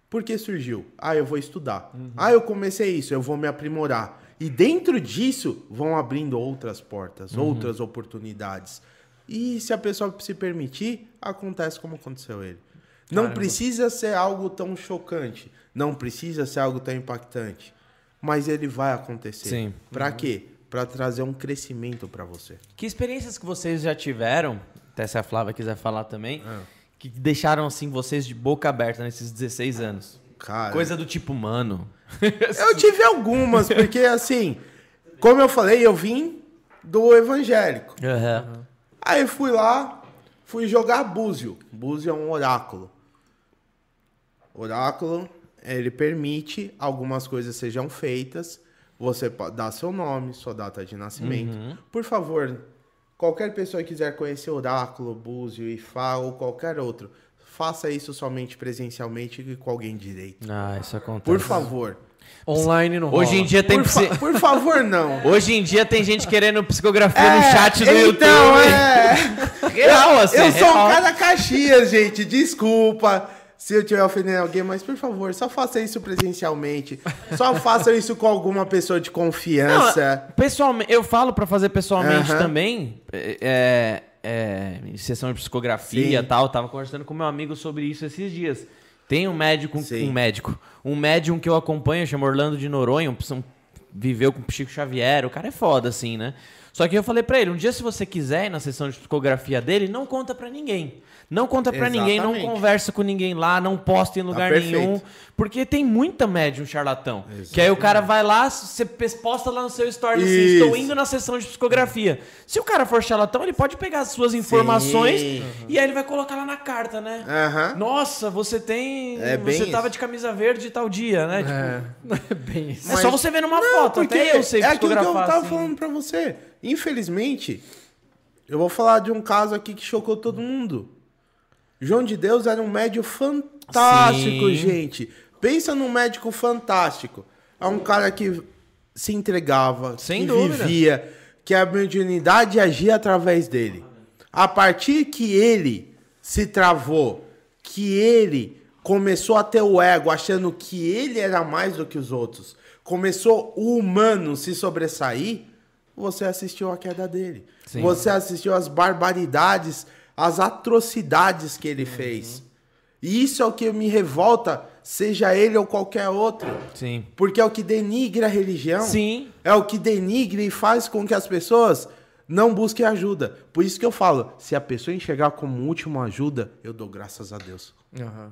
Por que surgiu? Ah, eu vou estudar. Uhum. Ah, eu comecei isso, eu vou me aprimorar. E dentro disso vão abrindo outras portas, Uhum. outras oportunidades. E se a pessoa se permitir, acontece como aconteceu ele. Não precisa ser algo tão chocante, não precisa ser algo tão impactante, mas ele vai acontecer. Sim. Pra quê? Pra trazer um crescimento pra você. Que experiências que vocês já tiveram, até se a Flávia quiser falar também, Ah. Que deixaram assim vocês de boca aberta nesses 16 anos? Cara, Coisa do tipo, mano. Eu tive algumas, porque assim, como eu falei, eu vim do evangélico. Aham. Aí fui lá, fui jogar búzio. Búzio é um oráculo. Oráculo, ele permite algumas coisas sejam feitas. Você pode dar seu nome, sua data de nascimento. Por favor, qualquer pessoa que quiser conhecer oráculo, búzio, ifá ou qualquer outro, faça isso somente presencialmente e com alguém direito. Ah, isso acontece. Por favor. Online não Hoje em rola. dia tem Por, fa- por favor, não. Hoje em dia tem gente querendo psicografia no chat do então, YouTube. é. Real, assim, Eu sou um real. cara Caxias, gente. Desculpa se eu estiver ofendendo alguém, mas por favor, só faça isso presencialmente. Só faça isso com alguma pessoa de confiança. Pessoalmente, eu falo pra fazer pessoalmente Aham. também, é, é, em sessão de psicografia e tal. Tava conversando com meu amigo sobre isso esses dias. Tem um médico, Sim. um médico, um médium que eu acompanho, chama Orlando de Noronha, um, um- viveu com o Chico Xavier, o cara é foda, assim, né? Só que eu falei pra ele, um dia se você quiser ir na sessão de psicografia dele, não conta pra ninguém. Não conta pra ninguém, não conversa com ninguém lá, não posta em lugar perfeito. nenhum. Porque tem muita médium charlatão. Que aí o cara vai lá, você posta lá no seu story assim, estou indo na sessão de psicografia. Se o cara for charlatão, ele pode pegar as suas informações e aí ele vai colocar lá na carta, né? Aham. Nossa, você tem. É bem você tava isso. de camisa verde tal dia, né? Tipo, É, não é bem isso. é só você ver numa Não, foto, porque até eu sei é aquilo que eu tava assim. falando pra você. Infelizmente, eu vou falar de um caso aqui que chocou todo mundo. João de Deus era um médico fantástico, Sim. gente. Pensa num médico fantástico. É um cara que se entregava, Sem que dúvida. vivia, que a mediunidade agia através dele. A partir que ele se travou, que ele começou a ter o ego, achando que ele era mais do que os outros, começou o humano se sobressair, você assistiu a queda dele. Sim. Você assistiu as barbaridades, as atrocidades que ele fez. E isso é o que me revolta, seja ele ou qualquer outro. Sim. Porque é o que denigra a religião. Sim. É o que denigra e faz com que as pessoas não busquem ajuda. Por isso que eu falo, se a pessoa enxergar como última ajuda, eu dou graças a Deus. Aham.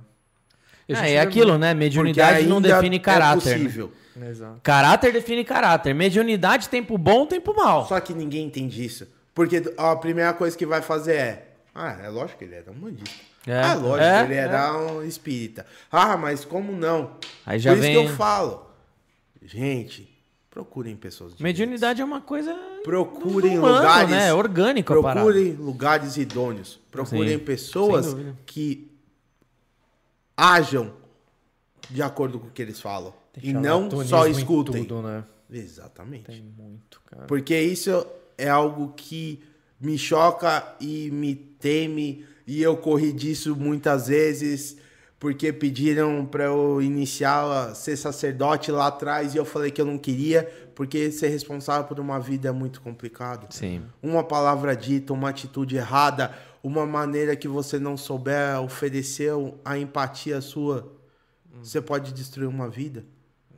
E a É, é aquilo, né? Mediunidade não ainda define É caráter. né? possível. Exato. Caráter define caráter. Mediunidade, tempo bom, tempo mal. Só que ninguém entende isso. Porque a primeira coisa que vai fazer é. Ah, é lógico que ele era um bandista. É, ah, lógico, é, ele era um espírita. Ah, mas como não? Aí já Por isso vem- que eu falo. Gente, procurem pessoas. Mediunidade é uma coisa. Procurem humano, lugares. né? Orgânico a parada. Procurem lugares idôneos. Procurem Sim, pessoas que ajam de acordo com o que eles falam. E não só em escutem. Tudo, né? Exatamente. Tem muito, cara. Porque isso é algo que me choca e me teme. E eu corri disso muitas vezes. Porque pediram para eu iniciar a ser sacerdote lá atrás e eu falei que eu não queria, porque ser responsável por uma vida é muito complicado. Sim. Uma palavra dita, uma atitude errada, uma maneira que você não souber oferecer a empatia sua, você pode destruir uma vida.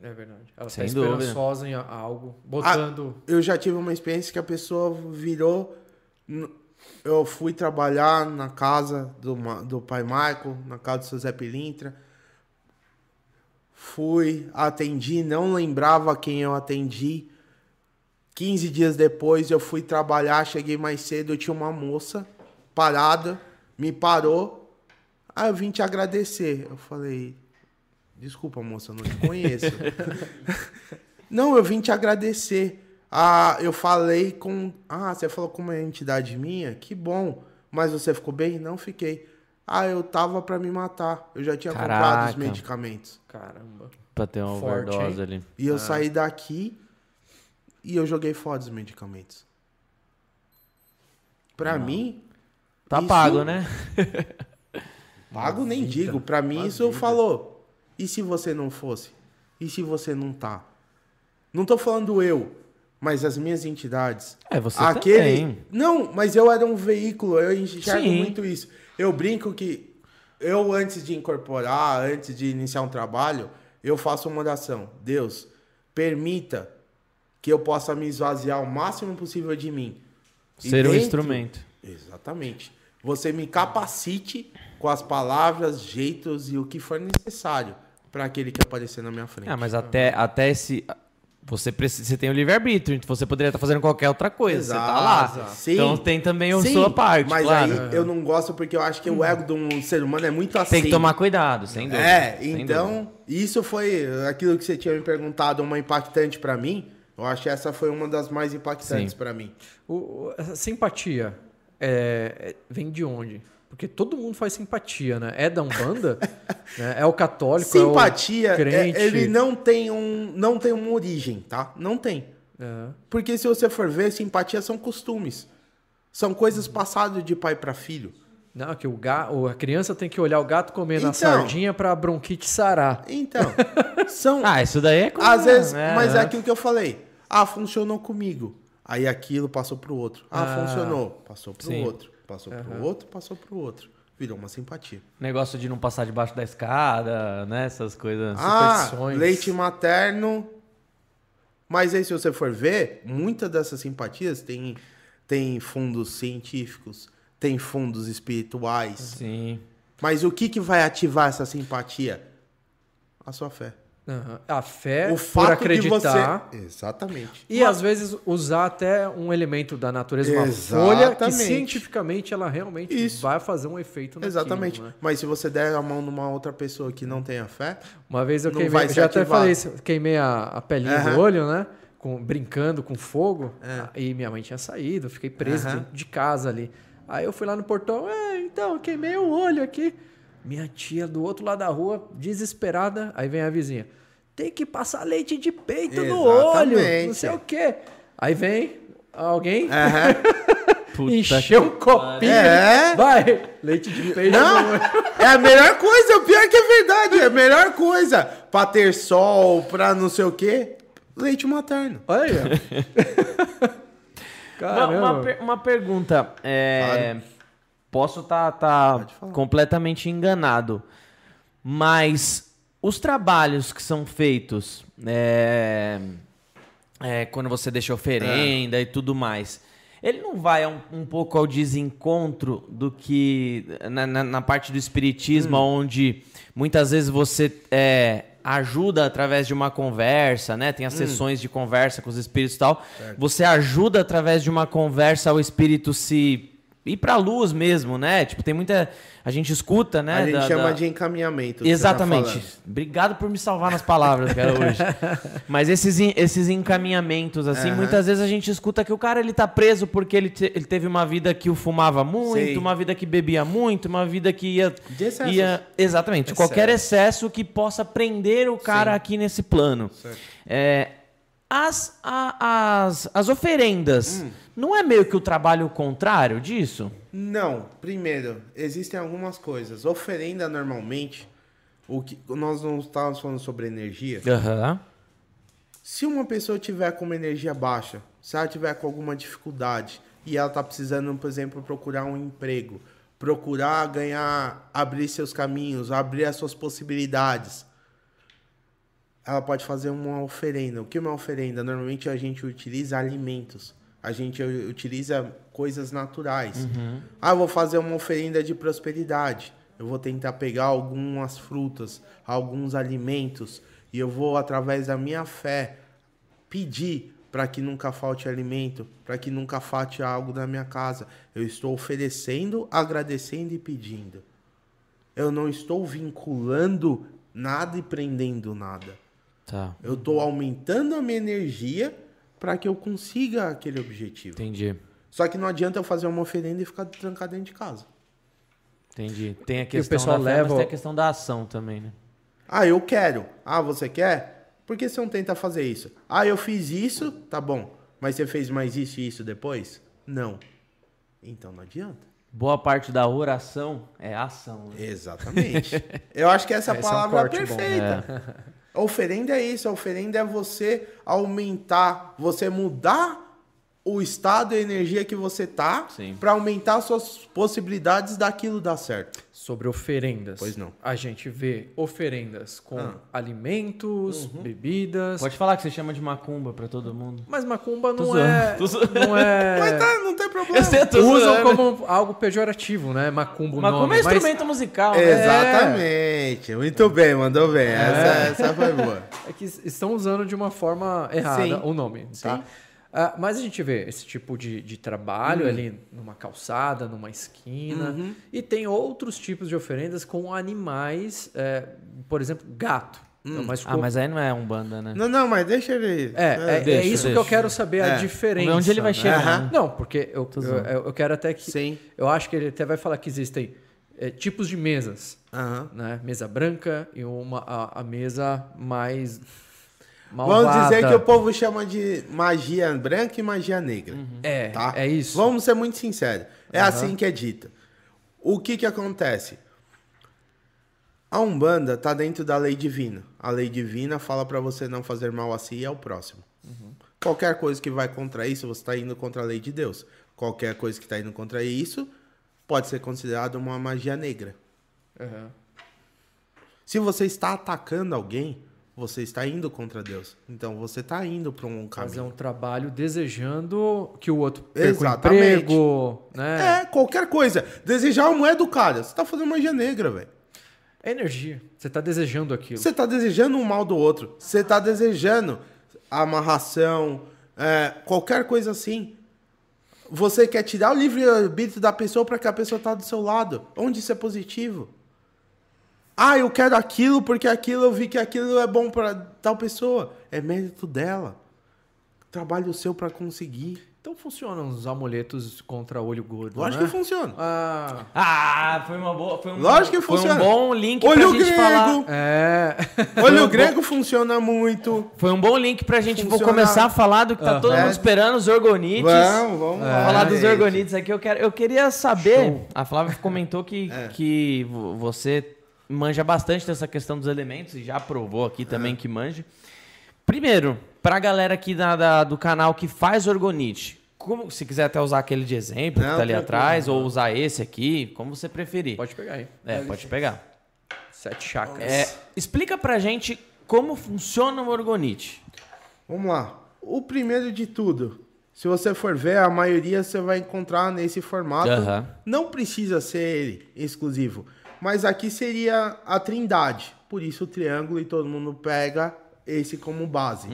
É verdade. Ela Sem tá dúvida. esperançosa em a- algo, botando. Eu já tive uma experiência que a pessoa virou. Eu fui trabalhar na casa do, do pai Michael, na casa do seu Zé Pilintra. Fui, atendi, não lembrava quem eu atendi. 15 dias depois eu fui trabalhar, cheguei mais cedo, eu tinha uma moça parada, me parou. Aí eu vim te agradecer. Eu falei, desculpa moça, eu não te conheço. Não, eu vim te agradecer. Ah, eu falei com. Ah, você falou com uma entidade minha? Que bom. Mas você ficou bem? Não fiquei. Ah, eu tava pra me matar. Eu já tinha comprado os Caraca. medicamentos. Caramba. Pra ter uma Forte, overdose hein? ali. E eu saí daqui e eu joguei fora os medicamentos. Pra mim. Tá isso- pago, né? Pago nem digo. Pra mim, isso falou. E se você não fosse? E se você não tá? Não tô falando eu, mas as minhas entidades. É, você Aquele. também. Não, mas eu era um veículo, eu enxergo Sim. muito isso. Eu brinco que eu, antes de incorporar, antes de iniciar um trabalho, eu faço uma oração. Deus, permita que eu possa me esvaziar o máximo possível de mim. Ser um dentro- instrumento. Exatamente. Você me capacite com as palavras, jeitos e o que for necessário para aquele que aparecer na minha frente. Ah, mas até, até esse. Você, precisa, você tem o livre-arbítrio, então você poderia estar fazendo qualquer outra coisa. Você tá lá. Exato. Sim. Então tem também a Sim, sua parte, Mas claro. aí eu não gosto porque eu acho que o ego de um ser humano é muito assim. Tem que tomar cuidado, sem dúvida. É, sem então, dúvida. isso foi aquilo que você tinha me perguntado, uma impactante para mim. Eu acho que essa foi uma das mais impactantes para mim. O, essa simpatia é- é- vem de onde? Porque todo mundo faz simpatia, né? É da Umbanda? né? É o católico, Simpatia, é o é- crente. ele não tem um, não tem uma origem, tá? Não tem. É. Porque se você for ver, simpatia são costumes. São coisas passadas de pai para filho. Não, que o ga... o- a criança tem que olhar o gato comendo a Então. sardinha pra bronquite sarar. Então, são Ah, isso daí é coisa- Às vezes, é, mas é é. aquilo que eu falei. Ah, funcionou comigo. Aí aquilo passou pro outro. Ah, Ah, funcionou. Passou pro sim. outro. Passou pro outro, passou pro outro. Virou uma simpatia. Negócio de não passar debaixo da escada, né? Essas coisas. Ah, leite materno. Mas aí, se você for ver, muitas dessas simpatias tem, tem fundos científicos, tem fundos espirituais. Sim. Mas o que, que vai ativar essa simpatia? A sua fé. Aham. A fé o por fato acreditar. de você. Exatamente. E às vezes usar até um elemento da natureza, uma folha, que Exatamente. cientificamente ela realmente Isso. vai fazer um efeito naquilo, Exatamente. né? Mas se você der a mão numa outra pessoa que não tenha fé, Uma vez eu queimei, vai já até falei isso, queimei a, a pelinha Aham. do olho, né? Com, brincando com fogo. É. E minha mãe tinha saído, fiquei preso Aham. dentro de casa ali. Aí eu fui lá no portão, é, então, queimei o olho aqui. Minha tia do outro lado da rua, desesperada, aí vem a vizinha. Tem que passar leite de peito no olho, não sei o quê. Aí vem alguém, Uhum. encheu um copinho, É. vai, leite de peito Não, no olho. é a melhor coisa, o pior é que é verdade, é a melhor coisa. Pra ter sol, pra não sei o quê, leite materno. Olha aí. Uma, uma per- uma pergunta. é, Posso estar Pode falar. completamente enganado, mas os trabalhos que são feitos é, é, quando você deixa oferenda e tudo mais, ele não vai um, um pouco ao desencontro do que na, na- na parte do espiritismo, onde muitas vezes você é, ajuda através de uma conversa, né? Tem as sessões de conversa com os espíritos e tal. Você ajuda através de uma conversa ao espírito se ir pra luz mesmo, né? Tipo, tem muita. A gente escuta, né? a gente da- chama da- de encaminhamento. tá Exatamente. falando. Obrigado por me salvar nas palavras, cara, hoje. Mas esses, esses encaminhamentos, assim, Aham. muitas vezes a gente escuta que o cara ele tá preso porque ele, te- ele teve uma vida que o fumava muito, uma vida que bebia muito, uma vida que ia. De excessos. ia exatamente. Qualquer excesso que possa prender o cara Sim. aqui nesse plano. Certo. É, as, a- as, as oferendas, Hum. não é meio que o trabalho contrário disso? Não, primeiro, existem algumas coisas. Oferenda normalmente, o que nós não estávamos falando sobre energia. Aham. Se uma pessoa tiver com uma energia baixa, se ela tiver com alguma dificuldade e ela está precisando, por exemplo, procurar um emprego, procurar ganhar, abrir seus caminhos, abrir as suas possibilidades, ela pode fazer uma oferenda. O que é uma oferenda? Normalmente a gente utiliza alimentos. A gente utiliza coisas naturais. Ah, eu vou fazer uma oferenda de prosperidade. Eu vou tentar pegar algumas frutas, alguns alimentos e eu vou através da minha fé pedir para que nunca falte alimento, para que nunca falte algo da minha casa. Eu estou oferecendo, agradecendo e pedindo. Eu não estou vinculando nada e prendendo nada. Tá. Eu estou aumentando a minha energia para que eu consiga aquele objetivo. Entendi. Só que não adianta eu fazer uma oferenda e ficar trancado dentro de casa. Entendi. Tem a questão pessoal da fé, mas leva- tem a questão da ação também, né? Ah, eu quero. Ah, você quer? Por que você não tenta fazer isso? Ah, eu fiz isso, tá bom. Mas você fez mais isso e isso depois? Não. Então não adianta. Boa parte da oração é ação. Né? Exatamente. Eu acho que essa Esse é um palavra é, corte bom. perfeita. Oferenda é isso. A oferenda é você aumentar, você mudar o estado e a energia que você tá para aumentar suas possibilidades daquilo dar certo. Sobre oferendas. Pois não. A gente vê oferendas com Ah. alimentos, Uhum. bebidas. Pode falar que você chama de macumba pra todo mundo. Mas macumba não é. tô zoando. Não é. Mas tá, não tem problema. Eu sei, Usam zoando. como algo pejorativo, né? Macumba Macumba nome. é mas instrumento musical, né? Exatamente. Muito bem, mandou bem. Essa, essa foi boa. É que estão usando de uma forma errada Sim. o nome, tá? Sim. Ah, mas a gente vê esse tipo de, de trabalho Hum. ali numa calçada, numa esquina. Uhum. E tem outros tipos de oferendas com animais, é, por exemplo, gato. Hum. Então, mas Ah, mas aí não é Umbanda, né? Não, não, mas deixa ele. É, é, deixa, é isso que deixa. eu quero saber, a É. diferença. Vamos ver onde ele vai né? chegar. Aham. Não, porque eu, eu, eu- quero até que. Sim. Eu acho que ele até vai falar que existem é, tipos de mesas. Né? Mesa branca e uma, a, a mesa mais. Vamos Malvada. dizer que o povo chama de magia branca e magia negra. É, Tá? é isso. Vamos ser muito sinceros. É assim que é dita. O que que acontece? A Umbanda tá dentro da lei divina. A lei divina fala para você não fazer mal a si e ao próximo. Qualquer coisa que vai contra isso, você está indo contra a lei de Deus. Qualquer coisa que está indo contra isso, pode ser considerado uma magia negra. Se você está atacando alguém, você está indo contra Deus. Então você está indo para um Fazer caminho. um trabalho desejando que o outro perca o Exatamente. emprego, né? É, qualquer coisa. Desejar uma do cara. Você tá fazendo magia negra, velho. É energia. Você tá desejando aquilo. Você tá desejando o mal do outro. Você tá desejando amarração, é, qualquer coisa assim. Você quer tirar o livre-arbítrio da pessoa para que a pessoa tá do seu lado. Onde isso é positivo? Ah, eu quero aquilo porque aquilo eu vi que aquilo é bom para tal pessoa. É mérito dela. Trabalho seu para conseguir. Então funcionam os amuletos contra olho gordo, Lógico né? que funciona. Ah, Ah, foi uma boa. Foi um, Lógico que foi funciona. um bom link Olho pra gente grego. falar. é. Olho grego funciona muito. Foi um bom link pra gente vou Funciona. começar a falar do que tá todo mundo É. esperando, os orgonites. Vamos, vamos lá. falar dos orgonites aqui. Eu, quero, eu queria saber. A Flávia comentou que, que vo- você manja bastante dessa questão dos elementos e já provou aqui também que manja. Primeiro, pra galera aqui da, da- do canal que faz orgonite, como, se quiser até usar aquele de exemplo que Não, tá ali atrás, ou usar esse aqui, como você preferir. Pode pegar aí. É, pode pegar. Sete chakras. É, explica pra gente como funciona o orgonite. Vamos lá. O primeiro de tudo, se você for ver, a maioria você vai encontrar nesse formato. Aham. Não precisa ser ele exclusivo, mas aqui seria a trindade. Por isso o triângulo e todo mundo pega esse como base.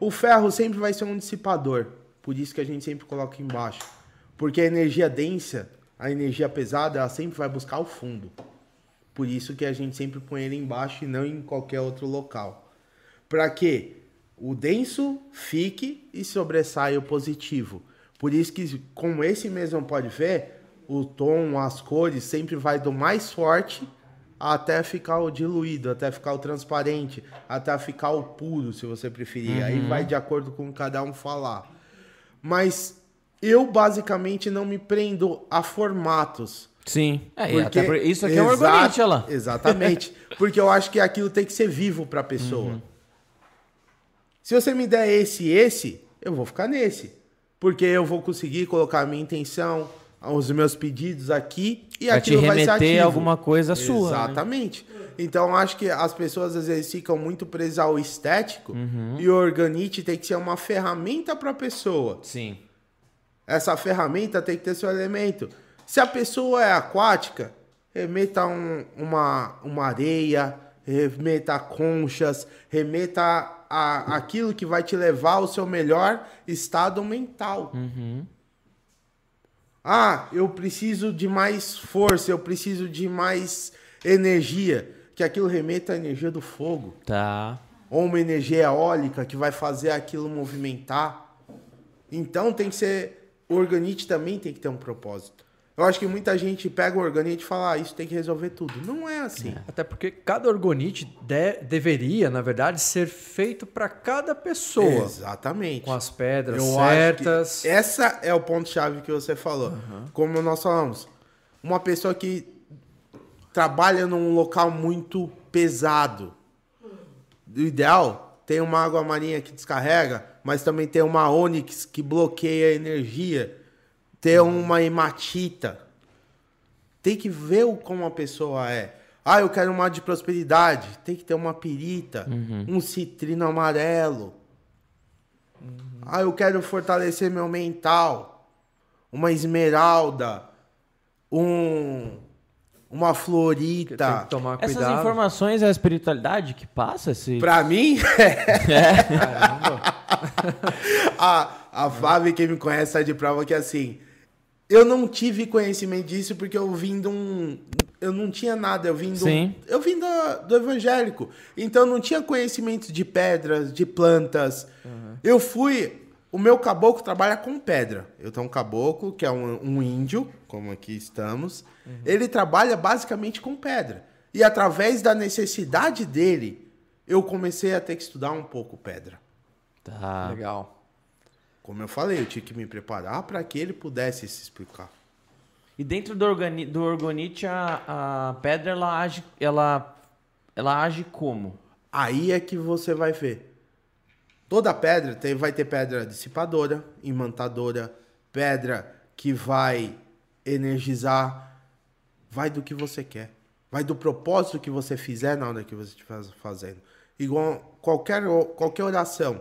O ferro sempre vai ser um dissipador, por isso que a gente sempre coloca embaixo. Porque a energia densa, a energia pesada, ela sempre vai buscar o fundo. Por isso que a gente sempre põe ele embaixo e não em qualquer outro local. Para que o denso fique e sobressaia o positivo. Por isso que, como esse mesmo pode ver, o tom, as cores sempre vai do mais forte até ficar o diluído, até ficar o transparente, até ficar o puro, se você preferir. Aí vai de acordo com cada um falar. Mas eu basicamente não me prendo a formatos. Sim. É, Porque- por- isso aqui é um Exa- olha lá. Exatamente. Porque eu acho que aquilo tem que ser vivo para a pessoa. Uhum. Se você me der esse e esse, eu vou ficar nesse. Porque eu vou conseguir colocar a minha intenção, os meus pedidos aqui e Vai te aquilo vai ser remeter ativo. alguma coisa sua. né? Exatamente. Então eu acho que as pessoas às vezes ficam muito presas ao estético Uhum. e o organite tem que ser uma ferramenta para a pessoa. Sim. Essa ferramenta tem que ter seu elemento. Se a pessoa é aquática, remeta um- uma, uma areia, remeta conchas, remeta a, aquilo que vai te levar ao seu melhor estado mental. Ah, eu preciso de mais força, eu preciso de mais energia. Que aquilo remeta à energia do fogo Tá. ou uma energia eólica que vai fazer aquilo movimentar. Então tem que ser. O organite também tem que ter um propósito. Eu acho que muita gente pega o organite e fala, ah, isso tem que resolver tudo. Não é assim. Até porque cada orgonite de- deveria, na verdade, ser feito para cada pessoa. Exatamente. Com as pedras Eu certas. essa é o ponto-chave que você falou. Como nós falamos, uma pessoa que trabalha num local muito pesado. O ideal tem uma água marinha que descarrega, mas também tem uma ônix que bloqueia a energia. Tem uma hematita. Tem que ver o- como a pessoa é. Ah, eu quero uma de prosperidade. Tem que ter uma pirita, um citrino amarelo. Ah, eu quero fortalecer meu mental. Uma esmeralda. Um, uma Tem florita. que tomar Essas cuidado. informações é a espiritualidade que passa? Esse... Pra mim, Caramba. a, a Flávia, quem me conhece, tá de prova que assim. Eu não tive conhecimento disso porque eu vim de um. Eu não tinha nada, eu vim do. Sim. Eu vim do, do evangélico. Então eu não tinha conhecimento de pedras, de plantas. Eu fui. O meu caboclo trabalha com pedra. Eu tenho um caboclo, que é um, um índio, como aqui estamos. Ele trabalha basicamente com pedra. E através da necessidade dele, eu comecei a ter que estudar um pouco pedra. Tá. Legal. Como eu falei, eu tinha que me preparar para que ele pudesse se explicar. E dentro do, organi do orgonite, a, a pedra, ela age, ela, ela age como? Aí é que você vai ver. Toda pedra tem, vai ter pedra dissipadora, imantadora, pedra que vai energizar. Vai do que você quer. Vai do propósito que você fizer na hora que você estiver fazendo. Igual qualquer, qualquer oração.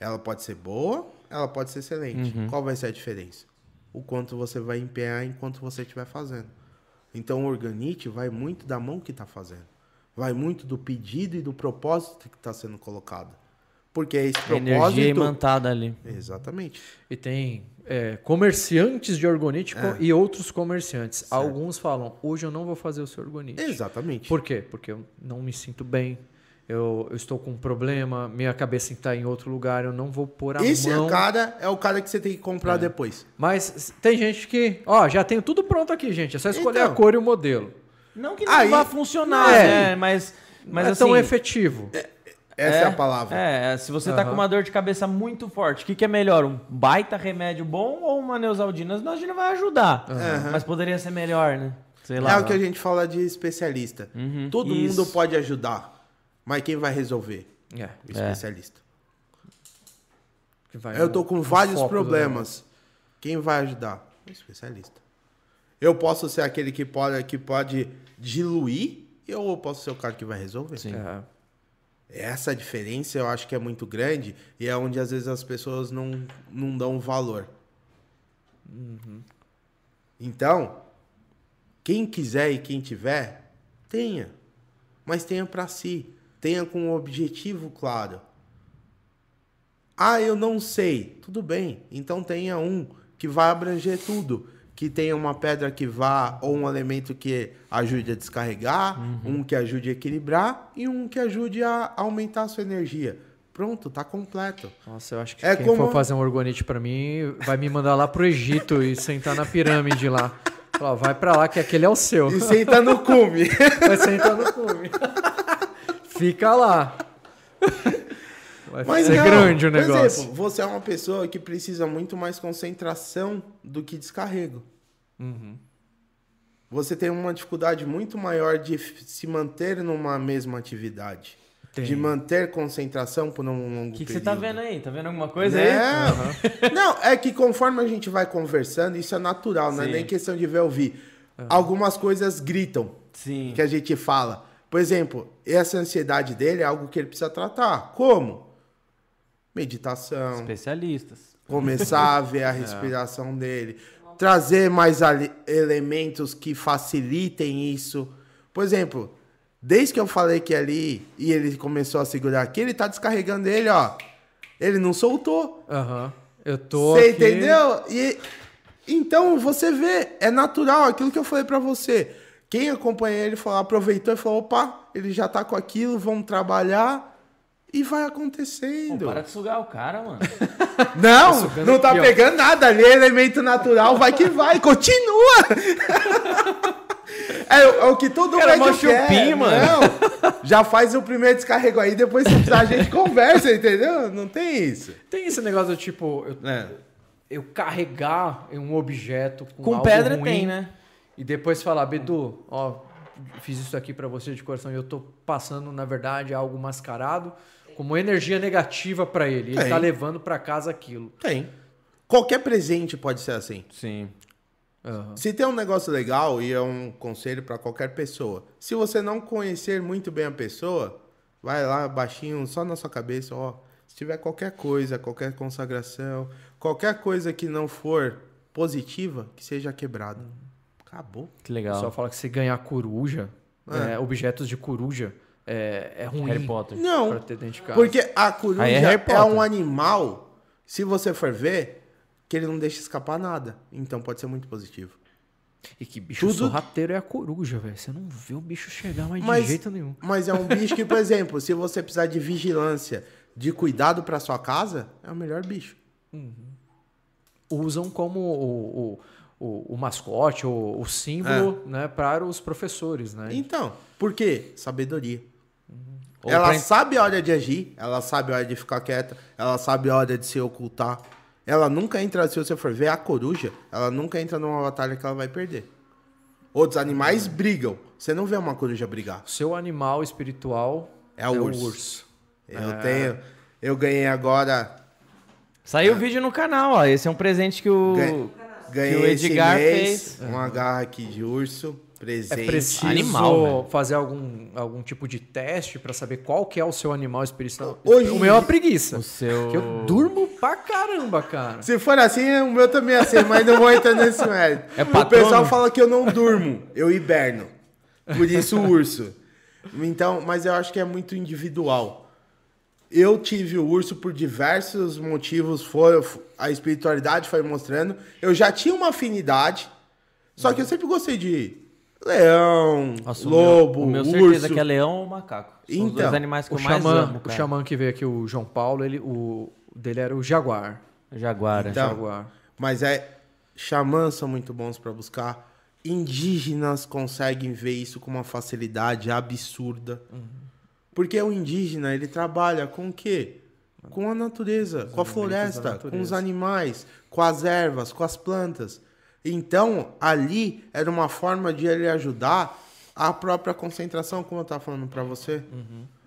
Ela pode ser boa, ela pode ser excelente. Qual vai ser a diferença? O quanto você vai empenhar enquanto você estiver fazendo. Então o organite vai muito da mão que está fazendo. Vai muito do pedido e do propósito que está sendo colocado. Porque esse A propósito. energia imantada ali. Exatamente. E tem é, comerciantes de orgonite É. e outros comerciantes. Alguns falam, hoje eu não vou fazer o seu orgonite. Exatamente. Por quê? Porque eu não me sinto bem, eu, eu estou com um problema, minha cabeça está em outro lugar, eu não vou pôr a Esse mão. cara é o cara que você tem que comprar depois. Mas tem gente que, ó, já tenho tudo pronto aqui, gente. É só escolher Então. a cor e o modelo. Não que não Aí- vá funcionar, É. né? Mas, mas não é assim, tão efetivo. Essa é, a palavra. É, se você tá Aham. com uma dor de cabeça muito forte, o que, que é melhor? Um baita remédio bom ou uma Neusaldina? As Neusaldina vai ajudar. Mas poderia ser melhor, né? Sei lá. É o que a gente fala de especialista. Uhum, Todo isso. mundo pode ajudar, mas quem vai resolver? É. O especialista. que vai Eu tô com no vários do problemas. Quem vai ajudar? O especialista. Eu posso ser aquele que pode, que pode diluir ou eu posso ser o cara que vai resolver? Sim. negócio. Essa diferença eu acho que é muito grande e é onde às vezes as pessoas não, não dão valor. Então, quem quiser e quem tiver, tenha. Mas tenha para si. Tenha com um objetivo claro. Ah, eu não sei. Tudo bem. Então tenha um que vai abranger tudo. Que tenha uma pedra que vá, ou um elemento que ajude a descarregar, um que ajude a equilibrar e um que ajude a aumentar a sua energia. Pronto, tá completo. Nossa, eu acho que É quem como- for fazer um orgonite pra mim vai me mandar lá pro Egito e sentar na pirâmide lá. Falar, vai pra lá que aquele é o seu. E senta no cume. Vai sentar no cume. Fica lá. Vai Mas ser não, grande o Por negócio. exemplo, você é uma pessoa que precisa muito mais concentração do que descarrego. Uhum. Você tem uma dificuldade muito maior de se manter numa mesma atividade. Tem. De manter concentração por um longo O que, que período. você tá vendo aí? Tá vendo alguma coisa aí? Não, não, é que conforme a gente vai conversando, isso é natural, não é Sim. nem questão de ver ou ouvir. Algumas coisas gritam Sim. que a gente fala. Por exemplo, essa ansiedade dele é algo que ele precisa tratar. Como? Meditação, Especialistas. começar a ver a respiração dele, trazer mais elementos que facilitem isso. Por exemplo, desde que eu falei que ali e ele começou a segurar aqui, ele tá descarregando ele, ó. Ele não soltou. Aham. Eu tô. Você aqui- entendeu? E então você vê, é natural aquilo que eu falei pra você. Quem acompanha ele falou, aproveitou e falou: opa, ele já tá com aquilo, vamos trabalhar. E vai Pô, acontecendo. para de sugar o cara, mano. Não, sugando não tá aqui, ó. pegando nada ali, é elemento natural, vai que vai, continua. É, o- é o que todo Cara, médico mó chupim, quer, mano. Não, já faz o primeiro descarrego aí, depois se precisar a gente conversa, entendeu? Não tem isso. Tem esse negócio do tipo, eu, É. eu carregar um objeto com, Com algo pedra ruim tem, né? E depois falar, Bedu, ó, fiz isso aqui pra você de coração e eu tô passando, na verdade, algo mascarado como energia negativa pra ele. Ele Tem. tá levando pra casa aquilo. Tem. Qualquer presente pode ser assim. Sim. Aham. Se tem um negócio legal, e é um conselho pra qualquer pessoa, se você não conhecer muito bem a pessoa, vai lá baixinho, só na sua cabeça, ó. Se tiver qualquer coisa, qualquer consagração, qualquer coisa que não for positiva, que seja quebrado. Acabou. Que O legal. pessoal fala que se ganhar coruja, É. é, objetos de coruja, é, é ruim Harry Potter. pra Não, ter dentro de casa. porque a coruja Aí é é, um animal, se você for ver, que ele não deixa escapar nada. Então pode ser muito positivo. E que bicho Tudo- sorrateiro é a coruja, velho. Você não vê o bicho chegar mais Mas- de jeito nenhum. Mas é um bicho que, por exemplo, se você precisar de vigilância, de cuidado pra sua casa, é o melhor bicho. Usam como o, o, o, o mascote, o, o símbolo, né, para os professores, né? Então, por quê? Sabedoria. Ou ela pra- sabe a hora de agir, ela sabe a hora de ficar quieta, ela sabe a hora de se ocultar. Ela nunca entra, se você for ver a coruja, ela nunca entra numa batalha que ela vai perder. Outros animais brigam. Você não vê uma coruja brigar. Seu animal espiritual É o urso. Eu É. tenho. Eu ganhei agora. Saiu o vídeo no canal, ó. Esse é um presente que o. Ganhei, ganhei que o Edgar esse mês, fez. Uma garra aqui de urso. É Presente. preciso Animal, velho. fazer algum, algum tipo de teste para saber qual que é o seu animal espiritual. Hoje- o meu é uma preguiça. O seu. Que eu durmo pra caramba, cara. Se for assim, o meu também é assim, mas não vou entrar nesse mérito. É o pessoal fala que eu não durmo, eu hiberno. Por isso o urso. Então, mas eu acho que é muito individual. Eu tive o urso por diversos motivos, foi, a espiritualidade foi mostrando. Eu já tinha uma afinidade, só que eu sempre gostei de Leão, Nossa, o lobo, meu, o meu urso. certeza que é leão ou macaco. São os Então, dois animais que O eu mais xamã, amo, o cara. xamã que veio aqui, o João Paulo, ele, o o dele era o jaguar. Jaguara. Então, jaguar. Mas é. Xamãs são muito bons pra buscar. Indígenas conseguem ver isso com uma facilidade absurda. Porque o indígena, ele trabalha com o quê? Com a natureza, com a floresta, com os animais, com as ervas, com as plantas. Então, ali era uma forma de ele ajudar a própria concentração, como eu estava falando para você.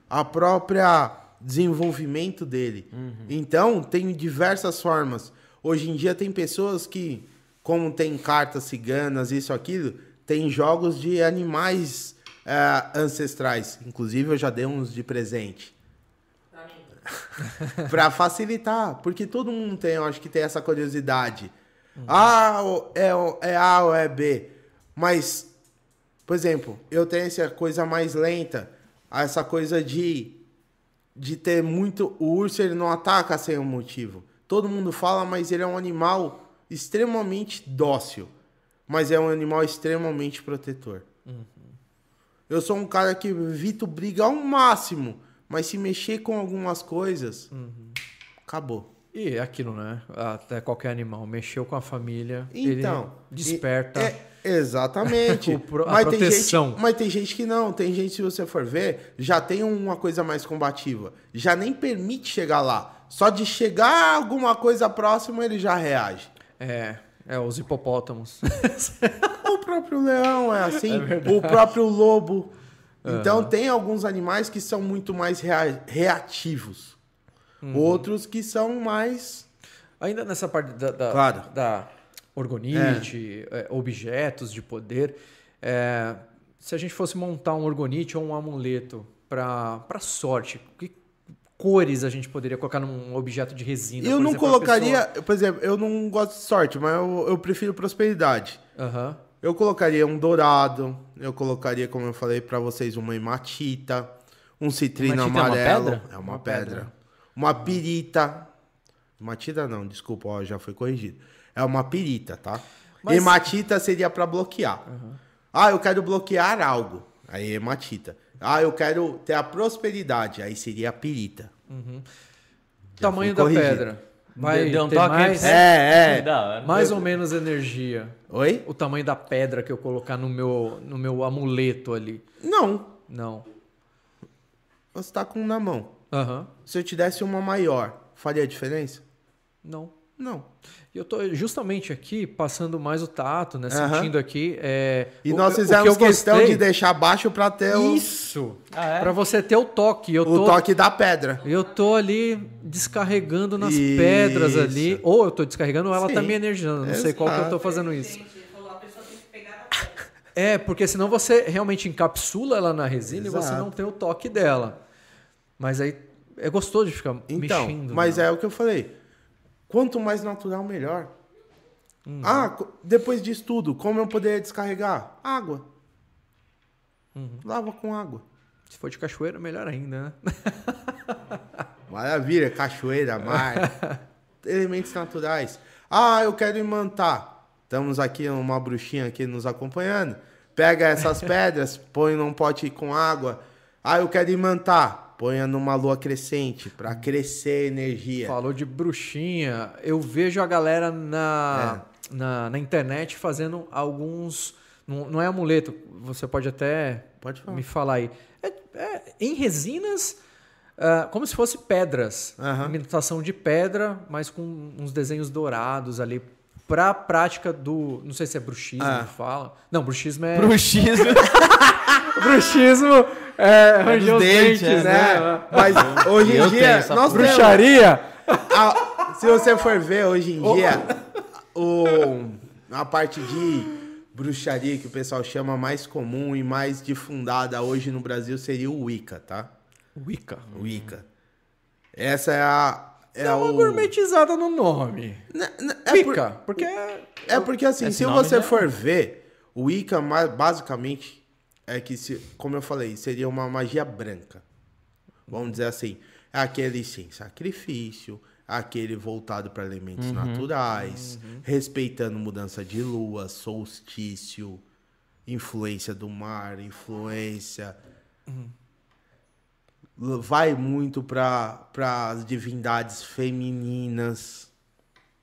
A própria desenvolvimento dele. Então, tem diversas formas. Hoje em dia tem pessoas que, como tem cartas ciganas, isso, aquilo, tem jogos de animais eh, ancestrais. Inclusive, eu já dei uns de presente. Pra facilitar, porque todo mundo tem, eu acho que tem essa curiosidade. Ah, o- é, é A ou é B. Mas, por exemplo, eu tenho essa coisa mais lenta, essa coisa de de ter muito. O urso ele não ataca sem um motivo. Todo mundo fala, mas ele é um animal extremamente dócil. Mas é um animal extremamente protetor. Eu sou um cara que evito briga ao máximo. Mas se mexer com algumas coisas, acabou. E é aquilo, né? Até qualquer animal mexeu com a família, Então, ele desperta. é- exatamente. O pro- a mas, tem proteção. gente, mas tem gente que não. Tem gente, se você for ver, já tem uma coisa mais combativa. Já nem permite chegar lá. Só de chegar alguma coisa próxima, ele já reage. É, é os hipopótamos. O próprio leão é assim, o próprio lobo. Então tem alguns animais que são muito mais rea- reativos. Uhum. Outros que são mais. Ainda nessa parte da, da, Claro. da orgonite, é, objetos de poder, é, se a gente fosse montar um orgonite ou um amuleto para sorte, que cores a gente poderia colocar num objeto de resina? eu não exemplo, colocaria. Por exemplo, eu não gosto de sorte, mas eu, eu prefiro prosperidade. pessoa- Aham. Eu colocaria um dourado, eu colocaria, como eu falei pra vocês, uma hematita, um citrino Hematita é uma amarelo. pedra? É uma pedra. Uma pirita. Hematita não, desculpa, ó, já foi corrigido. É uma pirita, tá? Mas- Hematita seria pra bloquear. Ah, eu quero bloquear algo. Aí hematita. Ah, eu quero ter a prosperidade. Aí seria a pirita. Já Tamanho da corrigido. pedra. Vai Deu um ter toque mais? É, é. Hora. mais ou menos energia. Oi? O tamanho da pedra que eu colocar no meu, no meu amuleto ali. Não. Não. Você tá com um na mão. Aham. Se eu te desse uma maior, faria diferença? Não. Não. E eu tô justamente aqui passando mais o tato, né? Aham. Sentindo aqui. É, E o- nós fizemos questão gostei- de deixar baixo pra ter o, Isso! Ah, é? Pra você ter o toque. Eu o tô, toque da pedra. eu tô ali descarregando nas Isso. pedras ali. Ou eu tô descarregando ou ela tá Sim. me energizando. Não sei qual que eu tô Exato. fazendo isso. Gente, ele falou, a pessoa tem que pegar na pedra. É, porque senão você realmente encapsula ela na resina e você Exato. não tem o toque dela. Mas aí é gostoso de ficar Então, mexendo. mas né? é o que eu falei. Quanto mais natural, melhor. Uhum. Ah, depois disso tudo, como eu poderia descarregar? Água. Uhum. Lava com água. Se for de cachoeira, melhor ainda, né? Maravilha, cachoeira, mar. elementos naturais. Ah, eu quero imantar. Estamos aqui, uma bruxinha aqui nos acompanhando. Pega essas pedras, põe num pote com água. Ah, eu quero imantar. Ponha numa lua crescente para crescer energia. Falou de bruxinha. Eu vejo a galera na, É. na, na internet fazendo alguns. Não, não é amuleto, você pode até Pode falar. me falar aí. É, é em resinas, ah, como se fosse pedras. Aham. Imitação de pedra, mas com uns desenhos dourados ali. Pra prática do. Não sei se é bruxismo Ah. que fala. Não, bruxismo é. Bruxismo. bruxismo é ranger os dentes, dentes, é, né? Mas hoje em dia, Bruxaria? a- se você for ver hoje em dia, o, a parte de bruxaria que o pessoal chama mais comum e mais difundada hoje no Brasil seria o Wicca, tá? Wicca. Wicca. Essa é a. É, É uma o... gourmetizada no nome. N- n- é, por- Wicca, porque é porque assim, Esse se você já- for ver, o ma- basicamente é que, se, como eu falei, seria uma magia branca. Vamos dizer assim, é aquele sem sacrifício, aquele voltado para elementos naturais, respeitando mudança de lua, solstício. influência do mar, influência. Vai muito para as divindades femininas.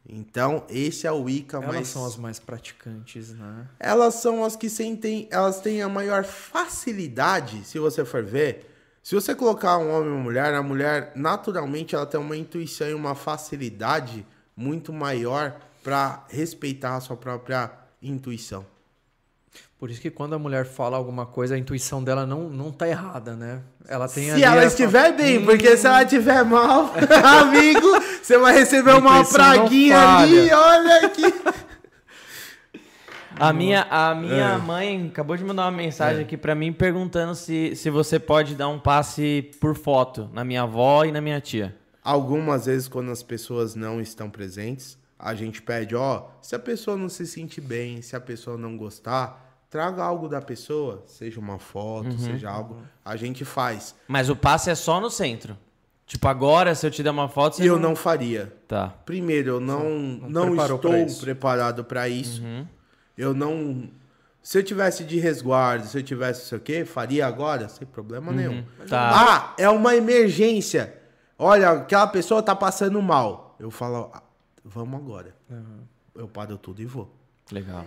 Então, esse é o Wicca, Elas mas são as mais praticantes, né? elas são as que sentem, elas têm a maior facilidade, se você for ver. Se você colocar um homem e uma mulher, a mulher naturalmente ela tem uma intuição e uma facilidade muito maior para respeitar a sua própria intuição. Por isso que quando a mulher fala alguma coisa, a intuição dela não, não tá errada, né? Ela tem Se ela estiver bem, porque se ela estiver mal, amigo, você vai receber uma praguinha ali, olha aqui. A minha, a minha mãe acabou de mandar uma mensagem aqui pra mim perguntando se, se você pode dar um passe por foto na minha avó e na minha tia. Algumas vezes, quando as pessoas não estão presentes, a gente pede, ó, se a pessoa não se sentir bem, se a pessoa não gostar, traga algo da pessoa, seja uma foto, seja algo, a gente faz. Mas o passe é só no centro. Tipo, agora, se eu te der uma foto, você E eu não faria. Tá. Primeiro, eu não, não, preparou estou pra preparado para isso. Eu não. Se eu tivesse de resguardo, se eu tivesse não sei o quê, faria agora, sem problema nenhum. Tá. Ah, é uma emergência. Olha, aquela pessoa tá passando mal. Eu falo, "Ah, vamos agora. Eu paro tudo e vou. Legal.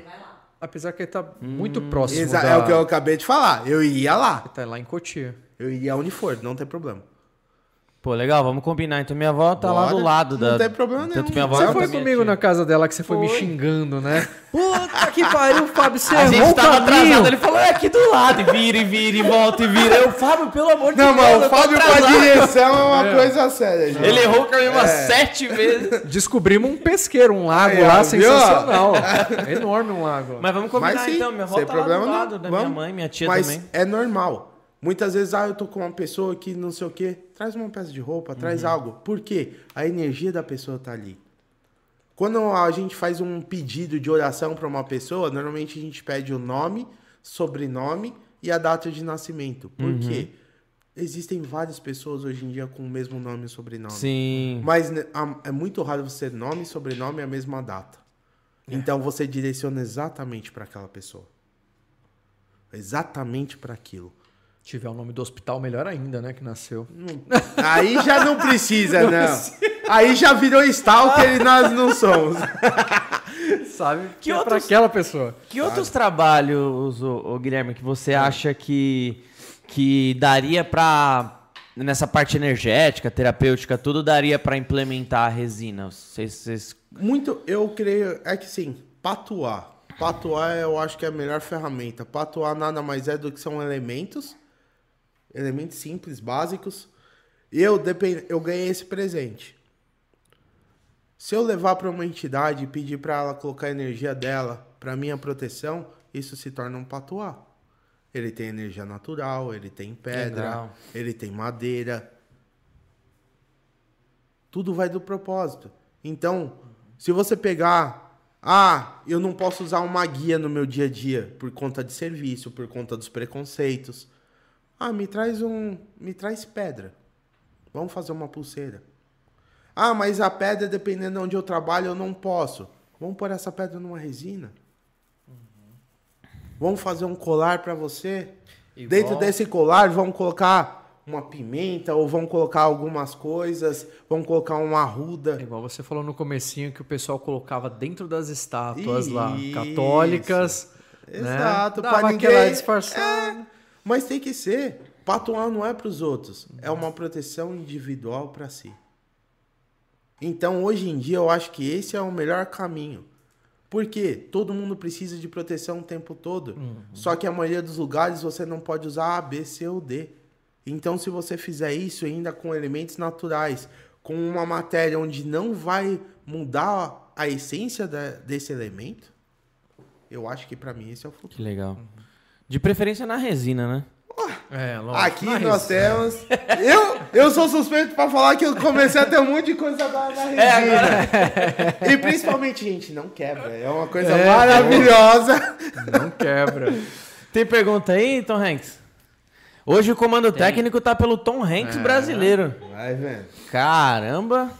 Apesar que ele tá muito próximo Exa- da... É o que eu acabei de falar. Eu iria lá. Ele tá lá em Cotia. Eu iria onde for, não tem problema. Pô, legal, vamos combinar. Então minha avó tá lá Bora. do lado da. Não tem problema nenhum. Tanto minha avó Você quanto foi comigo tia. na casa dela que você foi, me xingando, né? Puta que pariu, Fábio, você A errou gente tava caminho. atrasado, ele falou, é aqui do lado, e vira, e vira, e volta, e vira. Eu, Fábio, pelo amor de Não, Deus, mas eu o Fábio com a direção é uma coisa séria, gente. Ele errou o caminho umas sete vezes. Descobrimos um pesqueiro, um lago ó, lá viu? sensacional. Enorme um lago. Mas vamos combinar Mas sim, então, minha avó tá lá do não. lado da minha Vamos. mãe, minha tia Mas também. é normal. Muitas vezes, ah, eu tô com uma pessoa que não sei o quê, traz uma peça de roupa, Uhum. traz algo. Por quê? A energia da pessoa tá ali. Quando a gente faz um pedido de oração para uma pessoa, normalmente a gente pede o nome, sobrenome e a data de nascimento. Por Uhum. quê? Existem várias pessoas hoje em dia com o mesmo nome e sobrenome. Sim. Mas né, é muito raro você ter nome, sobrenome e a mesma data. Então você direciona exatamente para aquela pessoa. Exatamente para aquilo. Se tiver o nome do hospital, melhor ainda, né? Que nasceu. Aí já não precisa, não. Aí já virou stalker e nós não somos. Sabe? Que, é pra outros- aquela pessoa. Que outros trabalhos, ô, ô, Guilherme, que você acha que, que daria pra. Nessa parte energética, terapêutica, tudo daria pra implementar a resina? Vocês, vocês- Muito, eu creio, é que sim, patuar. Patuar eu acho que é a melhor ferramenta. Patuar nada mais é do que são elementos, elementos simples, básicos. Eu, depend... eu ganhei esse presente. Se eu levar para uma entidade e pedir para ela colocar a energia dela para minha proteção, isso se torna um patuar. Ele tem energia natural, ele tem pedra, Legal. ele tem madeira. Tudo vai do propósito. Então, se você pegar, ah, eu não posso usar uma guia no meu dia a dia por conta de serviço, por conta dos preconceitos. Ah, me traz um, me traz pedra. Vamos fazer uma pulseira. Ah, mas a pedra, dependendo de onde eu trabalho, eu não posso. Vamos pôr essa pedra numa resina. Vamos fazer um colar para você. Igual- Dentro desse colar, vamos colocar uma pimenta ou vamos colocar algumas coisas, vamos colocar uma arruda. Igual você falou no comecinho que o pessoal colocava dentro das estátuas lá, Isso. católicas. né? Exato, pra aquela ninguém- disfarçada. Mas tem que ser. Patuar não é para os outros, é uma proteção individual para si. Então, hoje em dia, eu acho que esse é o melhor caminho. Porque todo mundo precisa de proteção o tempo todo. Só que a maioria dos lugares você não pode usar A, B, C ou D. Então, se você fizer isso ainda com elementos naturais, com uma matéria onde não vai mudar a essência da- desse elemento, eu acho que para mim esse é o futuro. Que legal. De preferência na resina, né? É, lógico. Aqui Na nós resina. temos. Eu, eu sou suspeito pra falar que eu comecei a ter um monte de coisa na, na resina. E principalmente, gente, não quebra. É uma coisa É, maravilhosa. Não quebra. Tem pergunta aí, Tom Hanks? Hoje o comando técnico tá pelo Tom Hanks brasileiro. Vai vendo. Caramba!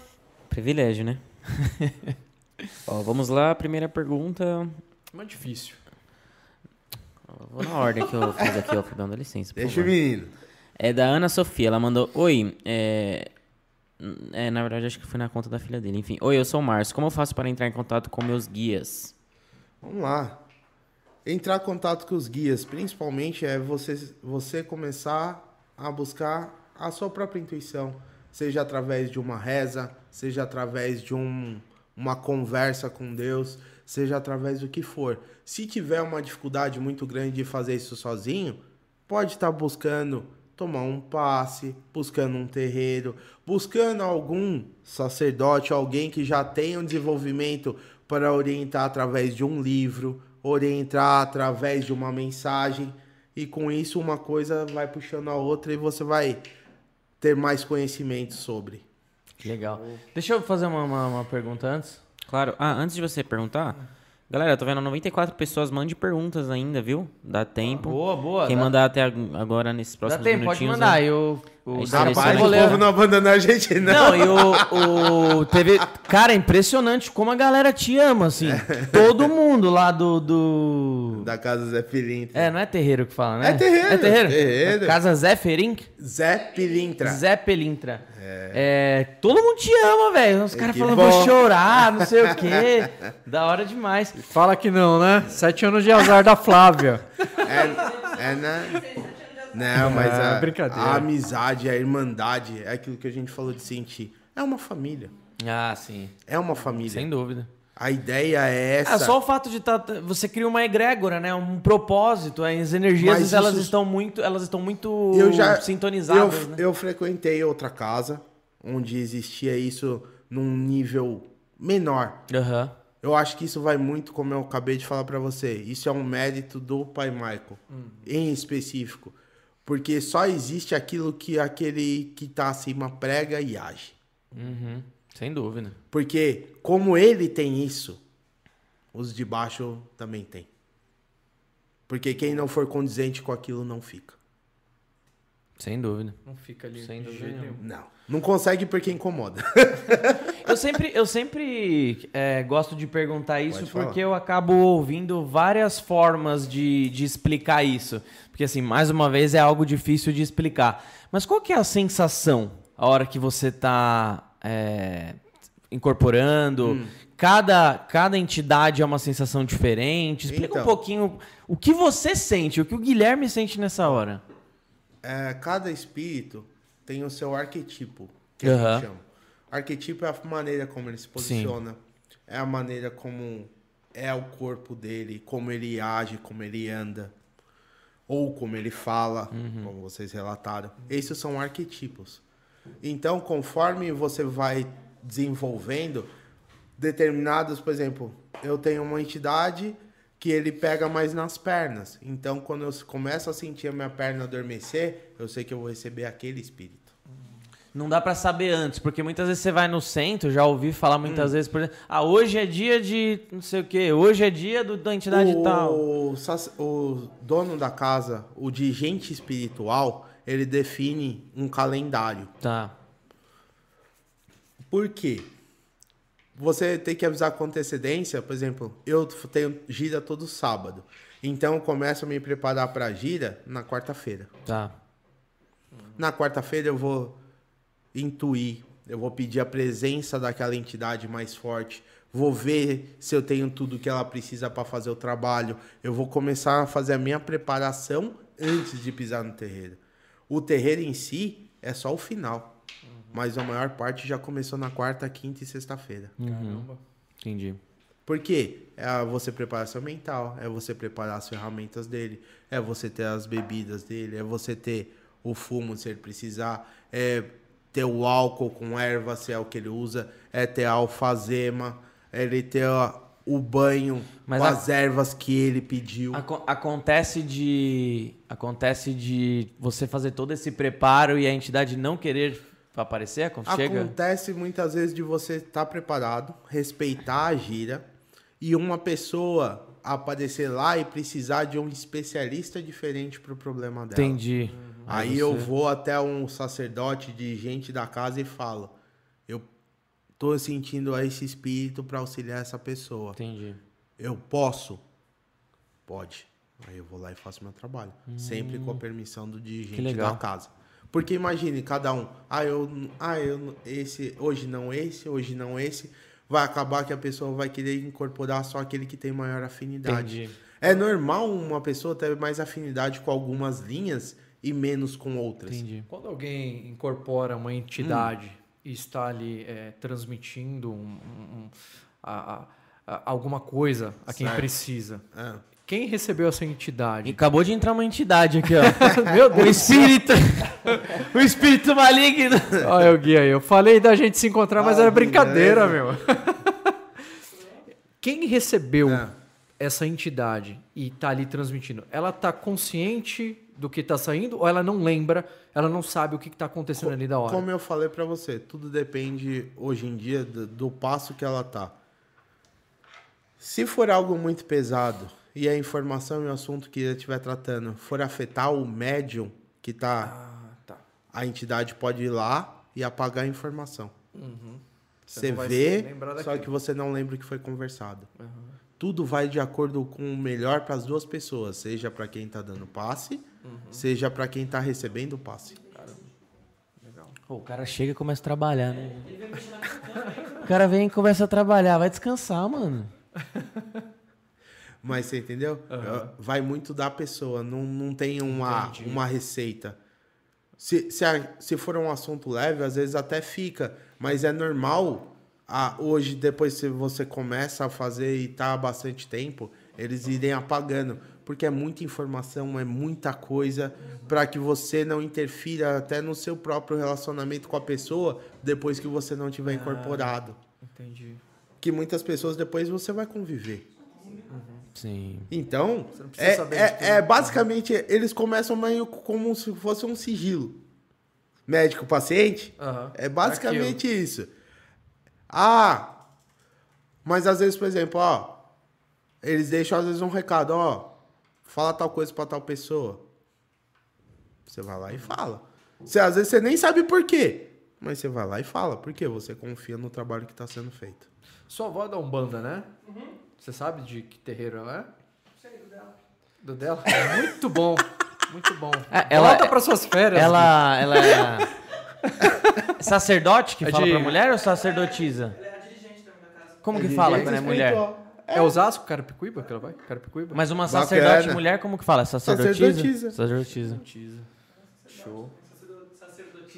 Privilégio, né? Ó, vamos lá, primeira pergunta. Mas difícil. Vou na ordem que eu fiz aqui, ó, dá licença. Deixa o favor. menino. É da Ana Sofia, ela mandou: Oi, é... é. Na verdade, acho que foi na conta da filha dele. Enfim, Oi, eu sou o Márcio. Como eu faço para entrar em contato com meus guias? Vamos lá. Entrar em contato com os guias, principalmente, é você, você começar a buscar a sua própria intuição. Seja através de uma reza, seja através de um, uma conversa com Deus, seja através do que for. Se tiver uma dificuldade muito grande de fazer isso sozinho, pode estar buscando tomar um passe, buscando um terreiro, buscando algum sacerdote, alguém que já tenha um desenvolvimento para orientar através de um livro, orientar através de uma mensagem, e com isso uma coisa vai puxando a outra e você vai ter mais conhecimento sobre. Legal. Deixa eu fazer uma, uma, uma pergunta antes. Claro. Ah, antes de você perguntar, galera, eu tô vendo 94 pessoas. Mande perguntas ainda, viu? Dá tempo. Boa, boa. Quem dá, mandar até ag- agora nesses dá próximos tempo, pode minutinhos. mandar. né? Eu, o Rapaz, o povo não abandona a gente, não. Não, e o, o teve, cara, é impressionante como a galera te ama, assim. Todo mundo lá do, do Da casa Zé Pilintra. É, não é terreiro que fala, né? É terreiro, É terreiro. terreiro. Casa Zé Ferink? Zé Pilintra. Zé Pelintra. É. todo mundo te ama, velho. Os caras que falam, bom. vou chorar, não sei o quê. Da hora demais. Fala que não, né? Sete anos de azar da Flávia. É, é na... Não, mas É, a, brincadeira. a amizade, a irmandade, é aquilo que a gente falou de sentir. É uma família. Ah, sim. É uma família. Sem dúvida. A ideia é essa. É só o fato de tá, você cria uma egrégora, né? Um propósito. As energias Mas elas isso- estão muito, elas estão muito eu já sintonizadas, eu, né? eu frequentei outra casa onde existia isso num nível menor. Aham. Eu acho que isso vai muito, como eu acabei de falar pra você. Isso é um mérito do pai Michael, em específico, porque só existe aquilo que aquele que tá acima prega e age. Uhum. Sem dúvida. Porque como ele tem isso, os de baixo também tem. Porque quem não for condizente com aquilo não fica. Sem dúvida. Não fica ali Sem dúvida nenhuma. nenhum. Não. Não consegue porque incomoda. Eu sempre, eu sempre é, gosto de perguntar isso porque eu acabo ouvindo várias formas de, de explicar isso. Porque, assim, mais uma vez é algo difícil de explicar. Mas qual que é a sensação a hora que você está incorporando? Hum. Cada, cada entidade é uma sensação diferente. Explica um Então. pouquinho o que você sente, o que o Guilherme sente nessa hora. É, cada espírito tem o seu arquetipo, que Aham. a gente chama. Arquetipo é a maneira como ele se posiciona, é a maneira como é o corpo dele, como ele age, como ele anda, ou como ele fala, como vocês relataram. Esses são arquetipos. Então, conforme você vai desenvolvendo determinados, por exemplo, eu tenho uma entidade que ele pega mais nas pernas. Então, quando eu começo a sentir a minha perna adormecer, eu sei que eu vou receber aquele espírito. Não dá pra saber antes, porque muitas vezes você vai no centro, já ouvi falar muitas vezes, por exemplo, ah, hoje é dia de não sei o quê, hoje é dia do, da entidade tal. o, sac- o dono da casa, o dirigente espiritual, ele define um calendário. Tá. Por quê? Você tem que avisar com antecedência, por exemplo, eu tenho gira todo sábado. Então eu começo a me preparar para a gira na quarta-feira. Tá. Na quarta-feira eu vou intuir, eu vou pedir a presença daquela entidade mais forte, vou ver se eu tenho tudo que ela precisa para fazer o trabalho, eu vou começar a fazer a minha preparação antes de pisar no terreiro. O terreiro em si é só o final, mas a maior parte já começou na quarta, quinta e sexta-feira. Caramba. Entendi. Por quê? É você preparar seu mental, é você preparar as ferramentas dele, é você ter as bebidas dele, é você ter o fumo se ele precisar, é ter o álcool com erva se é o que ele usa, é ter a alfazema, é ele ter a- o banho Mas com a- as ervas que ele pediu. Aco- acontece de acontece de você fazer todo esse preparo e a entidade não querer aparecer quando chega. Acontece muitas vezes de você estar preparado, respeitar a gira e uma pessoa aparecer lá e precisar de um especialista diferente para o problema dela. Entendi. Aí eu vou até um sacerdote dirigente da casa e falo: Eu tô sentindo esse espírito para auxiliar essa pessoa. Entendi. Eu posso? Pode. Aí eu vou lá e faço meu trabalho. Sempre com a permissão do dirigente da casa. Porque imagine, cada um, ah, eu, ah, eu, esse, hoje não esse, hoje não esse. Vai acabar que a pessoa vai querer incorporar só aquele que tem maior afinidade. Entendi. É normal uma pessoa ter mais afinidade com algumas linhas e menos com outras. Entendi. Quando alguém incorpora uma entidade Hum. e está ali é, transmitindo um- um- um- a- a- a- alguma coisa a quem Certo. precisa, É. quem recebeu essa E entidade? acabou de entrar uma entidade aqui, ó. Meu o Deus! espírito. o espírito maligno. Olha o Gui aí. Eu falei da gente se encontrar, mas Ah, era brincadeira, beleza. meu. Quem recebeu É. essa entidade e tá ali transmitindo, ela tá consciente do que tá saindo ou ela não lembra, ela não sabe o que, que tá acontecendo ali da hora? Como eu falei pra você, tudo depende hoje em dia do, do passo que ela tá. Se for algo muito pesado e a informação e o assunto que ele estiver tratando for afetar o médium que tá, Ah, tá. a entidade pode ir lá e apagar a informação. Você Você vai vê, só que você não lembra o que foi conversado. Tudo vai de acordo com o melhor para as duas pessoas, seja para quem tá dando passe, seja para quem tá recebendo o passe. Pô, o cara chega e começa a trabalhar, né? O cara vem e começa a trabalhar. Vai descansar, mano. Mas você entendeu? Vai muito da pessoa, não, não tem uma, uma receita. Se, se, a- se for um assunto leve, às vezes até fica, mas é normal. ah, hoje, depois que você começa a fazer e tá há bastante tempo, eles irem apagando. Porque é muita informação, é muita coisa, para que você não interfira até no seu próprio relacionamento com a pessoa depois que você não tiver incorporado. Entendi. Que muitas pessoas depois você vai conviver. Sim. Então, não precisa é, saber é- é basicamente, eles começam meio como se fosse um sigilo. Médico-paciente, Aham. é basicamente isso. Ah, mas às vezes, por exemplo, ó, eles deixam às vezes um recado, ó, fala tal coisa pra tal pessoa. Você vai lá e fala. Você, às vezes você nem sabe por quê, mas você vai lá e fala, porque você confia no trabalho que está sendo feito. Sua avó é da Umbanda, né? Você sabe de que terreiro ela é? Sei, do dela. Do dela? Muito bom. Muito bom. É, ela- Volta para suas férias. Ela, ela é sacerdote que É fala de- pra mulher ou sacerdotisa? Ela é a dirigente também da casa. Como que De fala quando é mulher? É Osasco, Carapicuíba que ela vai? Carapicuíba? Mas uma Bacana. sacerdote mulher, como que fala? Sacerdotisa? Sacerdotisa. Sacerdotisa. Tisa. Show.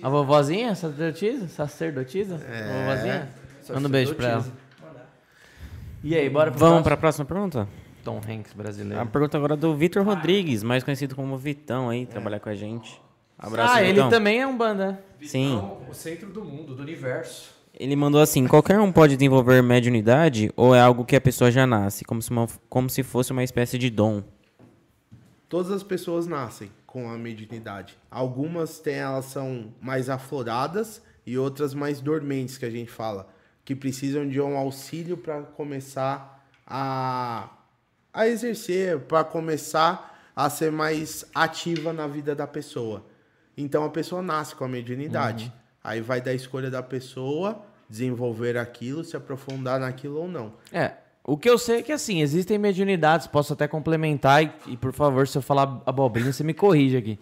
A vovozinha? Sacerdotisa? Sacerdotisa? É. Vovozinha? Manda um beijo pra ela. E aí, bora pro Vamos para a próxima pergunta? Tom Hanks brasileiro. A pergunta agora é do Vitor Rodrigues, mais conhecido como Vitão aí, trabalhar com a gente. Abraço, ah, ele Vitão. também é um banda. Sim. O centro do mundo, do universo. Ele mandou assim: qualquer um pode desenvolver mediunidade ou é algo que a pessoa já nasce, como se, uma- como se fosse uma espécie de dom? Todas as pessoas nascem com a mediunidade. Algumas têm, elas são mais afloradas e outras mais dormentes, que a gente fala, que precisam de um auxílio para começar a, a exercer, para começar a ser mais ativa na vida da pessoa. Então a pessoa nasce com a mediunidade. Aí vai da escolha da pessoa desenvolver aquilo, se aprofundar naquilo ou não. É. O que eu sei é que, assim, existem mediunidades, posso até complementar, e, e, por favor, se eu falar abobrinha, você me corrige aqui.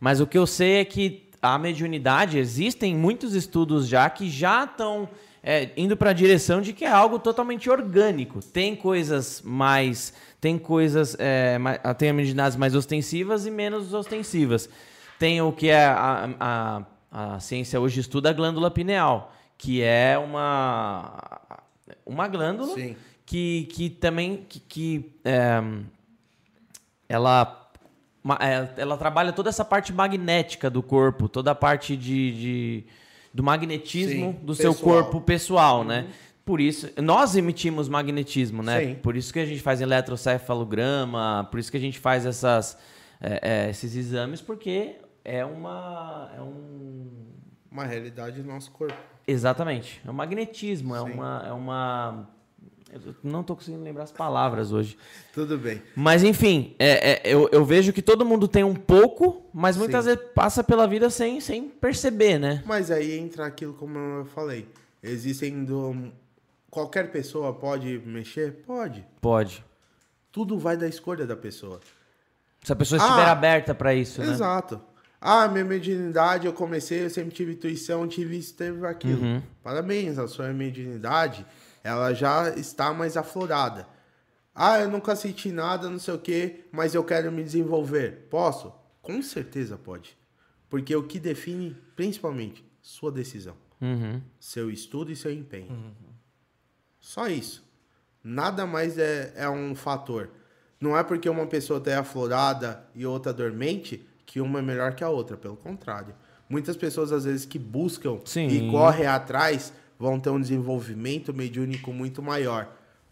Mas o que eu sei é que a mediunidade, existem muitos estudos já que já estão é, indo para a direção de que é algo totalmente orgânico. Tem coisas mais. Tem coisas. É, mais, tem mediunidades mais ostensivas e menos ostensivas. Tem o que é a, a, a ciência hoje estuda a glândula pineal, que é uma, uma glândula Sim. que, que também que, que, é, ela é, ela trabalha toda essa parte magnética do corpo, toda a parte de, de- do magnetismo Sim, do seu pessoal. corpo pessoal, né? Por isso, nós emitimos magnetismo, né? Sim. Por isso que a gente faz eletrocefalograma, por isso que a gente faz essas, é, é, esses exames, porque é uma. É um, Uma realidade do nosso corpo. Exatamente. É um magnetismo, é Sim. uma, é uma. Eu não estou conseguindo lembrar as palavras hoje. Tudo bem. Mas enfim, é- é, eu, eu vejo que todo mundo tem um pouco, mas muitas Sim. vezes passa pela vida sem, sem perceber, né? Mas aí entra aquilo como eu falei. Existem do... Qualquer pessoa pode mexer? Pode. Pode. Tudo vai da escolha da pessoa. Se a pessoa estiver Ah, aberta pra isso, né? Exato. Ah, minha mediunidade, eu comecei, eu sempre tive intuição, tive isso, teve aquilo. Uhum. Parabéns, a sua mediunidade, ela já está mais aflorada. Ah, eu nunca senti nada, não sei o quê, mas eu quero me desenvolver. Posso? Com certeza pode. Porque o que define, principalmente, sua decisão. Uhum. Seu estudo e seu empenho. Só isso. Nada mais é, é um fator. Não é porque uma pessoa está aflorada e outra dormente que uma é melhor que a outra. Pelo contrário. Muitas pessoas, às vezes, que buscam Sim. e correm atrás vão ter um desenvolvimento mediúnico muito maior.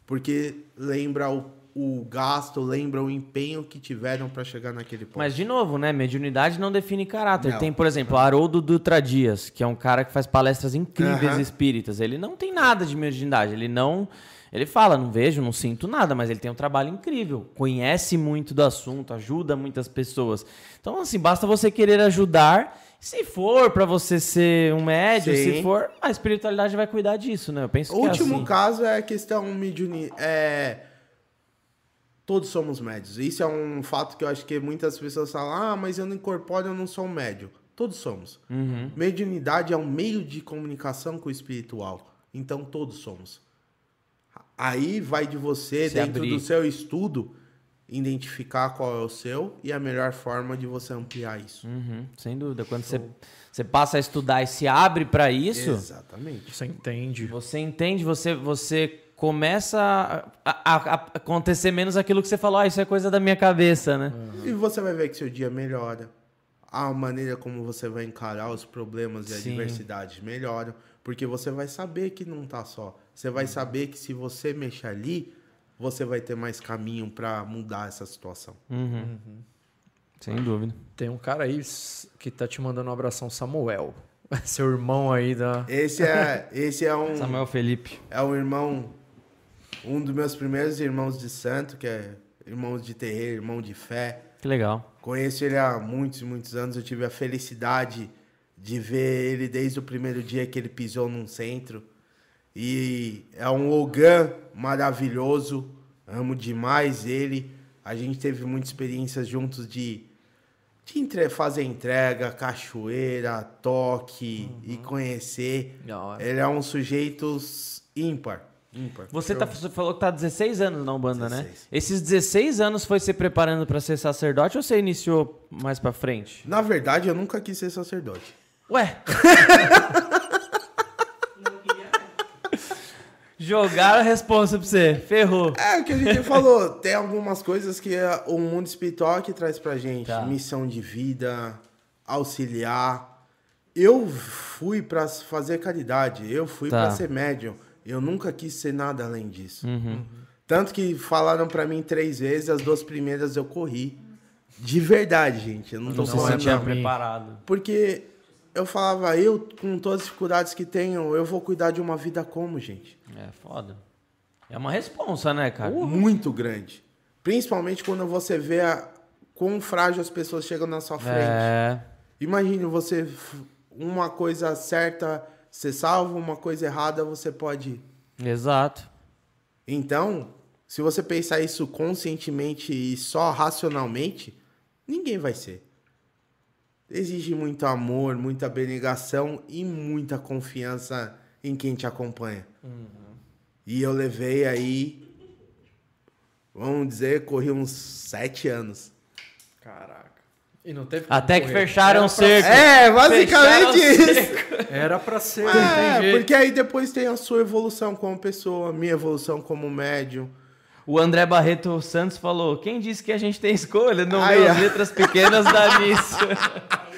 Porque lembra o, o gasto, lembra o empenho que tiveram para chegar naquele ponto. Mas, de novo, né? Mediunidade não define caráter. Não. Tem, por exemplo, Haroldo Dutra Dias, que é um cara que faz palestras incríveis Aham. espíritas. Ele não tem nada de mediunidade. Ele não. Ele fala, não vejo, não sinto nada, mas ele tem um trabalho incrível. Conhece muito do assunto, ajuda muitas pessoas. Então, assim, basta você querer ajudar. Se for pra você ser um médium, Sim. se for, a espiritualidade vai cuidar disso, né? Eu penso O que é último assim. caso é a questão mediuni... É... Todos somos médios. Isso é um fato que eu acho que muitas pessoas falam, ah, mas eu não incorporo, eu não sou um médio. Todos somos. Uhum. Mediunidade é um meio de comunicação com o espiritual. Então, todos somos. Aí vai de você, Se dentro abrir. do seu estudo, identificar qual é o seu e a melhor forma de você ampliar isso. Uhum, sem dúvida. Quando você, você passa a estudar e se abre pra isso, Exatamente. Você entende. Você entende, você, você começa a, a- a- acontecer menos aquilo que você falou, ah, isso é coisa da minha cabeça, né? E você vai ver que seu dia melhora. A maneira como você vai encarar os problemas e Sim. adversidades melhoram. Porque você vai saber que não tá só. Você vai saber que se você mexer ali, você vai ter mais caminho para mudar essa situação. Sem dúvida. Tem um cara aí que tá te mandando um abração, Samuel. Seu irmão aí da. Esse é, esse é um Samuel Felipe. é um irmão, um dos meus primeiros irmãos de santo, que é irmãos de terreiro, irmão de fé. Que legal. Conheço ele há muitos e muitos anos. Eu tive a felicidade de ver ele desde o primeiro dia que ele pisou num centro. E é um Ogan maravilhoso. Amo demais ele. A gente teve muitas experiências juntos de, de entre- fazer entrega, cachoeira, toque e conhecer. Ele é um sujeito ímpar. ímpar. Você, tá, você falou que tá há 16 anos na Umbanda, né? 16. Esses 16 anos foi se preparando pra ser sacerdote ou você iniciou mais pra frente? Na verdade, eu nunca quis ser sacerdote. Ué, Não queria. Jogaram a resposta pra você. Ferrou. É o que a gente falou, tem algumas coisas que é o mundo espiritual que traz pra gente. Tá. Missão de vida, auxiliar. Eu fui pra fazer caridade, eu fui Tá. pra ser médium. Eu nunca quis ser nada além disso. Uhum. Tanto que falaram pra mim três vezes, as duas primeiras eu corri. De verdade, gente. Eu não tô Não se falando sentia não. preparado. Porque eu falava, eu, com todas as dificuldades que tenho, eu vou cuidar de uma vida como, gente? É foda. É uma responsa, né, cara? muito grande. Principalmente quando você vê a, quão frágil as pessoas chegam na sua frente. É. Imagine você, uma coisa certa, você salva, uma coisa errada, você pode. Exato. Então, se você pensar isso conscientemente e só racionalmente, ninguém vai ser. Exige muito amor, muita abnegação e muita confiança em quem te acompanha. E eu levei aí, vamos dizer, corri uns sete anos. Caraca. E não teve Até que correr. fecharam o pra cerco. É, basicamente Fecharam isso. Era pra ser, É, porque aí depois tem a sua evolução como pessoa, a minha evolução como médium. O André Barreto Santos falou: quem disse que a gente tem escolha? Não Ai, as letras pequenas da nisso.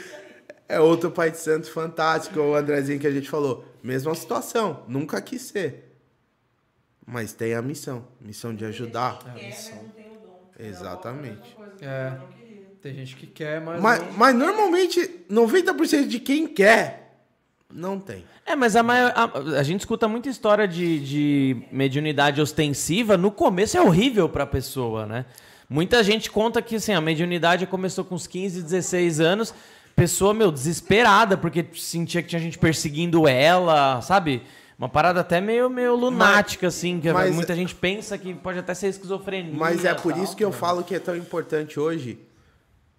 É outro pai de santo fantástico, o Andrezinho que a gente falou. Mesma situação, nunca quis ser. Mas tem a missão, missão de ajudar. Quer, mas não tem o dom. Exatamente. É. Tem gente que quer, mas. Mas, mas normalmente, 90% de quem quer, não tem. É, mas a, maior, a, a gente escuta muita história de, de mediunidade ostensiva. No começo é horrível pra pessoa, né? Muita gente conta que assim, a mediunidade começou com uns 15, 16 anos. Pessoa, meu, desesperada, porque sentia que tinha gente perseguindo ela, sabe? Uma parada até meio, meio lunática, assim, que mas- muita gente pensa que pode até ser esquizofrenia. Mas é por tal. isso que eu falo que é tão importante hoje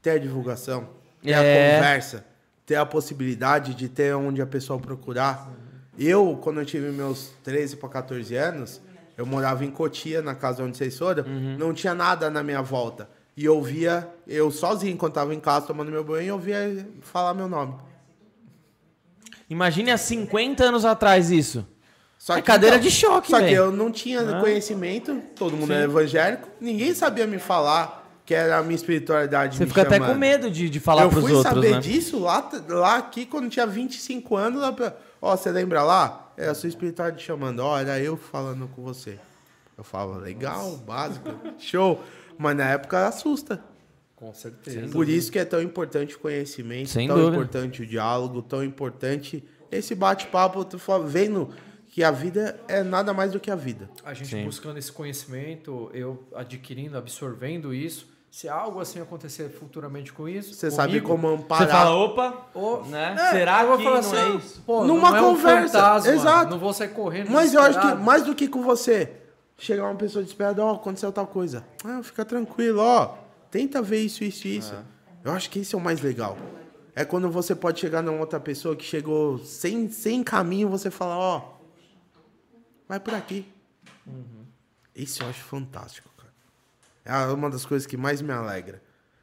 ter a divulgação, ter É. a conversa, ter a possibilidade de ter onde a pessoa procurar. Eu, quando eu tive meus 13 para 14 anos, eu morava em Cotia, na casa onde vocês foram, não tinha nada na minha volta. E eu via, eu sozinho, enquanto tava em casa tomando meu banho, eu via falar meu nome. Imagine há 50 anos atrás isso. Só É cadeira de choque, Só que velho. eu não tinha conhecimento, todo mundo era evangélico, ninguém sabia me falar que era a minha espiritualidade Você me fica até chamando. com medo de, de falar eu pros fui outros, saber né? disso lá, lá aqui, quando tinha 25 anos. lá pra- Ó, você lembra lá? É a sua espiritualidade chamando. Ó, era eu falando com você. Eu falo, legal, básico, show. Mas na época assusta. Com certeza. Por isso que é tão importante o conhecimento, Sem tão dúvida. importante o diálogo, tão importante esse bate-papo, tu vendo que a vida é nada mais do que a vida. A gente Sim. buscando esse conhecimento, eu adquirindo, absorvendo isso. Se algo assim acontecer futuramente com isso, Você sabe comigo, como Você amparar. fala, opa, né? é, Será eu vou que não assim, é isso? Pô, Numa não é um conversa, fantasma, exato. Não vou sair correndo. Mas eu acho que mais do que com você, chegar uma pessoa desesperada, ó, aconteceu tal coisa. Ah, fica tranquilo, ó. Tenta ver isso, isso, isso. Eu acho que esse é o mais legal. É quando você pode chegar numa outra pessoa que chegou sem, sem caminho, você fala, ó, vai por aqui. Isso eu acho fantástico. É uma das coisas que mais me alegra.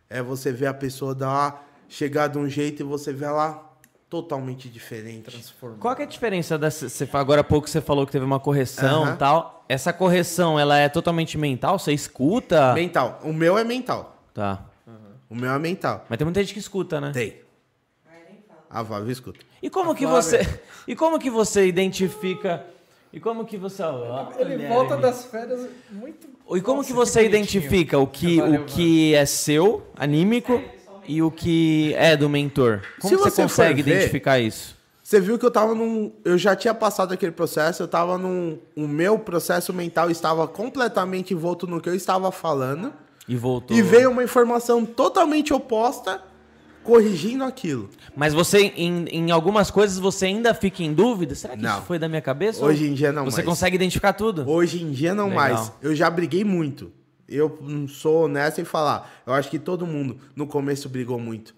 É você ver a pessoa dar, chegar de um jeito e você ver ela totalmente diferente. Transformar. Qual que é a diferença dessa? Você, agora há pouco você falou que teve uma correção e tal. Essa correção, ela é totalmente mental? Você escuta? Mental. O meu é mental. Tá. O meu é mental. Mas tem muita gente que escuta, né? Tem. A Flávia escuta. E como que Flávia. você. E como que você identifica. E como que você. Ele olha volta ele. das férias muito. E como Nossa, que você bonitinho. identifica o que, o que é seu, anímico, e o que é do mentor? Como Se você, você consegue ver- identificar isso? Você viu que eu tava num. Eu já tinha passado aquele processo, eu tava num. O meu processo mental estava completamente envolto no que eu estava falando. E voltou. E veio uma informação totalmente oposta, corrigindo aquilo. Mas você, em, em algumas coisas, você ainda fica em dúvida? Será que Não. isso foi da minha cabeça? Hoje em dia não Você mais. consegue identificar tudo? Hoje em dia não Legal. mais. Eu já briguei muito. Eu não sou honesto em falar. Eu acho que todo mundo no começo brigou muito.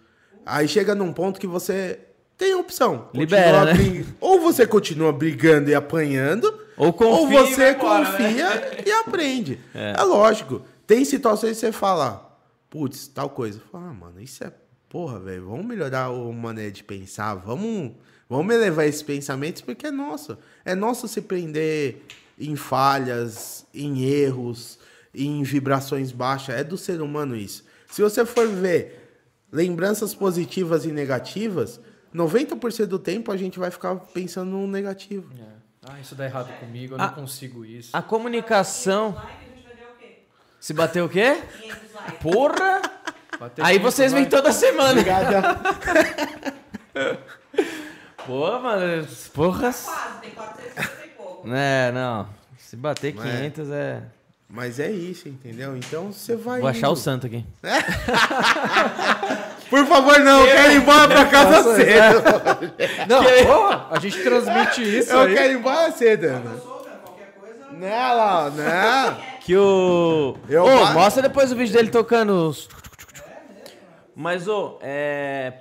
Aí chega num ponto que você tem opção. Libera, né? brig- Ou você continua brigando e apanhando, Ou confia ou e você vai embora, confia e aprende. É. É. lógico. Tem situações que você fala, putz, tal coisa. Fala, ah, mano, isso é porra, velho. Vamos melhorar a maneira de pensar. Vamos, vamos elevar esses pensamentos porque é nosso. É nosso se prender em falhas, em erros, em vibrações baixas. É do ser humano isso. Se você for ver lembranças positivas e negativas, 90% do tempo a gente vai ficar pensando no negativo. Ah, isso dá errado comigo, eu Ah. não consigo isso. A comunicação. Like, a gente vai ver o quê? Se bater o quê? 500 likes. Porra! Aí 500 vocês vêm toda semana. Obrigado. Pô, mano, porra. Quase, tem 450 e pouco. É, não. Se bater Mas é. 500 é. Mas é isso, entendeu? Então você vai. Vou achar o santo aqui. Por favor, não, eu quero ir embora pra casa cedo. Não, porra, a gente transmite isso Eu aí. quero ir embora cedo. Não, lá, não. Que o. Eu Ô, mostra depois o vídeo dele tocando. os- Mas, ô, é.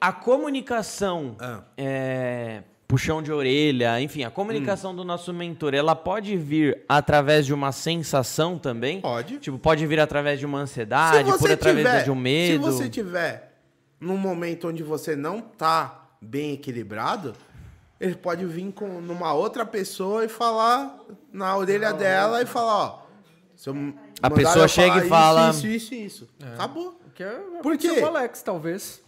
A comunicação. Ah. É. Puxão de orelha, enfim, a Hum. comunicação do nosso mentor, ela pode vir através de uma sensação também? Pode. Tipo, pode vir através de uma ansiedade, por através de um medo. Se você tiver num momento onde você não tá bem equilibrado, ele pode vir com numa outra pessoa e falar na orelha dela e falar, ó. se eu A pessoa chega e fala- Isso, isso, isso. isso. Acabou. Que é, Por quê? o Alex, talvez.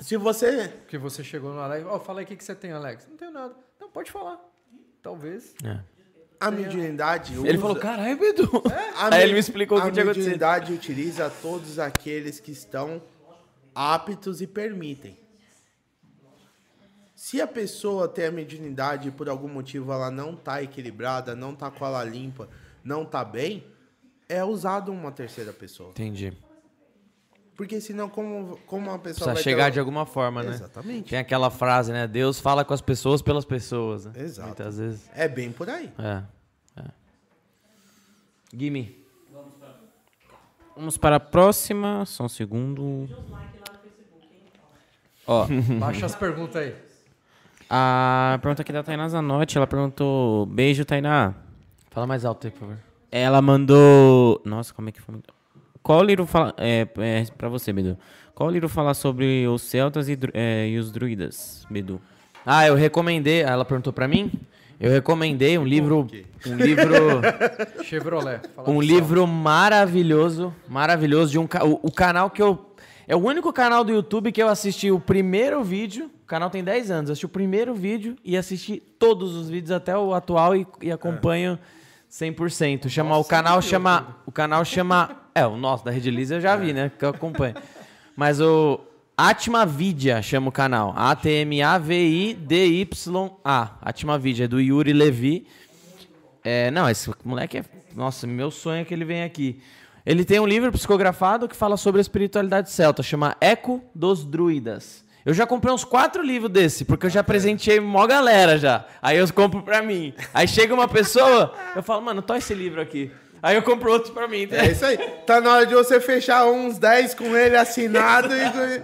Se você. Que você chegou no Alex. Ó, fala aí o que, que você tem, Alex. Não tenho nada. Não, pode falar. Talvez. É. A mediunidade. Ele usa- falou, caralho, Bedu. A Aí ele me- explicou o que a tinha acontecido. mediunidade utiliza todos aqueles que estão aptos e permitem. Se a pessoa tem a mediunidade e por algum motivo ela não está equilibrada, não está com ela limpa, não está bem, é usado uma terceira pessoa. Entendi. Porque senão como, como uma pessoa Precisa vai chegar ter... de alguma forma, né? Exatamente. Tem aquela frase, né? Deus fala com as pessoas pelas pessoas, né? Exato. Muitas vezes. É bem por aí. É. é. Gimme. Vamos para a próxima. Só um segundo. Ó, Baixa as perguntas aí. a pergunta aqui da Tainá Zanotti, ela perguntou: Beijo, Tainá. Fala mais alto aí, por favor. Ela mandou. Nossa, como é que foi? Qual livro fala. É, é pra você, Bedu. Qual livro fala sobre os celtas e, é, e os druidas, Bedu? Ah, eu recomendei. Ela perguntou pra mim? Eu recomendei um livro. Um livro. Chevrolet. Um livro maravilhoso. Maravilhoso. De um, ca- o, o canal que eu. É o único canal do YouTube que eu assisti o primeiro vídeo. O canal tem 10 anos. Eu assisti o primeiro vídeo e assisti todos os vídeos até o atual e, e acompanho 100%. Chama, o canal chama. O canal chama. É, o nosso da Rede Lisa eu já vi, né? Que eu acompanho. Mas o. Atmavidia chama o canal. A-T-M-A-V-I-D-Y-A. Atmavidia, é do Yuri Levi. É, não, esse moleque é. Nossa, meu sonho é que ele venha aqui. Ele tem um livro psicografado que fala sobre a espiritualidade celta, chama Eco dos Druidas. Eu já comprei uns quatro livros desse, porque eu já presenteei mó galera já. Aí eu compro pra mim. Aí chega uma pessoa, eu falo, mano, tô esse livro aqui. Aí eu compro outro pra mim. É isso aí. Tá na hora de você fechar uns 10 com ele assinado e.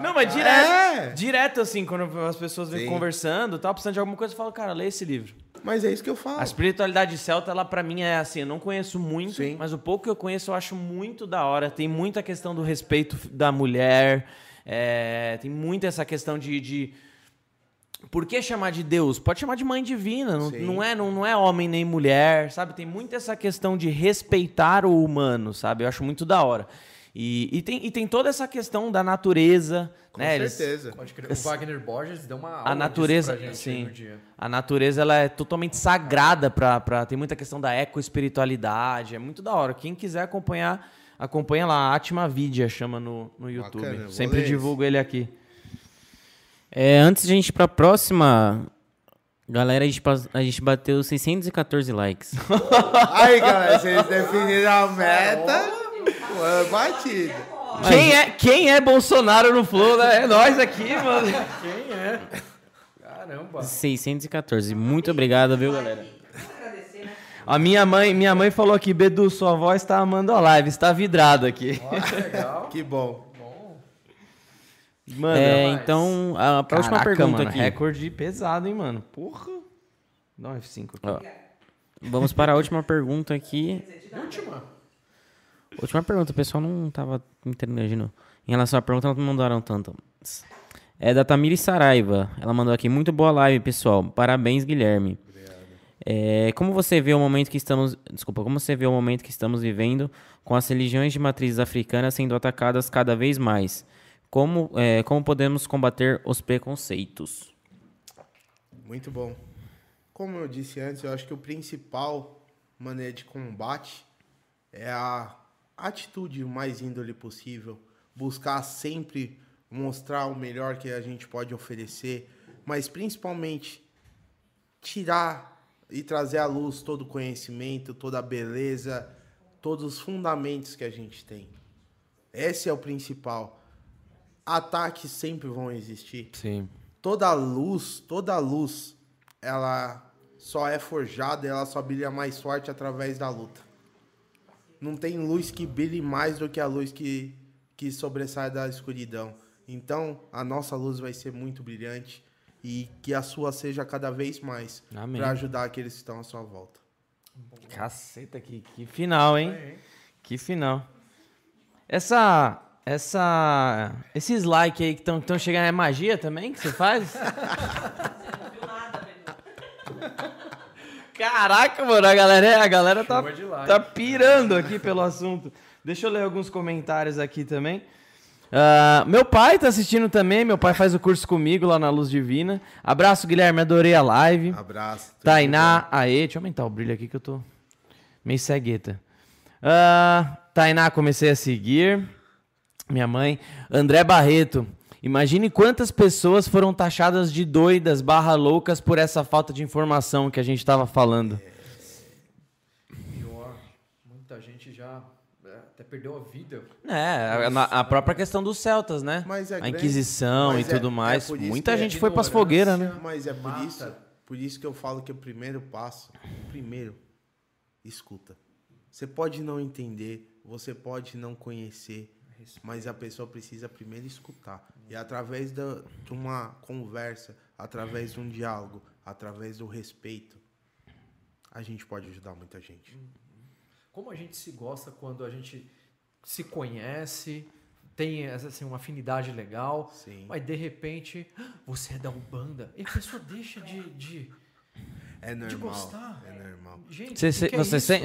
Não, mas direto, É. direto assim, quando as pessoas vêm conversando, tal, precisando de alguma coisa, eu falo, cara, lê esse livro. Mas é isso que eu falo. A espiritualidade celta, ela pra mim é assim, eu não conheço muito, Sim. mas o pouco que eu conheço eu acho muito da hora. Tem muita questão do respeito da mulher, é, tem muito essa questão de, de- Por que chamar de Deus? Pode chamar de mãe divina, não, não é, não, não é homem nem mulher, sabe? Tem muito essa questão de respeitar o humano, sabe? Eu acho muito da hora. E, e, tem, e tem toda essa questão da natureza, Com né? Eles- certeza. Pode crer. O Wagner Borges deu uma aula a disso natureza, pra gente sim. no dia. A natureza ela é totalmente sagrada para pra tem muita questão da ecoespiritualidade, é muito da hora. Quem quiser acompanhar, acompanha lá, Atma Vidya chama no, no YouTube. Bacana, Sempre divulgo ele aqui. É, antes de a gente ir pra próxima. Galera, a gente, a gente bateu 614 likes. Aí, galera, vocês definiram a meta. Foi batida. Quem é, quem é Bolsonaro no Flow, né? É nós aqui, mano. Quem é? Caramba. 614. Muito obrigado, viu, galera? A minha mãe, minha mãe falou aqui, Bedu, sua voz tá amando a live, está vidrado aqui. Legal. Que bom. Mano, É, então, a próxima caraca, pergunta mano, aqui. recorde pesado, hein, mano. Porra. Dá um F5 aqui. Ó, Vamos para a última pergunta aqui. Última. Última pergunta, o pessoal não tava interagindo. Em relação à pergunta, não mandaram tanto. É da Tamiri Saraiva. Ela mandou aqui, muito boa live, pessoal. Parabéns, Guilherme. É, como você vê o momento que estamos. Desculpa, como você vê o momento que estamos vivendo com as religiões de matrizes africanas sendo atacadas cada vez mais? Como, é, como podemos combater os preconceitos? Muito bom. Como eu disse antes, eu acho que o principal maneira de combate é a atitude mais índole possível. Buscar sempre mostrar o melhor que a gente pode oferecer, mas principalmente tirar e trazer à luz todo o conhecimento, toda a beleza, todos os fundamentos que a gente tem. Esse é o principal. Ataques sempre vão existir Sim. toda luz, toda luz, ela só é forjada, ela só brilha mais forte através da luta. Não tem luz que brilhe mais do que a luz que, que sobressai da escuridão. Então, a nossa luz vai ser muito brilhante e que a sua seja cada vez mais para ajudar aqueles que estão à sua volta. Caceta, que, que final, hein? Que final. Essa. Essa. Esses likes aí que estão chegando é magia também que você faz? Você não viu nada, Bedu. Caraca, mano, a galera, a galera tá, tá pirando aqui pelo assunto. Deixa eu ler alguns comentários aqui também. Ah, meu pai tá assistindo também, meu pai faz o curso comigo lá na Luz Divina. Abraço, Guilherme, adorei a live. Abraço. Tainá, aê, deixa eu aumentar o brilho aqui que eu tô meio cegueta. Ah, Tainá, comecei a seguir. Minha mãe. André Barreto. Imagine quantas pessoas foram taxadas de doidas barra loucas por essa falta de informação que a gente tava falando. E, ó, muita gente já é, até perdeu a vida. É, a, a própria questão dos celtas, né? Mas é a. Inquisição Mas e é- tudo é mais. isso Muita gente é foi pras fogueiras, né? Mas é por isso, por isso que eu falo que o primeiro passo, primeiro, escuta. Você pode não entender, você pode não conhecer, mas a pessoa precisa primeiro escutar. E através da, de uma conversa, através de um diálogo, através do respeito, a gente pode ajudar muita gente. Como a gente se gosta quando a gente se conhece, tem assim, uma afinidade legal, Sim. mas de repente "Ah, você é da Umbanda e a pessoa deixa de, de, É de normal. gostar. É normal. Gente, Cê- que cê- que é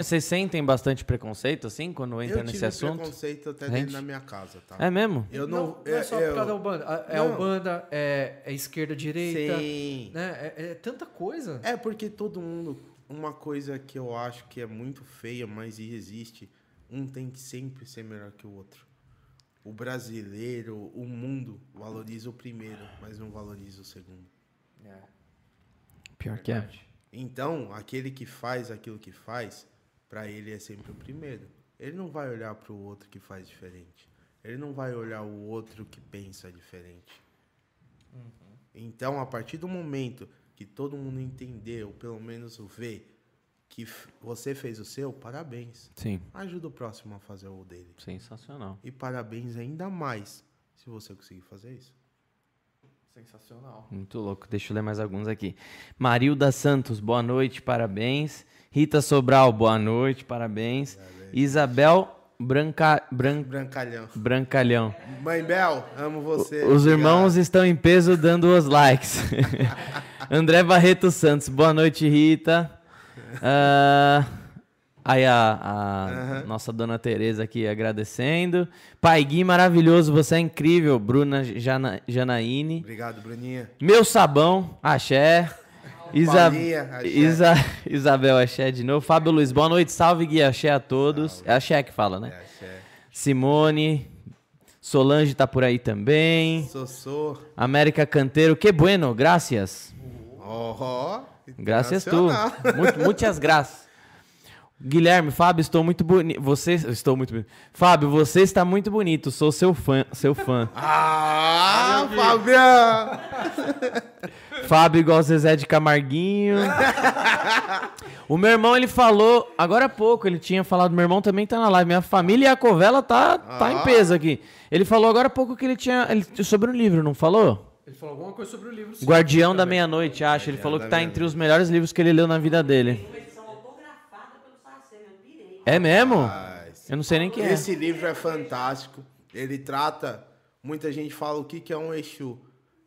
vocês sentem bastante preconceito, assim, quando entra eu nesse assunto? preconceito até Gente. dentro da minha casa, tá? É mesmo? Eu não, não, não é só por eu- causa da Umbanda. É Não. Umbanda, é, é esquerda, direita. Sim. Né? É, é tanta coisa. É porque todo mundo. Uma coisa que eu acho que é muito feia, mas existe. Um tem que sempre ser melhor que o outro. O brasileiro, o mundo valoriza o primeiro, mas não valoriza o segundo. Pior que é. Então, aquele que faz aquilo que faz, pra ele é sempre o primeiro. Ele não vai olhar pro outro que faz diferente. Ele não vai olhar o outro que pensa diferente. Então, a partir do momento que todo mundo entender, ou pelo menos vê, que você fez o seu, parabéns. Sim, Ajuda o próximo a fazer o dele. sensacional. E parabéns ainda mais se você conseguir fazer isso. Sensacional. Muito louco. Deixa eu ler mais alguns aqui. Marilda Santos, boa noite, parabéns. Rita Sobral, boa noite, parabéns. Isabel Branca, Bran, Brancalhão. Brancalhão. Mãe Bel, amo você. Os Obrigado. irmãos estão em peso dando os likes. André Barreto Santos, boa noite, Rita. Ah, aí a, a nossa dona Tereza aqui agradecendo. Pai Gui, maravilhoso, você é incrível. Bruna Jana, Janaíne. Obrigado, Bruninha. Meu sabão, axé. Isa, axé. Isa, Isabel Axé de novo. Fábio Luiz, boa noite, salve Gui Axé a todos. É Axé que fala, né? É, axé. Simone, Solange tá por aí também. Sossô. América Canteiro, que bueno, gracias. Ó, Graças tu. internacional. Muito, muitas graças. Guilherme, Fábio, estou muito bonito. Você, estou muito bonito. Fábio, você está muito bonito. Sou seu fã, seu fã. Ah, Fabiano! Fábio igual Zezé de Camarguinho. o meu irmão, ele falou, agora há pouco, ele tinha falado, meu irmão também tá na live. Minha família e a Covela tá, tá em peso aqui. Ele falou agora há pouco que ele tinha. Ele, sobre um livro, não falou? Ele falou alguma coisa sobre o livro. sim. Guardião da. Meia-Noite, acho. Ele falou que tá Meia-Noite. entre os melhores livros que ele leu na vida dele. É mesmo? Eu não sei nem quem é. Esse livro é fantástico. Ele trata. Muita gente fala o que, que é um Exu.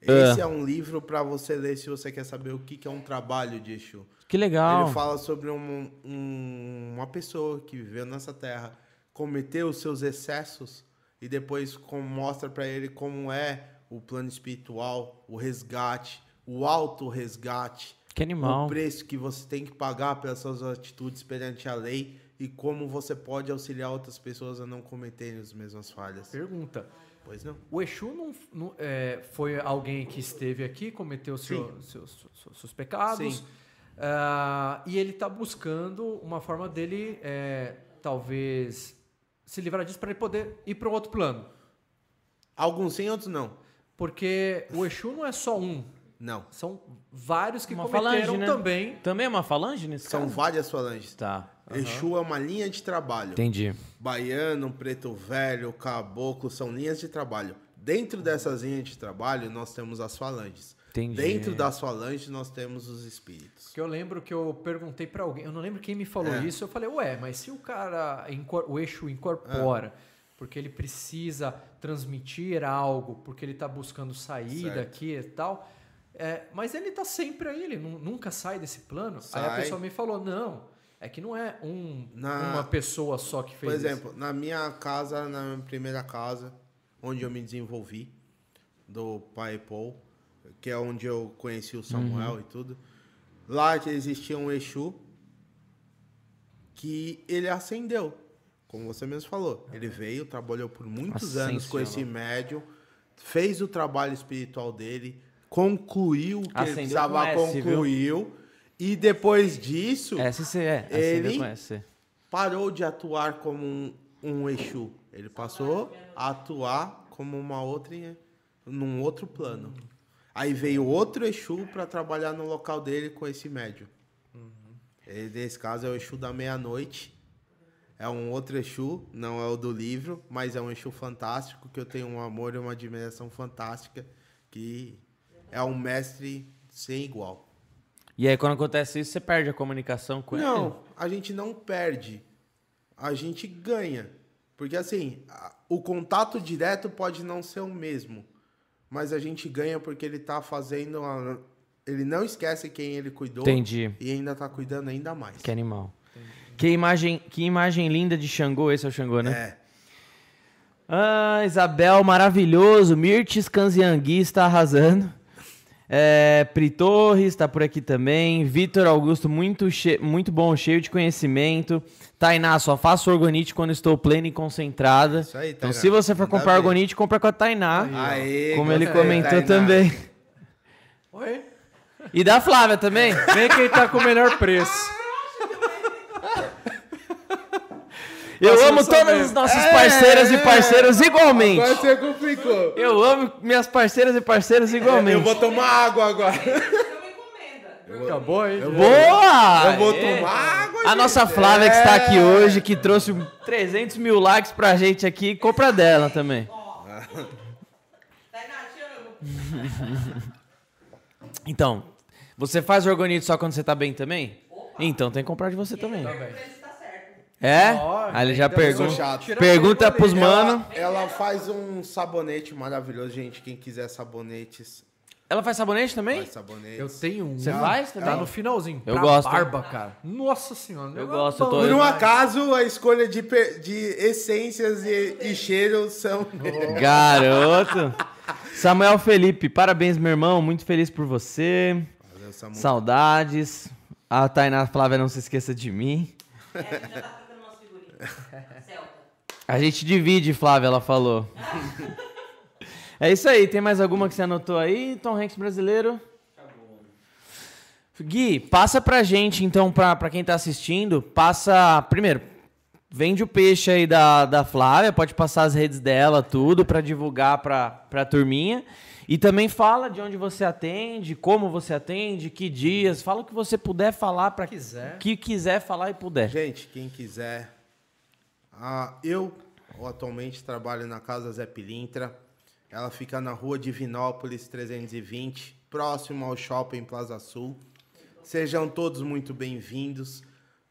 Esse é, um livro para você ler se você quer saber o que, que é um trabalho de Exu. Que legal. Ele fala sobre um- um- uma pessoa que viveu nessa terra, cometeu os seus excessos e depois com- mostra para ele como é o plano espiritual, o resgate, o auto-resgate, Que animal. o preço que você tem que pagar pelas suas atitudes perante a lei e como você pode auxiliar outras pessoas a não cometerem as mesmas falhas. Pergunta. Pois não? O Exu não, não- é, foi alguém que esteve aqui, cometeu seu- seus, seus, seus pecados, Sim. ah, e ele está buscando uma forma dele, é, talvez, se livrar disso para ele poder ir para um outro plano. Alguns sim, outros não. Porque o Exu não é só um, Não. são vários que Uma cometeram falange, né? também. Também é uma falange nesse São caso? várias falanges. Tá. Exu é uma linha de trabalho. Entendi. Baiano, preto velho, caboclo, são linhas de trabalho. Dentro dessas linhas de trabalho, nós temos as falanges. Entendi. Dentro das falanges, nós temos os espíritos. Que eu lembro que eu perguntei para alguém, eu não lembro quem me falou É. isso, eu falei, ué, mas se o cara, o Exu incorpora, porque ele precisa transmitir algo, porque ele está buscando sair daqui e tal, é, mas ele está sempre aí, ele nu- nunca sai desse plano. Aí a Sai. pessoa me falou, não, é que não é um, Na- uma pessoa só que fez Por isso. exemplo, na minha casa, na minha primeira casa, onde eu me desenvolvi, do pai Paul, que é onde eu conheci o Samuel Uhum. e tudo. Lá existia um Exu que ele acendeu, como você mesmo falou. Ele veio, trabalhou por muitos anos com esse médium, fez o trabalho espiritual dele, concluiu o que ele Acendeu precisava com S, viu? concluiu, e depois disso SC é. Ele- Ele... Parou de atuar como um, um Exu. Ele passou a atuar como uma outra, num outro plano. Aí veio outro Exu para trabalhar no local dele com esse médium. Ele, nesse caso é o Exu da meia-noite. É um outro Exu, não é o do livro, mas é um Exu fantástico, que eu tenho um amor e uma admiração fantástica, que é um mestre sem igual. E aí, quando acontece isso, você perde a comunicação com ele? Não, a gente não perde, a gente ganha. Porque assim, o contato direto pode não ser o mesmo, mas a gente ganha porque ele tá fazendo. a- ele não esquece quem ele cuidou Entendi. e ainda tá cuidando ainda mais. Que animal. Que imagem, que imagem linda de Xangô. Esse é o Xangô, né? É. Ah, Isabel, maravilhoso. Mirtes Canziangui está arrasando. É, Pri Torres está por aqui também. Vitor Augusto, muito, che- muito bom, cheio de conhecimento. Tainá, só faço orgonite quando estou plena e concentrada. Isso aí, então, Tainá. se você for Manda comprar ver. orgonite, compra com a Tainá. Aê, como ele comentou Tainá. também. Oi? E da Flávia também. Vem quem tá com o melhor preço. Eu Passou amo todas as nossas parceiras e parceiros igualmente. Agora você complicou. Eu amo minhas parceiras e parceiros igualmente. Eu vou tomar água agora. Acabou aí. Boa! Eu vou Aê! tomar água, A nossa gente. Flávia que está aqui É. hoje, que trouxe 300 mil likes pra gente aqui, compra dela também. Amo. Então, você faz orgonite só quando você tá bem também? Então tem que comprar de você também. Ver se tá certo. É? Ó, Aí ele já bem. pergunta. Pergunta pros Ela, mano. ela faz um sabonete maravilhoso, gente. Quem quiser sabonetes, Ela faz sabonete também? faz sabonetes. Eu tenho um. Você faz também? Tá no finalzinho. Eu Pra gosto. barba, cara. Nossa senhora. Eu é gosto, eu tô- bom Por um demais. acaso, a escolha de, de essências e, e cheiros são. Garoto. Samuel Felipe, parabéns, meu irmão. Muito feliz por você. Valeu, Samu. Saudades. A Tainá Flávia, não se esqueça de mim. É, a gente já tá trocando umas figurinhas. Celta. A gente divide, Flávia, ela falou. é isso aí. Tem mais alguma que você anotou aí, Tom Hanks brasileiro? Gui, passa pra gente, então, pra, pra quem tá assistindo, passa. Primeiro, vende o peixe aí da, da Flávia, pode passar as redes dela, tudo, pra divulgar pra, pra turminha. E também fala de onde você atende, como você atende, que dias. Fala o que você puder falar pra Quiser. que quiser falar e puder. Gente, quem quiser. Ah, eu atualmente trabalho na Casa Zé Pilintra. Ela fica na rua Divinópolis 320, próximo ao Shopping Plaza Sul. Sejam todos muito bem-vindos.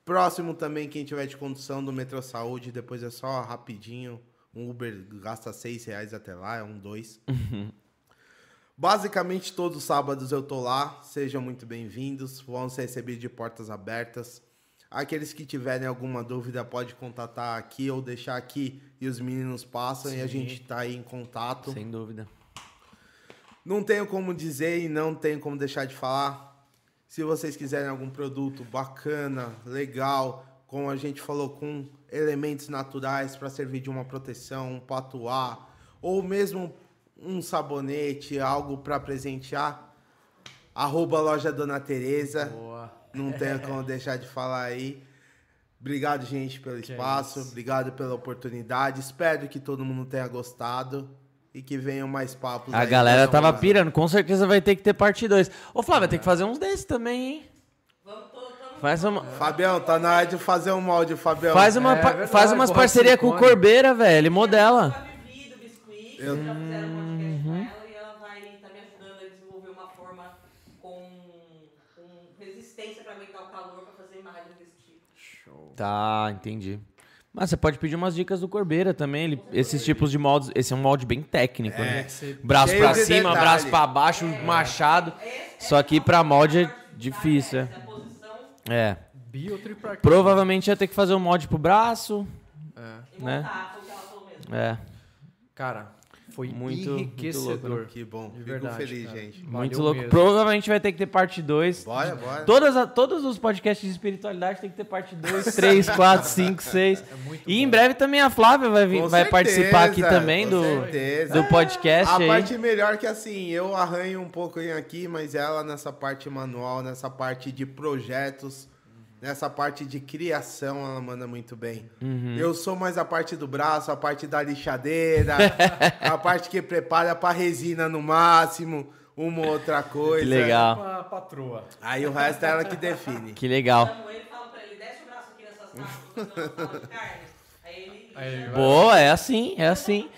Próximo também, quem tiver de condução do Metrô Saúde, depois é só rapidinho. Um Uber gasta seis reais até lá, é um dois. Basicamente, todos os sábados eu tô lá. Sejam muito bem-vindos. Vão ser recebidos de portas abertas. Aqueles que tiverem alguma dúvida, pode contatar aqui ou deixar aqui e os meninos passam e a gente tá aí em contato. Sem dúvida. Não tenho como dizer e não tenho como deixar de falar. Se vocês quiserem algum produto bacana, legal, como a gente falou, com elementos naturais para servir de uma proteção, um patuá, ou mesmo um sabonete, algo para presentear, arroba loja Dona Tereza. Boa. Não tenho como deixar de falar aí. Obrigado, gente, pelo espaço. Obrigado pela oportunidade. Espero que todo mundo tenha gostado e que venham mais papos. A aí galera tava pirando, com certeza vai ter que ter parte 2. Ô, Flávia, tem que fazer uns desses também, hein? Faz uma, Fabião, tá na hora de fazer um molde, Fabião. faz uma, É pa- verdade, faz umas parcerias com o. Corbeira, velho. Ele modela. a Vivi do Biscuit, já fizeram um podcast com ela e ela vai estar me ajudando a desenvolver uma forma com, com resistência para aguentar o calor para fazer imagens desse tipo. Tá, entendi. Mas você pode pedir umas dicas do Corbeira também. ele- esses tipos de moldes. Esse é um molde bem técnico, né? Braço pra de cima, detalhe. braço pra baixo, machado. Só que pra molde é difícil, é é. É. Provavelmente ia ter que fazer um molde pro braço, e Né? montar, foi o que ela falou mesmo. é. Cara, foi Muito- enriquecedor. muito Que bom. Fico verdade, feliz, cara. gente. Valeu Muito louco. mesmo. Provavelmente vai ter que ter parte 2. Bora, bora. Todas, a- todos os podcasts de espiritualidade tem que ter parte 2, 3, 4, 5, 6. E em breve também a Flávia vai, vir, vai certeza, participar aqui também do, certeza. do podcast. A aí. parte melhor que assim, eu arranho um pouco aqui, mas ela nessa parte manual, nessa parte de projetos, nessa parte de criação, ela manda muito bem. Uhum. Eu sou mais a parte do braço, a parte da lixadeira, a parte que prepara pra resina no máximo, uma outra coisa. Que legal. Uma patroa. Aí o resto é ela que define. Que legal. Chamo ele falo pra ele, desce o braço aqui nessas falando carne. Aí ele. Aí ele vai- Boa, é assim, é assim.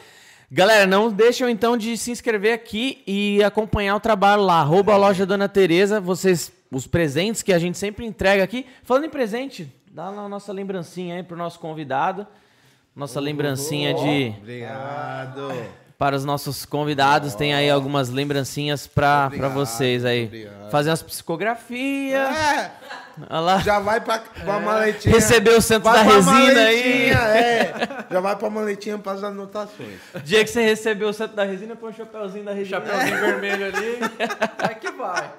Galera, não deixam então de se inscrever aqui e acompanhar o trabalho lá. Arroba a loja Dona Tereza, vocês, os presentes que a gente sempre entrega aqui. Falando em presente, dá a nossa lembrancinha aí pro nosso convidado. Nossa lembrancinha de Obrigado. Para os nossos convidados, tem aí algumas lembrancinhas pra para vocês aí. obrigado. Fazer umas psicografias. É, Olha lá. já vai pra, pra maletinha. Recebeu o Santos vai da Resina aí. É, já vai pra maletinha para as anotações. Dia que você recebeu o Santos da Resina, põe o chapéuzinho da Resina. Chapeuzinho vermelho ali. Vai que vai.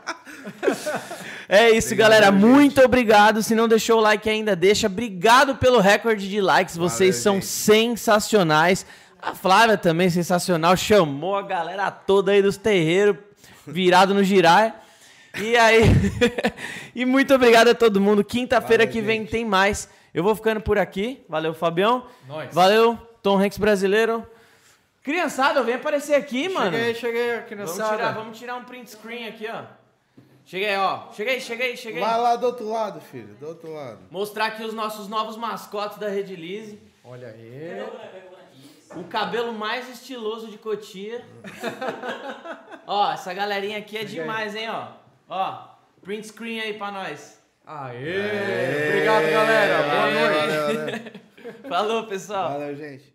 É isso, galera. Muito obrigado. Se não deixou o like ainda, deixa. Obrigado pelo recorde de likes. Vocês Valeu, são gente. sensacionais. A Flávia também sensacional. Chamou a galera toda aí dos terreiros, virado no girar. E aí, e muito obrigado a todo mundo. Quinta-feira que vem gente. tem mais. Eu vou ficando por aqui. Valeu, Fabião. Nós. Valeu, Tom Hanks brasileiro. Criançada, vem aparecer aqui, mano. Cheguei, cheguei, Vamos criançada. tirar, vamos tirar um print screen aqui, ó. Cheguei, ó. Cheguei, cheguei, cheguei. Vai lá do outro lado, filho, do outro lado. Mostrar aqui os nossos novos mascotes da Rede Lise. Olha aí. O cabelo mais estiloso de Cotia. ó, essa galerinha aqui é demais, hein, ó. Ó, print screen aí pra nós. Aê. Obrigado, galera. Boa noite. valeu, valeu. Falou, pessoal. Valeu, gente.